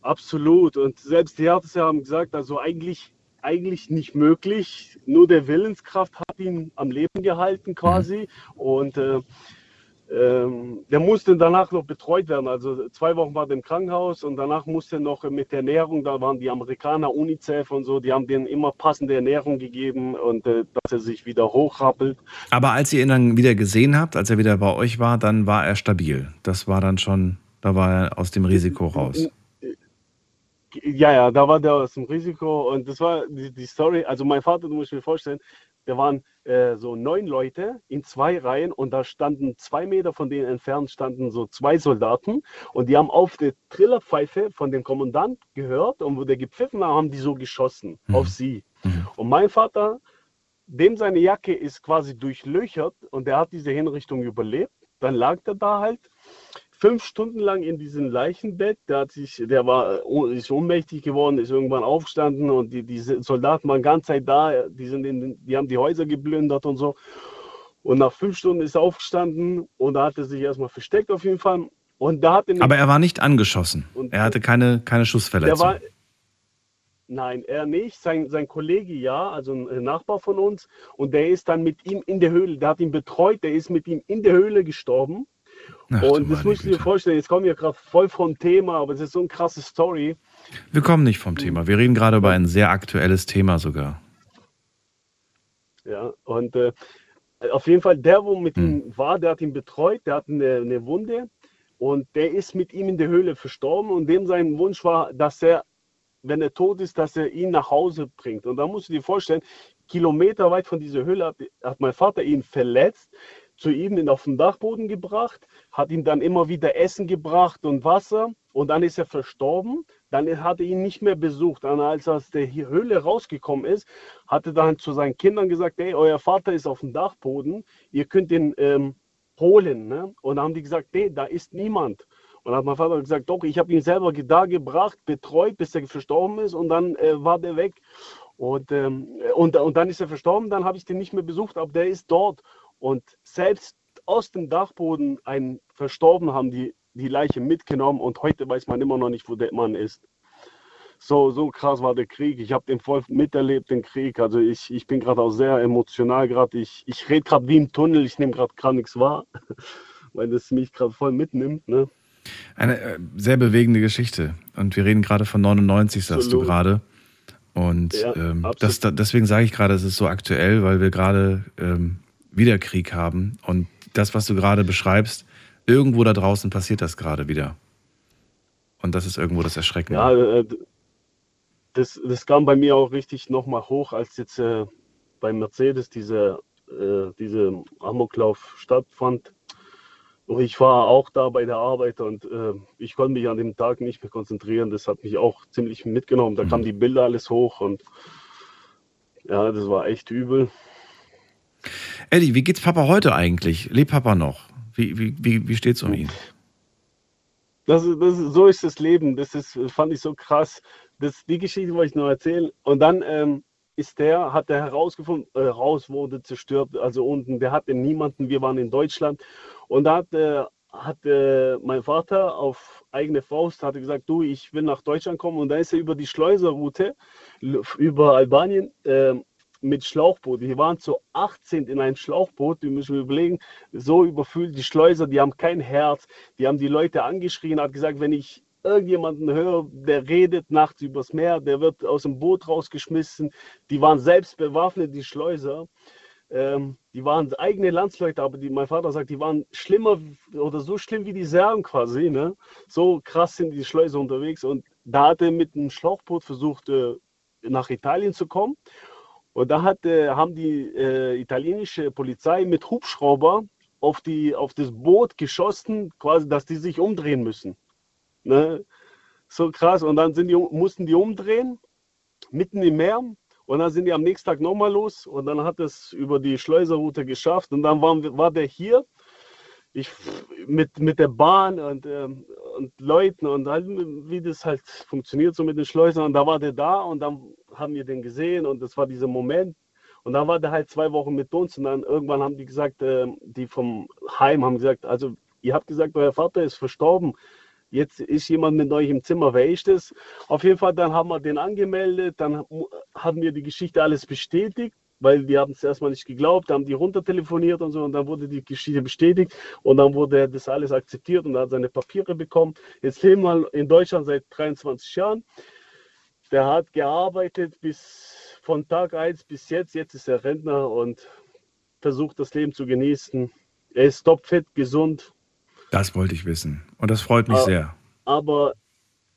Absolut. Und selbst die Ärzte haben gesagt, also eigentlich, eigentlich nicht möglich. Nur der Willenskraft hat ihn am Leben gehalten quasi. Und äh, ähm, der musste danach noch betreut werden. Also zwei Wochen war er im Krankenhaus und danach musste er noch mit der Ernährung, da waren die Amerikaner, UNICEF und so, die haben denen immer passende Ernährung gegeben und äh, dass er sich wieder hochrappelt. Aber als ihr ihn dann wieder gesehen habt, als er wieder bei euch war, dann war er stabil. Das war dann schon, da war er aus dem Risiko raus. Ja, ja, da war der aus dem Risiko und das war die, die Story. Also mein Vater, du musst dir vorstellen, da waren äh, so neun Leute in zwei Reihen und da standen zwei Meter von denen entfernt standen so zwei Soldaten und die haben auf die Trillerpfeife von dem Kommandant gehört und wo der gepfiffen hat, haben die so geschossen auf sie. Und mein Vater, dem seine Jacke ist quasi durchlöchert und der hat diese Hinrichtung überlebt. Dann lag er da halt fünf Stunden lang in diesem Leichenbett. Der hat sich, der war äh, ist ohnmächtig geworden, ist irgendwann aufgestanden und die, die Soldaten waren ganz Zeit da. Die sind in, die haben die Häuser geplündert und so. Und nach fünf Stunden ist er aufgestanden und da hat er sich erstmal versteckt auf jeden Fall. Und da hat er Aber er war nicht angeschossen. Und- Er hatte keine, keine Schussverletzung. war, nein, er nicht. Sein, sein Kollege ja, also ein Nachbar von uns. Und der ist dann mit ihm in der Höhle, der hat ihn betreut, der ist mit ihm in der Höhle gestorben. Ach, und das musst du dir vorstellen, jetzt kommen wir gerade voll vom Thema, aber es ist so eine krasse Story. Wir kommen nicht vom Thema. Wir reden gerade über ein sehr aktuelles Thema sogar. Ja, und äh, auf jeden Fall, der, wo mit ihm war, der hat ihn betreut, der hat eine, eine Wunde und der ist mit ihm in der Höhle verstorben und dem sein Wunsch war, dass er, wenn er tot ist, dass er ihn nach Hause bringt. Und da musst du dir vorstellen, Kilometer weit von dieser Höhle hat, hat mein Vater ihn verletzt, zu ihm auf den Dachboden gebracht, hat ihm dann immer wieder Essen gebracht und Wasser und dann ist er verstorben. Dann hat er ihn nicht mehr besucht. Dann, als er aus der Höhle rausgekommen ist, hat er dann zu seinen Kindern gesagt, hey, euer Vater ist auf dem Dachboden, ihr könnt ihn ähm, holen. Ne? Und dann haben die gesagt, nee, da ist niemand. Und dann hat mein Vater gesagt, doch, ich habe ihn selber da gebracht, betreut, bis er verstorben ist und dann äh, war der weg. Und, ähm, und, und dann ist er verstorben, dann habe ich den nicht mehr besucht, aber der ist dort. Und selbst aus dem Dachboden einen Verstorben haben die die Leiche mitgenommen und heute weiß man immer noch nicht, wo der Mann ist. So, so krass war der Krieg. Ich habe den voll miterlebt, den Krieg. Also ich, ich bin gerade auch sehr emotional gerade. Ich, ich rede gerade wie im Tunnel, ich nehme gerade gar nichts wahr, weil das mich gerade voll mitnimmt. Ne? Eine äh, sehr bewegende Geschichte. Und wir reden gerade von 99, sagst absolut. du gerade. Und ja, ähm, das, deswegen sage ich gerade, es ist so aktuell, weil wir gerade ähm, wieder Krieg haben. Und das, was du gerade beschreibst, irgendwo da draußen passiert das gerade wieder. Und das ist irgendwo das Erschreckende. Ja, äh, das, das kam bei mir auch richtig nochmal hoch, als jetzt äh, bei Mercedes diese, äh, diese Amoklauf stattfand. Und ich war auch da bei der Arbeit und äh, ich konnte mich an dem Tag nicht mehr konzentrieren. Das hat mich auch ziemlich mitgenommen. Da mhm. kamen die Bilder alles hoch und ja, das war echt übel. Eddie, wie geht's Papa heute eigentlich? Lebt Papa noch? Wie, wie, wie, wie steht es um ihn? Das, das, so ist das Leben. Das ist, fand ich so krass. Das, die Geschichte wollte ich nur erzählen. Und dann ähm, ist der, hat er herausgefunden, äh, raus wurde zerstört, also unten, der hatte niemanden, wir waren in Deutschland. Und da hat, äh, hat äh, mein Vater auf eigene Faust hatte gesagt, du, ich will nach Deutschland kommen. Und da ist er über die Schleuserroute, über Albanien, ähm, mit Schlauchboot. Wir waren zu 18 in einem Schlauchboot. Wir müssen überlegen, so überfüllt die Schleuser, die haben kein Herz. Die haben die Leute angeschrien, hat gesagt, wenn ich irgendjemanden höre, der redet nachts übers Meer, der wird aus dem Boot rausgeschmissen. Die waren selbst bewaffnet, die Schleuser. Ähm, die waren eigene Landsleute, aber die, mein Vater sagt, die waren schlimmer oder so schlimm wie die Serben quasi. Ne? So krass sind die Schleuser unterwegs. Und da hat er mit einem Schlauchboot versucht, äh, nach Italien zu kommen. Und da hat, äh, haben die äh, italienische Polizei mit Hubschrauber auf, die, auf das Boot geschossen, quasi, dass die sich umdrehen müssen. Ne? So krass. Und dann die, mussten die umdrehen, mitten im Meer. Und dann sind die am nächsten Tag nochmal los. Und dann hat es über die Schleuserroute geschafft. Und dann waren, war der hier ich mit, mit der Bahn und, ähm, und Leuten und halt, wie das halt funktioniert so mit den Schleusern. Und da war der da und dann haben wir den gesehen und das war dieser Moment. Und dann war der halt zwei Wochen mit uns und dann irgendwann haben die gesagt, äh, die vom Heim haben gesagt, also ihr habt gesagt, euer Vater ist verstorben. Jetzt ist jemand mit euch im Zimmer, wer ist das? Auf jeden Fall, dann haben wir den angemeldet, dann haben wir die Geschichte alles bestätigt weil wir haben es erstmal nicht geglaubt, haben die runtertelefoniert und so und dann wurde die Geschichte bestätigt und dann wurde das alles akzeptiert und hat seine Papiere bekommen. Jetzt leben wir in Deutschland seit 23 Jahren. Der hat gearbeitet bis von Tag 1 bis jetzt. Jetzt ist er Rentner und versucht das Leben zu genießen. Er ist topfit, gesund. Das wollte ich wissen und das freut mich aber, sehr. Aber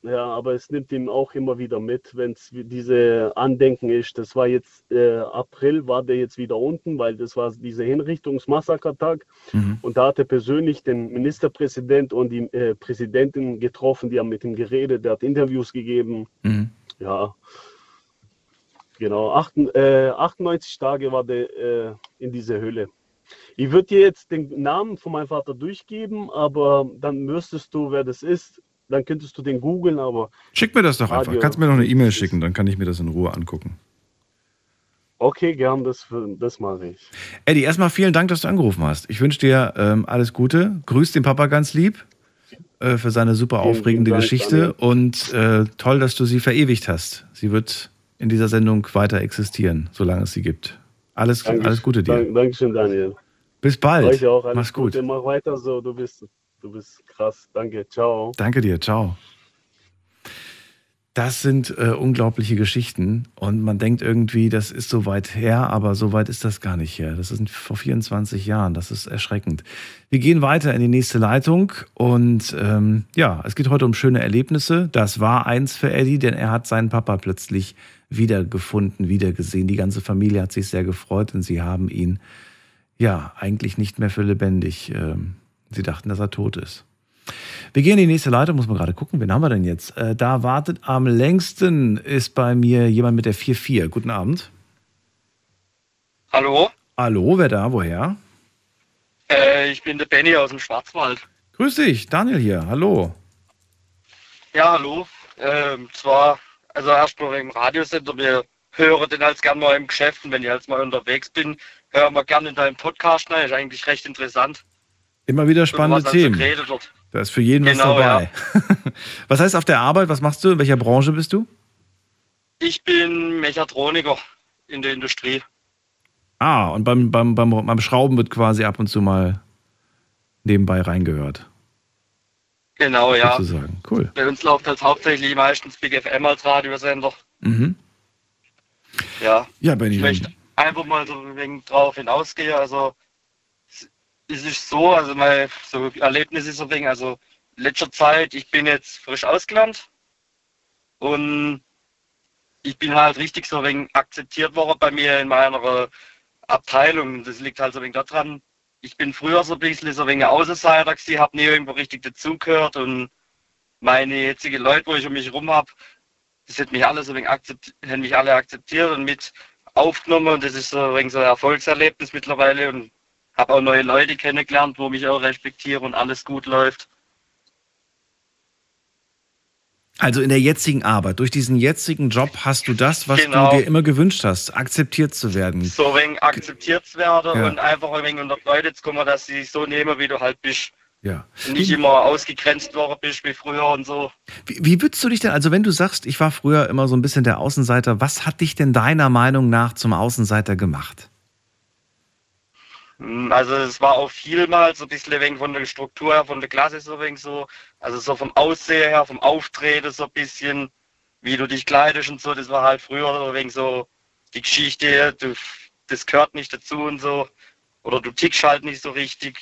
ja, aber es nimmt ihm auch immer wieder mit, wenn es diese Andenken ist. Das war jetzt äh, April, war der jetzt wieder unten, weil das war dieser Hinrichtungsmassakertag. Mhm. Und da hat er persönlich den Ministerpräsident und die äh, Präsidentin getroffen, die haben mit ihm geredet, der hat Interviews gegeben. Mhm. Ja, genau. Acht, äh, 98 Tage war der äh, in dieser Höhle. Ich würde dir jetzt den Namen von meinem Vater durchgeben, aber dann müsstest du, wer das ist, dann könntest du den googeln, aber. Schick mir das doch Radio einfach. Kannst mir noch eine E-Mail schicken, dann kann ich mir das in Ruhe angucken. Okay, gern, das, das mache ich. Eddie, erstmal vielen Dank, dass du angerufen hast. Ich wünsche dir ähm, alles Gute. Grüß den Papa ganz lieb äh, für seine super aufregende Dank, Geschichte Daniel. und äh, toll, dass du sie verewigt hast. Sie wird in dieser Sendung weiter existieren, solange es sie gibt. Alles, Danke, alles Gute dir. Dankeschön, Daniel. Bis bald. Euch auch. Alles Mach's gut. Gute. Mach weiter so, du bist Du bist krass. Danke. Ciao. Danke dir. Ciao. Das sind äh, unglaubliche Geschichten und man denkt irgendwie, das ist so weit her, aber so weit ist das gar nicht her. Das ist vor 24 Jahren, das ist erschreckend. Wir gehen weiter in die nächste Leitung und ähm, ja, es geht heute um schöne Erlebnisse. Das war eins für Eddie, denn er hat seinen Papa plötzlich wiedergefunden, wiedergesehen. Die ganze Familie hat sich sehr gefreut, denn sie haben ihn ja eigentlich nicht mehr für lebendig ähm, Sie dachten, dass er tot ist. Wir gehen in die nächste Leitung, muss man gerade gucken, wen haben wir denn jetzt? Äh, da wartet am längsten ist bei mir jemand mit der 44. Guten Abend. Hallo, Hallo, wer da? Woher? äh, ich bin der Benny aus dem Schwarzwald. Grüß dich, Daniel hier. Hallo. Ja, hallo. Ähm, zwar, also erstmal wegen dem Radiosender, wir hören den als gern mal im Geschäft und wenn ich als mal unterwegs bin, hören wir gerne in deinem Podcast rein. Ist eigentlich recht interessant. Immer wieder spannende also Themen. wird. Da ist für jeden Genau, was dabei. was heißt auf der Arbeit? Was machst du? In welcher Branche bist du? Ich bin Mechatroniker in der Industrie. Ah, und beim, beim, beim, beim Schrauben wird quasi ab und zu mal nebenbei reingehört. Genau, ja. Sozusagen. Cool. Bei uns läuft halt hauptsächlich meistens Big FM als Radiosender. Mhm. Ja. Ja, Benny. Ich möchte einfach mal so ein wenig drauf hinausgehen. Also es- ist so, also mein so Erlebnis ist so wenig, also letzter Zeit, ich bin jetzt frisch ausgelernt und ich bin halt richtig so wenig akzeptiert worden bei mir in meiner Abteilung. Das liegt halt so wenig daran, ich bin früher so ein bisschen so wenig Außenseiter gewesen, habe nie irgendwo richtig dazugehört und meine jetzigen Leute, wo ich um mich rum habe, das hat mich alle so ein wenig akzept, haben mich alle akzeptiert und mit aufgenommen und das ist so ein wenig so ein Erfolgserlebnis mittlerweile und habe auch neue Leute kennengelernt, wo mich auch respektieren und alles gut läuft. Also in der jetzigen Arbeit, durch diesen jetzigen Job hast du das, was Genau. du dir immer gewünscht hast, akzeptiert zu werden. So wenig akzeptiert zu werden Ja. und einfach ein wenig unter Leute zu kommen, dass sie dich so nehmen, wie du halt bist. Ja. Und nicht immer ausgegrenzt worden bist wie früher und so. Wie, wie würdest du dich denn, also wenn du sagst, ich war früher immer so ein bisschen der Außenseiter, was hat dich denn deiner Meinung nach zum Außenseiter gemacht? Mm, Also es war auch vielmals so ein bisschen wegen von der Struktur her, von der Klasse so wegen so, also so vom Aussehen her, vom Auftreten so ein bisschen, wie du dich kleidest und so, das war halt früher so wegen so die Geschichte, du, das gehört nicht dazu und so, oder du tickst halt nicht so richtig,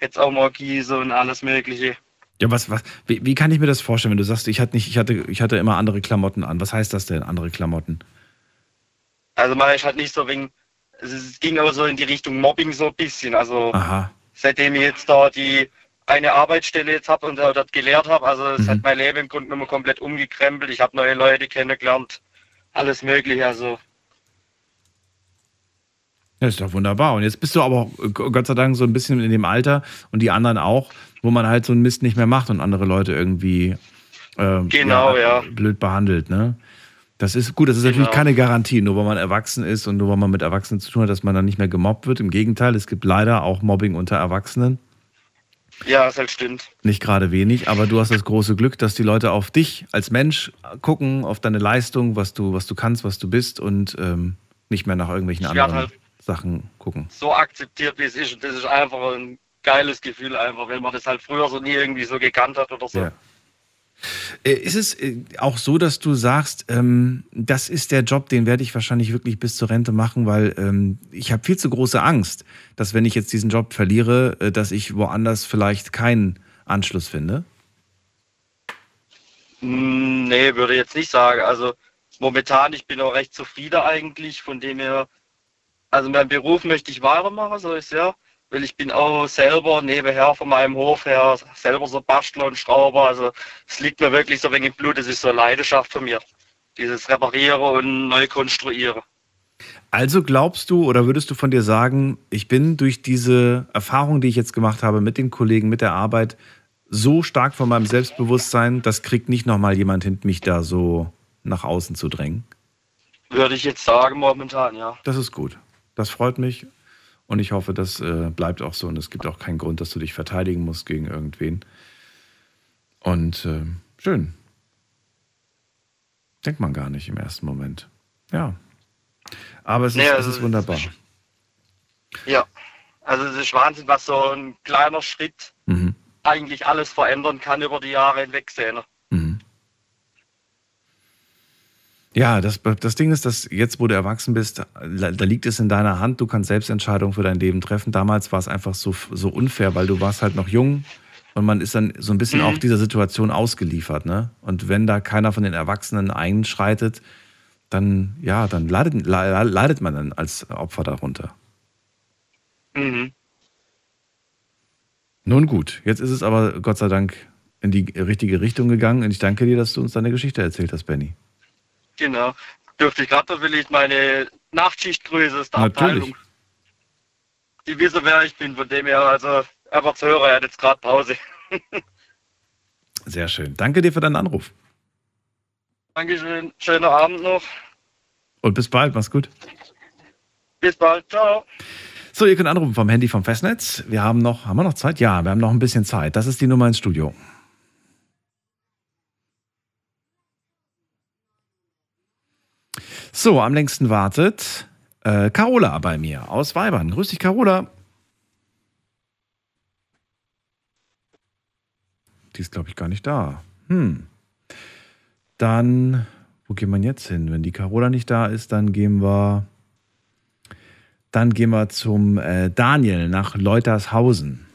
jetzt auch mal Gieße und alles mögliche. Ja, was, was, wie, wie kann ich mir das vorstellen, wenn du sagst, ich hatte nicht, ich hatte, ich hatte immer andere Klamotten an? Was heißt das denn, andere Klamotten? Also man ist halt nicht so wegen, es ging auch so in die Richtung Mobbing so ein bisschen, also Aha. seitdem ich jetzt da die eine Arbeitsstelle jetzt habe und dort gelehrt habe, also es Mhm. hat mein Leben im Grunde genommen komplett umgekrempelt. Ich habe neue Leute kennengelernt, alles mögliche. Also Ja, ist doch wunderbar. Und jetzt bist du aber auch, äh, Gott sei Dank so ein bisschen in dem Alter und die anderen auch, wo man halt so einen Mist nicht mehr macht und andere Leute irgendwie ähm, Genau, ja. blöd behandelt, ne? Das ist gut, das ist natürlich Genau. keine Garantie, nur weil man erwachsen ist und nur weil man mit Erwachsenen zu tun hat, dass man dann nicht mehr gemobbt wird. Im Gegenteil, es gibt leider auch Mobbing unter Erwachsenen. ja, das halt stimmt. Nicht gerade wenig, aber du hast das große Glück, dass die Leute auf dich als Mensch gucken, auf deine Leistung, was du, was du kannst, was du bist und ähm, nicht mehr nach irgendwelchen Ich anderen halt- Sachen gucken. So akzeptiert, wie es ist. Und das ist einfach ein geiles Gefühl, einfach, wenn man das halt früher so nie irgendwie so gekannt hat oder so. Ja. Äh, Ist es äh, auch so, dass du sagst, ähm, das ist der Job, den werde ich wahrscheinlich wirklich bis zur Rente machen, weil ähm, ich habe viel zu große Angst, dass wenn ich jetzt diesen Job verliere, äh, dass ich woanders vielleicht keinen Anschluss finde? Mm, Nee, würde ich jetzt nicht sagen. Also momentan, ich bin auch recht zufrieden eigentlich, von dem her, also meinen Beruf möchte ich weitermachen, so ist ja. Weil ich bin auch selber nebenher von meinem Hof her selber so Bastler und Schrauber. Also es liegt mir wirklich so wenig im Blut, das ist so eine Leidenschaft von mir. Dieses Reparieren und neu konstruieren. Also glaubst du oder würdest du von dir sagen, ich bin durch diese Erfahrung, die ich jetzt gemacht habe mit den Kollegen, mit der Arbeit, so stark von meinem Selbstbewusstsein, das kriegt nicht nochmal jemand hin, mich da so nach außen zu drängen? Würde ich jetzt sagen, momentan, ja. Das ist gut. Das freut mich. Und ich hoffe, das äh, bleibt auch so. Und es gibt auch keinen Grund, dass du dich verteidigen musst gegen irgendwen. Und äh, schön. Denkt man gar nicht im ersten Moment. Ja. Aber es ist, Nee, es also ist wunderbar. Ja. Also es ist Wahnsinn, was so ein kleiner Schritt Mhm. eigentlich alles verändern kann über die Jahre hinweg sehen. Ja, das, das Ding ist, dass jetzt, wo du erwachsen bist, da da liegt es in deiner Hand. Du kannst Selbstentscheidungen für dein Leben treffen. Damals war es einfach so, so unfair, weil du warst halt noch jung und man ist dann so ein bisschen Mhm. auch dieser Situation ausgeliefert. Ne? Und wenn da keiner von den Erwachsenen einschreitet, dann, ja, dann leidet, le- leidet man dann als Opfer darunter. Mhm. Nun gut, jetzt ist es aber Gott sei Dank in die richtige Richtung gegangen und ich danke dir, dass du uns deine Geschichte erzählt hast, Benny. Genau. Dürfte ich gerade, will ich meine Nachtschichtgrüße aus der Natürlich. Abteilung. Die wissen, wer ich bin, von dem her, also einfach zu hören, er hat jetzt gerade Pause. Sehr schön. Danke dir für deinen Anruf. Dankeschön, schönen Abend noch. Und bis bald, mach's gut. Bis bald, ciao. So, ihr könnt anrufen vom Handy vom Festnetz. Wir haben noch, haben wir noch Zeit? Ja, wir haben noch ein bisschen Zeit. Das ist die Nummer ins Studio. So, am längsten wartet äh, Carola bei mir aus Weibern. Grüß dich, Carola. Die ist, glaube ich, gar nicht da. Hm. Dann, wo gehen wir jetzt hin? Wenn die Carola nicht da ist, dann gehen wir, dann gehen wir zum äh, Daniel nach Leutershausen.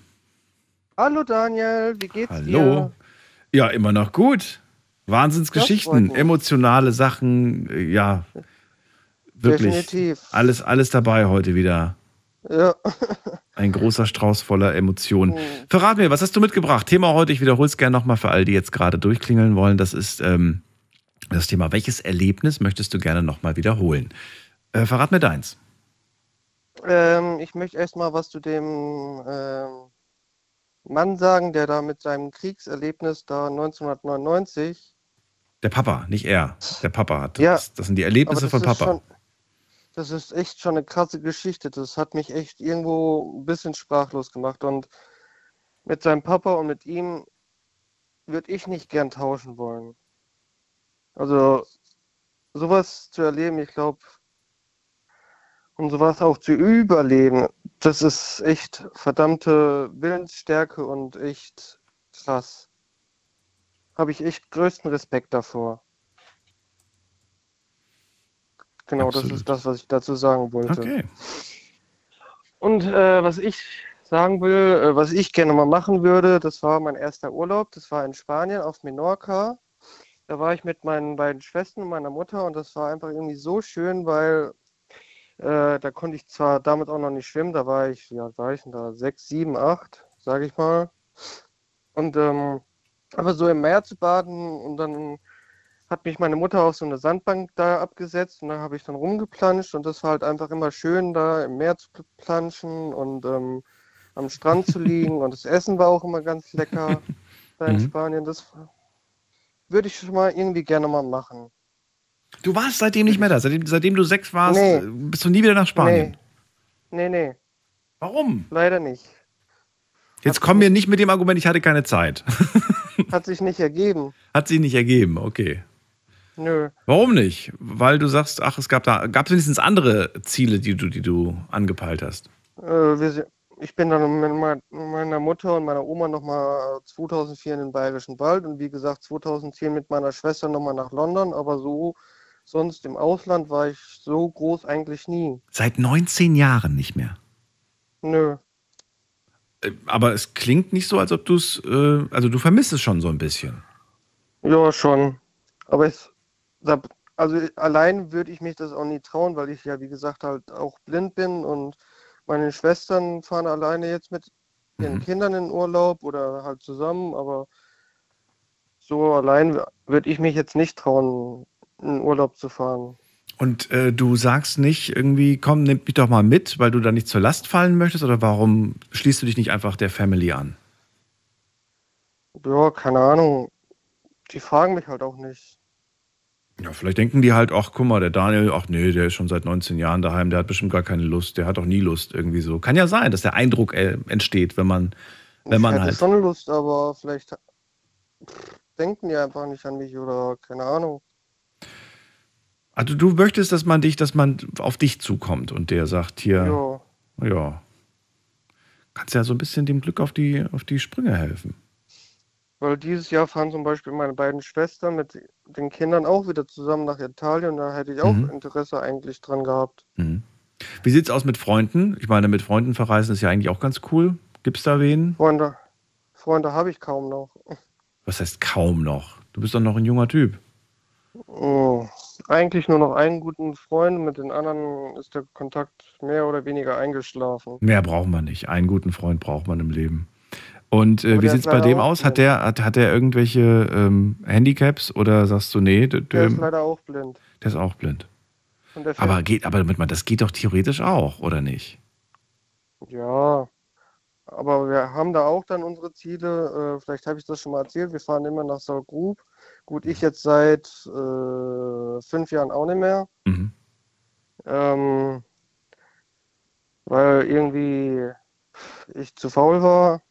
Hallo Daniel, wie geht's dir? Hallo. Ja, immer noch gut. Wahnsinnsgeschichten, emotionale Sachen, äh, ja. Wirklich. Definitiv. Alles, alles dabei heute wieder. Ja. Ein großer Strauß voller Emotionen. Mhm. Verrat mir, was hast du mitgebracht? Thema heute, ich wiederhole es gerne nochmal für all die jetzt gerade durchklingeln wollen. Das ist ähm, das Thema, welches Erlebnis möchtest du gerne nochmal wiederholen? Äh, verrat mir deins. Ähm, ich möchte erstmal was zu dem ähm, Mann sagen, der da mit seinem Kriegserlebnis da 1999. Der Papa, nicht er. Der Papa hat. Ja, das, das sind die Erlebnisse von Papa. Schon, das ist echt schon eine krasse Geschichte. Das hat mich echt irgendwo ein bisschen sprachlos gemacht. Und mit seinem Papa und mit ihm würde ich nicht gern tauschen wollen. Also sowas zu erleben, ich glaube, und sowas auch zu überleben, das ist echt verdammte Willensstärke und echt krass. Habe ich echt größten Respekt davor. Genau, das Absolut. ist das, was ich dazu sagen wollte. Okay. Und äh, was ich sagen will, äh, was ich gerne mal machen würde, das war mein erster Urlaub. Das war in Spanien auf Menorca. Da war ich mit meinen beiden Schwestern und meiner Mutter und das war einfach irgendwie so schön, weil äh, da konnte ich zwar damit auch noch nicht schwimmen, da war ich, ja, war ich denn da? Sechs, sieben, acht, sage ich mal. Und ähm, aber so im Meer zu baden und dann hat mich meine Mutter auf so eine Sandbank da abgesetzt und da habe ich dann rumgeplanscht und das war halt einfach immer schön, da im Meer zu planschen und ähm, am Strand zu liegen und das Essen war auch immer ganz lecker da in Mhm. Spanien. Das würde ich schon mal irgendwie gerne mal machen. Du warst seitdem nicht mehr da. Seitdem, seitdem du sechs warst, Nee. bist du nie wieder nach Spanien. Nee, nee. Warum? Leider nicht. Jetzt komm mir nicht mit dem Argument, ich hatte keine Zeit. Hat sich nicht ergeben. Hat sich nicht ergeben, okay. Nö. Warum nicht? Weil du sagst, ach, es gab da, gab es wenigstens andere Ziele, die du, die du angepeilt hast. Äh, ich bin dann mit mei- meiner Mutter und meiner Oma nochmal 2004 in den Bayerischen Wald und wie gesagt 2010 mit meiner Schwester nochmal nach London, aber so sonst im Ausland war ich so groß eigentlich nie. Seit 19 Jahren nicht mehr. Nö. Äh, Aber es klingt nicht so, als ob du es, äh, also du vermisst es schon so ein bisschen. Ja, schon. Aber es, also allein würde ich mich das auch nie trauen, weil ich ja, wie gesagt, halt auch blind bin und meine Schwestern fahren alleine jetzt mit ihren Mhm. Kindern in Urlaub oder halt zusammen, aber so allein würde ich mich jetzt nicht trauen, in Urlaub zu fahren. Und äh, du sagst nicht irgendwie, komm, nimm mich doch mal mit, weil du da nicht zur Last fallen möchtest, oder warum schließt du dich nicht einfach der Family an? Ja, keine Ahnung. Die fragen mich halt auch nicht. Ja, vielleicht denken die halt, ach guck mal, der Daniel, ach nee, der ist schon seit 19 Jahren daheim, der hat bestimmt gar keine Lust, der hat auch nie Lust irgendwie so. Kann ja sein, dass der Eindruck äh, entsteht, wenn man, wenn ich man hätte halt. schon Lust, aber vielleicht pff, denken die einfach nicht an mich oder keine Ahnung. Also du möchtest, dass man dich, dass man auf dich zukommt und der sagt hier, Ja. ja, kannst ja so ein bisschen dem Glück auf die, auf die Sprünge helfen. Weil dieses Jahr fahren zum Beispiel meine beiden Schwestern mit den Kindern auch wieder zusammen nach Italien. Da hätte ich auch Mhm. Interesse eigentlich dran gehabt. Mhm. Wie sieht's aus mit Freunden? Ich meine, mit Freunden verreisen ist ja eigentlich auch ganz cool. Gibt's da wen? Freunde, Freunde habe ich kaum noch. Was heißt kaum noch? Du bist doch noch ein junger Typ. Oh, eigentlich nur noch einen guten Freund. Mit den anderen ist der Kontakt mehr oder weniger eingeschlafen. Mehr braucht man nicht. Einen guten Freund braucht man im Leben. Und äh, wie der sieht's ist bei dem aus? Hat der, hat, hat der irgendwelche ähm, Handicaps oder sagst du, nee, der, Der ist der, leider auch blind. der ist auch blind. Aber geht, aber damit man, das geht doch theoretisch auch, oder nicht? Ja, aber wir haben da auch dann unsere Ziele. Äh, vielleicht habe ich das schon mal erzählt. Wir fahren immer nach Saargrub. Gut, ich jetzt seit äh, fünf Jahren auch nicht mehr. Mhm. Ähm, weil irgendwie ich zu faul war.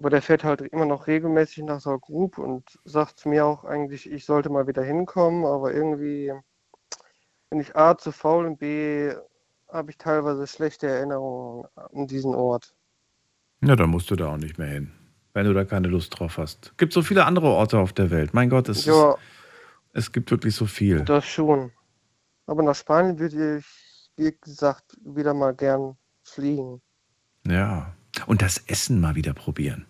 Aber der fährt halt immer noch regelmäßig nach Saargrub und sagt mir auch eigentlich, ich sollte mal wieder hinkommen. Aber irgendwie bin ich A zu faul und B habe ich teilweise schlechte Erinnerungen an diesen Ort. Ja, dann musst du da auch nicht mehr hin, wenn du da keine Lust drauf hast. Gibt so viele andere Orte auf der Welt. Mein Gott, es, Ja. ist, es gibt wirklich so viel. Das schon. Aber nach Spanien würde ich, wie gesagt, wieder mal gern fliegen. Ja. Und das Essen mal wieder probieren.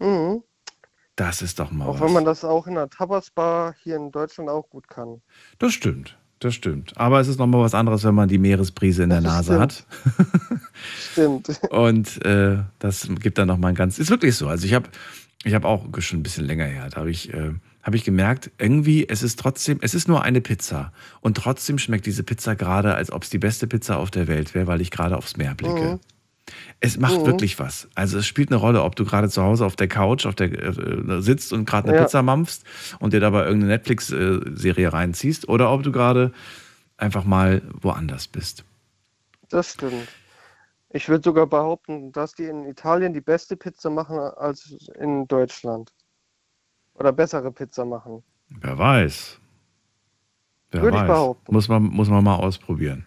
Mhm. Das ist doch mal Auch was. wenn man das auch in einer Tabasbar hier in Deutschland auch gut kann. Das stimmt. Das stimmt. Aber es ist noch mal was anderes, wenn man die Meeresbrise in der Das Nase hat. Stimmt. Und äh, das gibt dann noch mal ein ganz. Ist wirklich so. Also ich habe, ich habe auch schon ein bisschen länger her. Da habe ich, äh, habe ich gemerkt, irgendwie es ist trotzdem, es ist nur eine Pizza und trotzdem schmeckt diese Pizza gerade, als ob es die beste Pizza auf der Welt wäre, weil ich gerade aufs Meer blicke. Mhm. Es macht Mhm. wirklich was. Also es spielt eine Rolle, ob du gerade zu Hause auf der Couch auf der, äh, sitzt und gerade eine Ja. Pizza mampfst und dir dabei irgendeine Netflix-Serie reinziehst oder ob du gerade einfach mal woanders bist. Das stimmt. Ich würde sogar behaupten, dass die in Italien die beste Pizza machen als in Deutschland. Oder bessere Pizza machen. Wer weiß. Wer Würde ich weiß. behaupten. Muss man, muss man mal ausprobieren.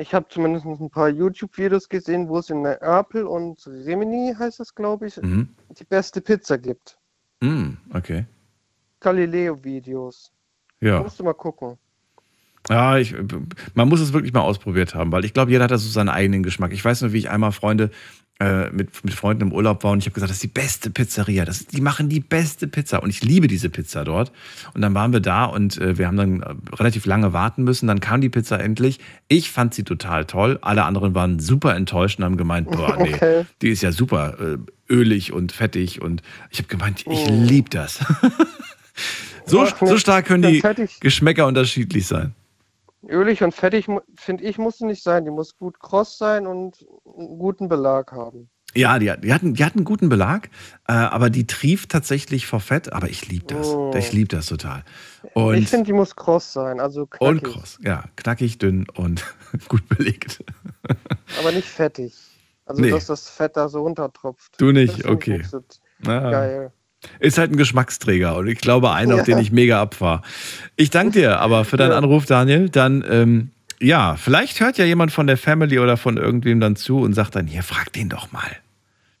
Ich habe zumindest ein paar YouTube-Videos gesehen, wo es in Neapel und Rimini, heißt das, glaube ich, Mhm. die beste Pizza gibt. Mm, okay. Galileo-Videos. Ja. Musst du mal gucken. Ja, ich, man muss es wirklich mal ausprobiert haben, weil ich glaube, jeder hat da so seinen eigenen Geschmack. Ich weiß nur, wie ich einmal Freunde äh, mit, mit Freunden im Urlaub war und ich habe gesagt, das ist die beste Pizzeria. Das, die machen die beste Pizza und ich liebe diese Pizza dort. Und dann waren wir da und äh, wir haben dann äh, relativ lange warten müssen. Dann kam die Pizza endlich. Ich fand sie total toll. Alle anderen waren super enttäuscht und haben gemeint, boah, nee, Okay. die ist ja super äh, ölig und fettig. Und ich habe gemeint, ich Oh. liebe das. so, so stark können die. Geschmäcker unterschiedlich sein. Ölig und fettig, finde ich, muss sie nicht sein. Die muss gut kross sein und einen guten Belag haben. Ja, die, die, hatten, die hatten einen guten Belag, äh, aber die trieft tatsächlich vor Fett. Aber ich liebe das. Oh. Ich liebe das total. ich Und, finde, die muss kross sein, also und knackig, kross. Ja, knackig, dünn und gut belegt. aber nicht fettig. Also, Nee. dass das Fett da so runtertropft. Du nicht? Ich Okay. Ah. Geil. Ist halt ein Geschmacksträger und ich glaube einer, auf Ja. den ich mega abfahre. Ich danke dir aber für deinen Ja. Anruf, Daniel. Dann, ähm, ja, vielleicht hört ja jemand von der Family oder von irgendwem dann zu und sagt dann, hier, frag den doch mal.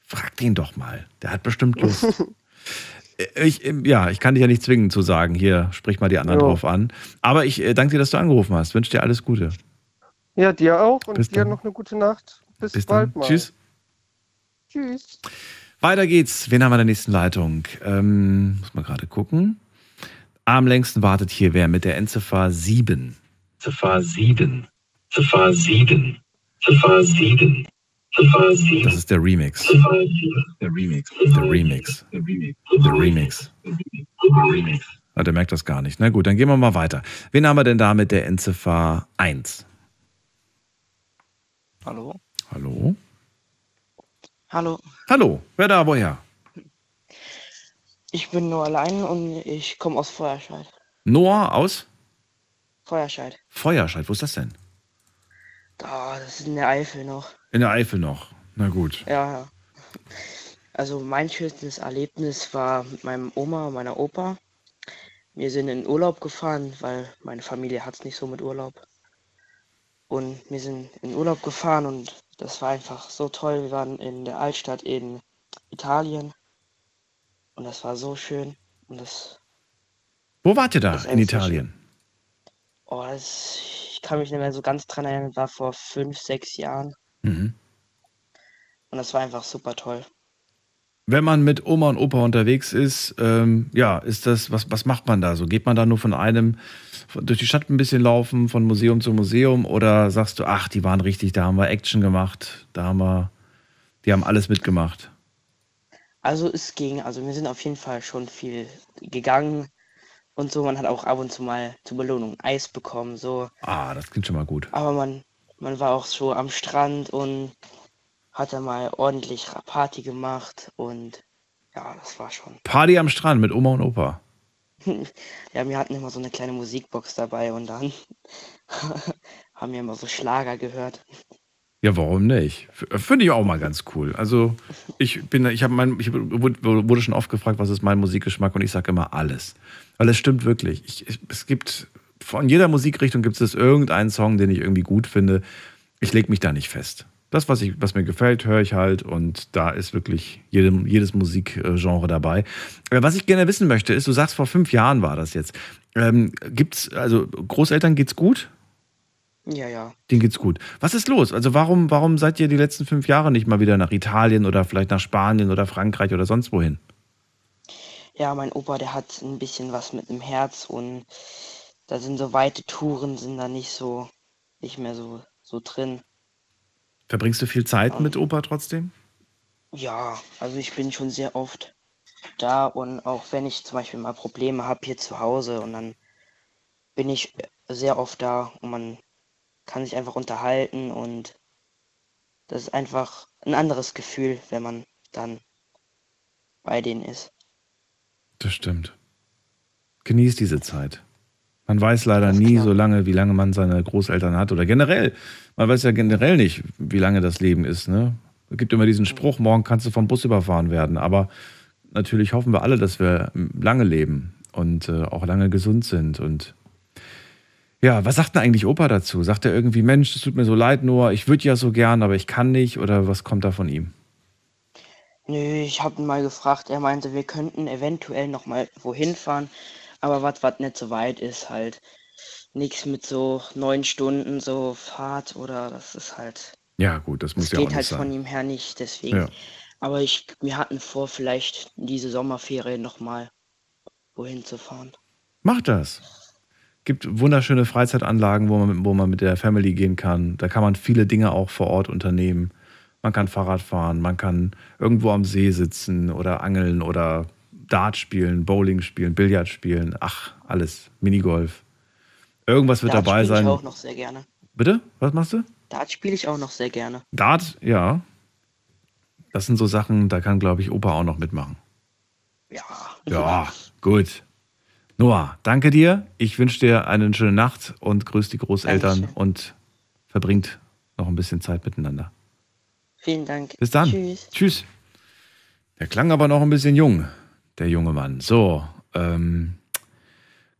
Frag den doch mal. Der hat bestimmt Lust. Ich, ähm, ja, ich kann dich ja nicht zwingen zu sagen, hier, sprich mal die anderen Jo. drauf an. Aber ich äh, danke dir, dass du angerufen hast. Wünsche dir alles Gute. Ja, dir auch und Bis dir dann. noch eine gute Nacht. Bis, Bis bald dann. mal. Tschüss. Tschüss. Weiter geht's. Wen haben wir in der nächsten Leitung? Ähm, muss mal gerade gucken. Am längsten wartet hier wer mit der Endziffer 7. Ziffer 7. Ziffer 7. Ziffer 7. Ziffer 7. Das ist der Remix. Der Remix. Der Remix. Der Remix. Der Remix. Ah, der merkt das gar nicht. Na gut, dann gehen wir mal weiter. Wen haben wir denn da mit der Endziffer 1? Hallo? Hallo? Hallo, Hallo, wer da, woher? ich bin nur allein und ich komme aus Feuerscheid. Noah aus Feuerscheid. Feuerscheid. Wo ist das denn? Da, das ist in der Eifel noch. In der Eifel noch. Na gut. Ja, ja. Also mein schönstes Erlebnis war mit meinem Oma und meiner Opa. Wir sind in Urlaub gefahren, weil meine Familie hat es nicht so mit Urlaub. Und wir sind in Urlaub gefahren und das war einfach so toll. Wir waren in der Altstadt in Italien und das war so schön. Und das, Wo wart ihr da in Italien? oh, das, ich kann mich nicht mehr so ganz dran erinnern, war vor fünf, sechs Jahren Mhm. und das war einfach super toll. Wenn man mit Oma und Opa unterwegs ist, ähm, ja, ist das, was, was macht man da so? Geht man da nur von einem, durch die Stadt ein bisschen laufen, von Museum zu Museum oder sagst du, ach, die waren richtig, da haben wir Action gemacht, da haben wir, die haben alles mitgemacht? Also es ging, also wir sind auf jeden Fall schon viel gegangen und so. Man hat auch ab und zu mal zur Belohnung Eis bekommen, so. Ah, das klingt schon mal gut. Aber man, man war auch so am Strand und hat da mal ordentlich Party gemacht und ja, das war schon. Party am Strand mit Oma und Opa. ja, wir hatten immer so eine kleine Musikbox dabei und dann haben wir immer so Schlager gehört. Ja, warum nicht? Finde ich auch mal ganz cool. Also ich bin, ich habe mein, ich wurde wurde schon oft gefragt, was ist mein Musikgeschmack und ich sage immer alles, weil es stimmt wirklich. Ich, ich, es gibt von jeder Musikrichtung gibt es irgendeinen Song, den ich irgendwie gut finde. Ich lege mich da nicht fest. Das, was, ich, was mir gefällt, höre ich halt und da ist wirklich jedem, jedes Musikgenre dabei. Äh, Was ich gerne wissen möchte, ist, du sagst, vor fünf Jahren war das jetzt. Ähm, gibt's, also Großeltern geht's gut? Ja, ja. Denen geht's gut. Was ist los? Also warum, warum seid ihr die letzten fünf Jahre nicht mal wieder nach Italien oder vielleicht nach Spanien oder Frankreich oder sonst wohin? Ja, mein Opa, der hat ein bisschen was mit dem Herz und da sind so weite Touren, sind da nicht so, nicht mehr so, so drin. Verbringst du viel Zeit mit Opa trotzdem? Ja, also ich bin schon sehr oft da und auch wenn ich zum Beispiel mal Probleme habe hier zu Hause und dann bin ich sehr oft da und man kann sich einfach unterhalten und das ist einfach ein anderes Gefühl, wenn man dann bei denen ist. Das stimmt. Genieß diese Zeit. Man weiß leider nie so lange, wie lange man seine Großeltern hat oder generell. Man weiß ja generell nicht, wie lange das Leben ist. Ne? Es gibt immer diesen Spruch, morgen kannst du vom Bus überfahren werden. Aber natürlich hoffen wir alle, dass wir lange leben und äh, auch lange gesund sind. Und ja, was sagt denn eigentlich Opa dazu? Sagt er irgendwie, Mensch, es tut mir so leid, Noah, ich würde ja so gern, aber ich kann nicht? Oder was kommt da von ihm? Nö, ich habe ihn mal gefragt, er meinte, wir könnten eventuell noch mal wohin fahren, aber was was nicht so weit ist, halt nichts mit so neun Stunden so Fahrt oder das ist halt, Ja, gut, das muss das ja auch geht nicht halt sein. von ihm her nicht, deswegen. Ja. Aber ich, wir hatten vor, vielleicht diese Sommerferien noch mal wohin zu fahren. Macht das. Gibt wunderschöne Freizeitanlagen, wo man, wo man mit der Family gehen kann. Da kann man viele Dinge auch vor Ort unternehmen. Man kann Fahrrad fahren, man kann irgendwo am See sitzen oder angeln oder Dart spielen, Bowling spielen, Billard spielen. Ach, alles. Minigolf. Irgendwas wird Dart dabei spiele sein. ich auch noch sehr gerne. Bitte? Was machst du? Dart spiele ich auch noch sehr gerne. Dart, ja. Das sind so Sachen, da kann, glaube ich, Opa auch noch mitmachen. Ja. Ja, gut. Noah, danke dir. Ich wünsche dir eine schöne Nacht und grüß die Großeltern und verbringt noch ein bisschen Zeit miteinander. Vielen Dank. Bis dann. Tschüss. Tschüss. Der klang aber noch ein bisschen jung, der junge Mann. So, ähm,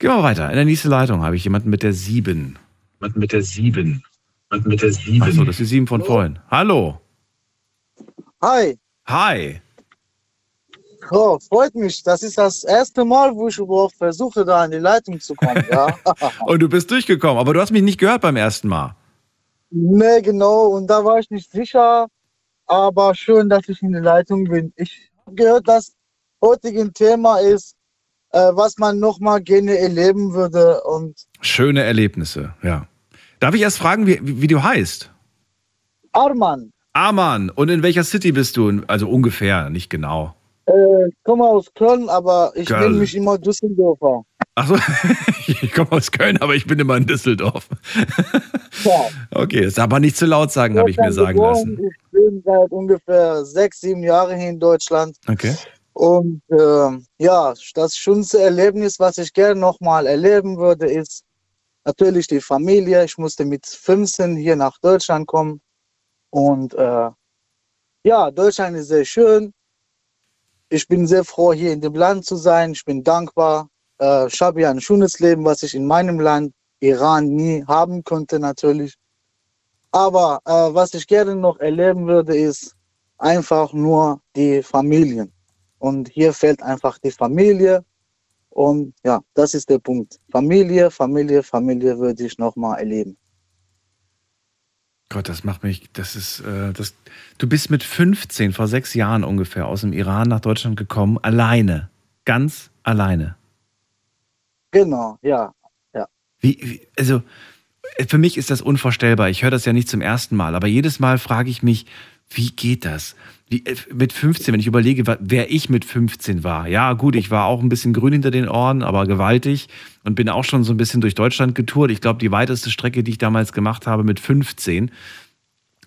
gehen wir weiter. In der nächsten Leitung habe ich jemanden mit der 7. Jemanden mit der 7. Jemanden mit der 7. Achso, das ist die 7 von vorhin. Hallo. Hi. Hi. Oh, freut mich. Das ist das erste Mal, wo ich überhaupt versuche, da in die Leitung zu kommen. Ja. Und du bist durchgekommen, aber du hast mich nicht gehört beim ersten Mal. ne, genau. Und da war ich nicht sicher. Aber schön, dass ich in der Leitung bin. Ich habe gehört, das heutige Thema ist, was man nochmal gerne erleben würde. Und Schöne Erlebnisse, ja. Darf ich erst fragen, wie, wie, du heißt? Arman, Arman. Und in welcher City bist du? Also ungefähr, nicht genau. äh, ich komme aus Köln, aber ich Köln. nenne mich immer Düsseldorfer. Achso, ich komme aus Köln, aber ich bin immer in Düsseldorf. Ja. Okay, ist aber nicht zu laut sagen, habe ich mir sagen Geboren. lassen. Ich bin seit ungefähr sechs, sieben Jahren hier in Deutschland. Okay. Und ähm, ja, das schönste Erlebnis, was ich gerne nochmal erleben würde, ist natürlich die Familie. Ich musste mit 15 hier nach Deutschland kommen. Und äh, ja, Deutschland ist sehr schön. Ich bin sehr froh, hier in dem Land zu sein. Ich bin dankbar. Äh, ich habe ja ein schönes Leben, was ich in meinem Land, Iran, nie haben konnte, natürlich. Aber äh, was ich gerne noch erleben würde, ist einfach nur die Familien. Und hier fehlt einfach die Familie. Und ja, das ist der Punkt. Familie, Familie, Familie würde ich nochmal erleben. Gott, das macht mich, das ist, äh, das, du bist mit 15, vor sechs Jahren ungefähr, aus dem Iran nach Deutschland gekommen, alleine. Ganz alleine. Genau, ja. ja. Wie, wie, also, äh, für mich ist das unvorstellbar. Ich höre das ja nicht zum ersten Mal, aber jedes Mal frage ich mich, wie geht das? Wie, äh, mit 15, wenn ich überlege, wer ich mit 15 war. Ja, gut, ich war auch ein bisschen grün hinter den Ohren, aber gewaltig und bin auch schon so ein bisschen durch Deutschland getourt. Ich glaube, die weiteste Strecke, die ich damals gemacht habe mit 15,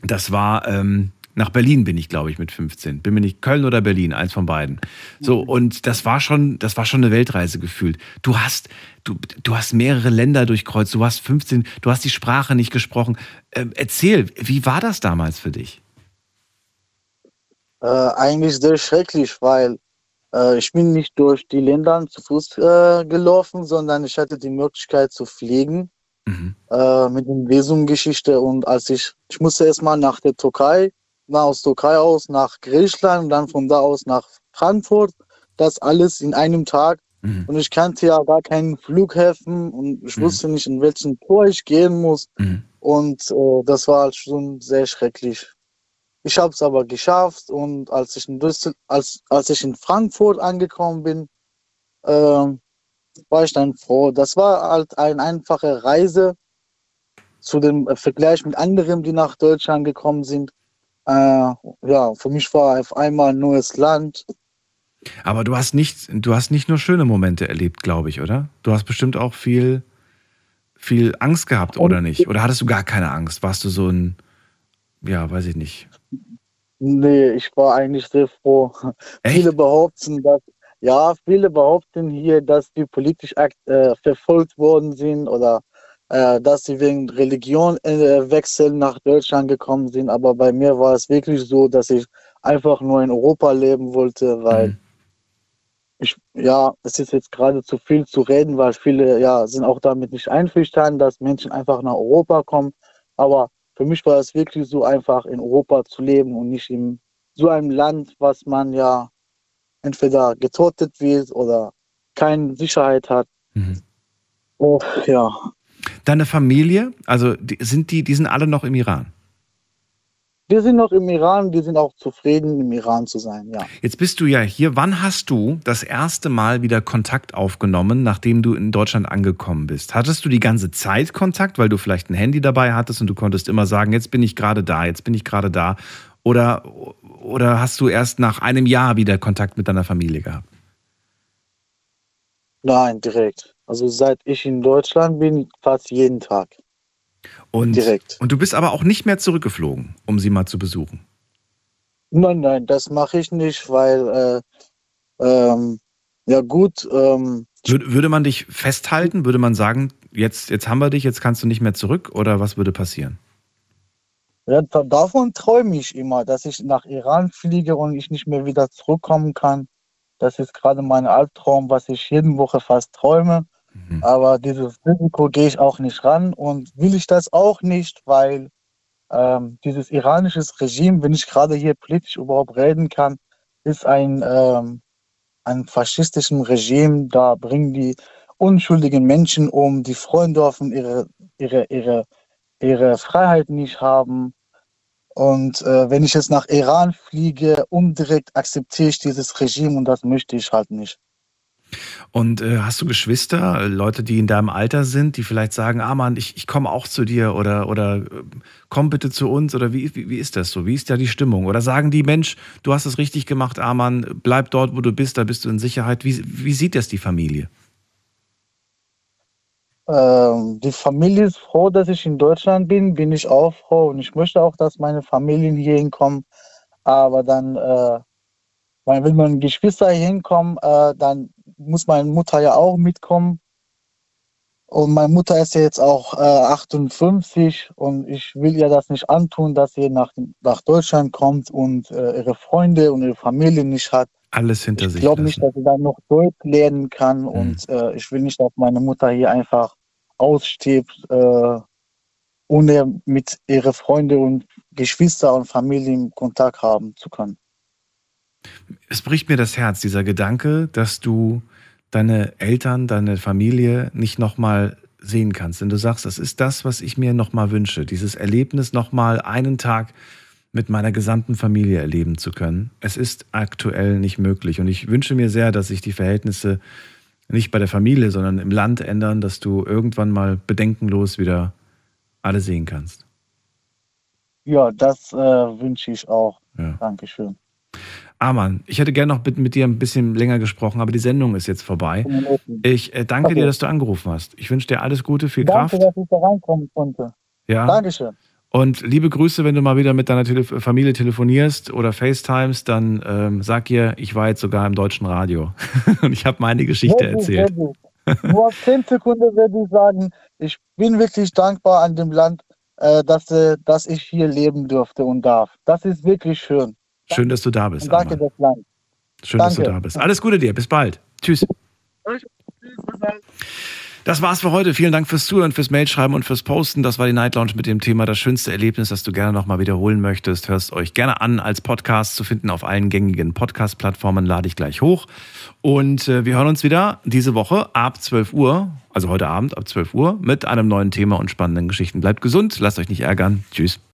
das war ähm, nach Berlin bin ich, glaube ich, mit 15. Bin mir nicht Köln oder Berlin, eins von beiden. So, und das war schon, das war schon eine Weltreise gefühlt. Du hast, du, du hast mehrere Länder durchkreuzt, du hast 15, du hast die Sprache nicht gesprochen. Ähm, erzähl, wie war das damals für dich? Äh, eigentlich sehr schrecklich, weil äh, ich bin nicht durch die Länder zu Fuß äh, gelaufen, sondern ich hatte die Möglichkeit zu fliegen äh, mit der Visumgeschichte und als ich, ich musste erstmal nach der Türkei, na, aus Türkei aus nach Griechenland und dann von da aus nach Frankfurt, das alles in einem Tag. Und ich kannte ja gar keinen Flughäfen und ich wusste nicht, in welchen Tor ich gehen muss. Und äh, das war schon sehr schrecklich. Ich habe es aber geschafft und als ich in Düssel als, als ich in Frankfurt angekommen bin, ähm, war ich dann froh. Das war halt eine einfache Reise zu dem äh, Vergleich mit anderen, die nach Deutschland gekommen sind. Äh, ja, für mich war auf einmal ein neues Land. Aber du hast nicht, du hast nicht nur schöne Momente erlebt, glaube ich, oder? Du hast bestimmt auch viel, viel Angst gehabt, oder nicht? Oder hattest du gar keine Angst? Warst du so ein, ja, weiß ich nicht. Nee, ich war eigentlich sehr froh. Viele behaupten, dass, ja, viele behaupten hier, dass die politisch äh, verfolgt worden sind oder äh, dass sie wegen Religion äh, wechseln nach Deutschland gekommen sind. Aber bei mir war es wirklich so, dass ich einfach nur in Europa leben wollte, weil ich, ja, es ist jetzt gerade zu viel zu reden, weil viele, ja, sind auch damit nicht einverstanden, dass Menschen einfach nach Europa kommen. Aber für mich war es wirklich so einfach, in Europa zu leben und nicht in so einem Land, was man ja entweder getötet wird oder keine Sicherheit hat. Oh, ja. Deine Familie, also die, sind die, die sind alle noch im Iran? Die sind noch im Iran, die sind auch zufrieden, im Iran zu sein, ja. Jetzt bist du ja hier. Wann hast du das erste Mal wieder Kontakt aufgenommen, nachdem du in Deutschland angekommen bist? Hattest du die ganze Zeit Kontakt, weil du vielleicht ein Handy dabei hattest und du konntest immer sagen, jetzt bin ich gerade da, jetzt bin ich gerade da? Oder, oder hast du erst nach einem Jahr wieder Kontakt mit deiner Familie gehabt? Nein, direkt. Also seit ich in Deutschland bin, fast jeden Tag. Und, Direkt. Und du bist aber auch nicht mehr zurückgeflogen, um sie mal zu besuchen. Nein, nein, das mache ich nicht, weil, äh, ähm, ja gut, ähm, Würde, man dich festhalten? Würde man sagen, jetzt, jetzt haben wir dich, jetzt kannst du nicht mehr zurück? Oder was würde passieren? ja, da, davon träume ich immer, dass ich nach Iran fliege und ich nicht mehr wieder zurückkommen kann. Das ist gerade mein Albtraum, was ich jede Woche fast träume. Aber dieses Risiko gehe ich auch nicht ran und will ich das auch nicht, weil ähm, dieses iranische Regime, wenn ich gerade hier politisch überhaupt reden kann, ist ein, ähm, ein faschistischen Regime. Da bringen die unschuldigen Menschen um, die freuen dürfen ihre, ihre, ihre, ihre Freiheit nicht haben. Und äh, wenn ich jetzt nach Iran fliege, indirekt akzeptiere ich dieses Regime und das möchte ich halt nicht. Und äh, hast du Geschwister, Leute, die in deinem Alter sind, die vielleicht sagen, ah Mann, ich, ich komme auch zu dir oder, oder äh, komm bitte zu uns oder wie, wie, wie ist das so? Wie ist da die Stimmung? Oder sagen die, Mensch, du hast es richtig gemacht, Amann, bleib dort, wo du bist, da bist du in Sicherheit. Wie, wie sieht das die Familie? Ähm, die Familie ist froh, dass ich in Deutschland bin, bin ich auch froh und ich möchte auch, dass meine Familien hier hinkommen. Aber dann, äh, wenn meine Geschwister hier hinkommen, äh, dann muss meine Mutter ja auch mitkommen. Und meine Mutter ist ja jetzt auch äh, 58 und ich will ihr das nicht antun, dass sie nach, nach Deutschland kommt und äh, ihre Freunde und ihre Familie nicht hat. Alles hinter Ich sich glaube lassen. nicht, dass sie dann noch Deutsch lernen kann und äh, ich will nicht, dass meine Mutter hier einfach ausstirbt, äh, ohne mit ihren Freunden und Geschwister und Familie Kontakt haben zu können. Es bricht mir das Herz, dieser Gedanke, dass du deine Eltern, deine Familie nicht nochmal sehen kannst. Denn du sagst, das ist das, was ich mir nochmal wünsche. Dieses Erlebnis nochmal einen Tag mit meiner gesamten Familie erleben zu können. Es ist aktuell nicht möglich. Und ich wünsche mir sehr, dass sich die Verhältnisse nicht bei der Familie, sondern im Land ändern, dass du irgendwann mal bedenkenlos wieder alle sehen kannst. Ja, das äh, wünsche ich auch. Ja. Dankeschön. Amann, ich hätte gerne noch mit, mit, dir ein bisschen länger gesprochen, aber die Sendung ist jetzt vorbei. Ich äh, danke okay. dir, dass du angerufen hast. Ich wünsche dir alles Gute, viel danke, Kraft. Danke, dass ich da reinkommen konnte. Ja. Dankeschön. Und liebe Grüße, wenn du mal wieder mit deiner Tele Familie telefonierst oder FaceTimes, dann ähm, sag ihr, ich war jetzt sogar im deutschen Radio und ich habe meine Geschichte gut, erzählt. Nur auf 10 Sekunden würde ich sagen, ich bin wirklich dankbar an dem Land, äh, dass, äh, dass ich hier leben durfte und darf. Das ist wirklich schön. Schön, dass du da bist. Und danke, das Land. Schön, danke. dass du da bist. Alles Gute dir. Bis bald. Tschüss. Das war's für heute. Vielen Dank fürs Zuhören, fürs Mailschreiben und fürs Posten. Das war die Night Lounge mit dem Thema das schönste Erlebnis, das du gerne nochmal wiederholen möchtest. Hörst euch gerne an als Podcast zu finden auf allen gängigen Podcast-Plattformen. Lade ich gleich hoch. Und äh, wir hören uns wieder diese Woche ab 12 Uhr, also heute Abend ab 12 Uhr, mit einem neuen Thema und spannenden Geschichten. Bleibt gesund, lasst euch nicht ärgern. Tschüss.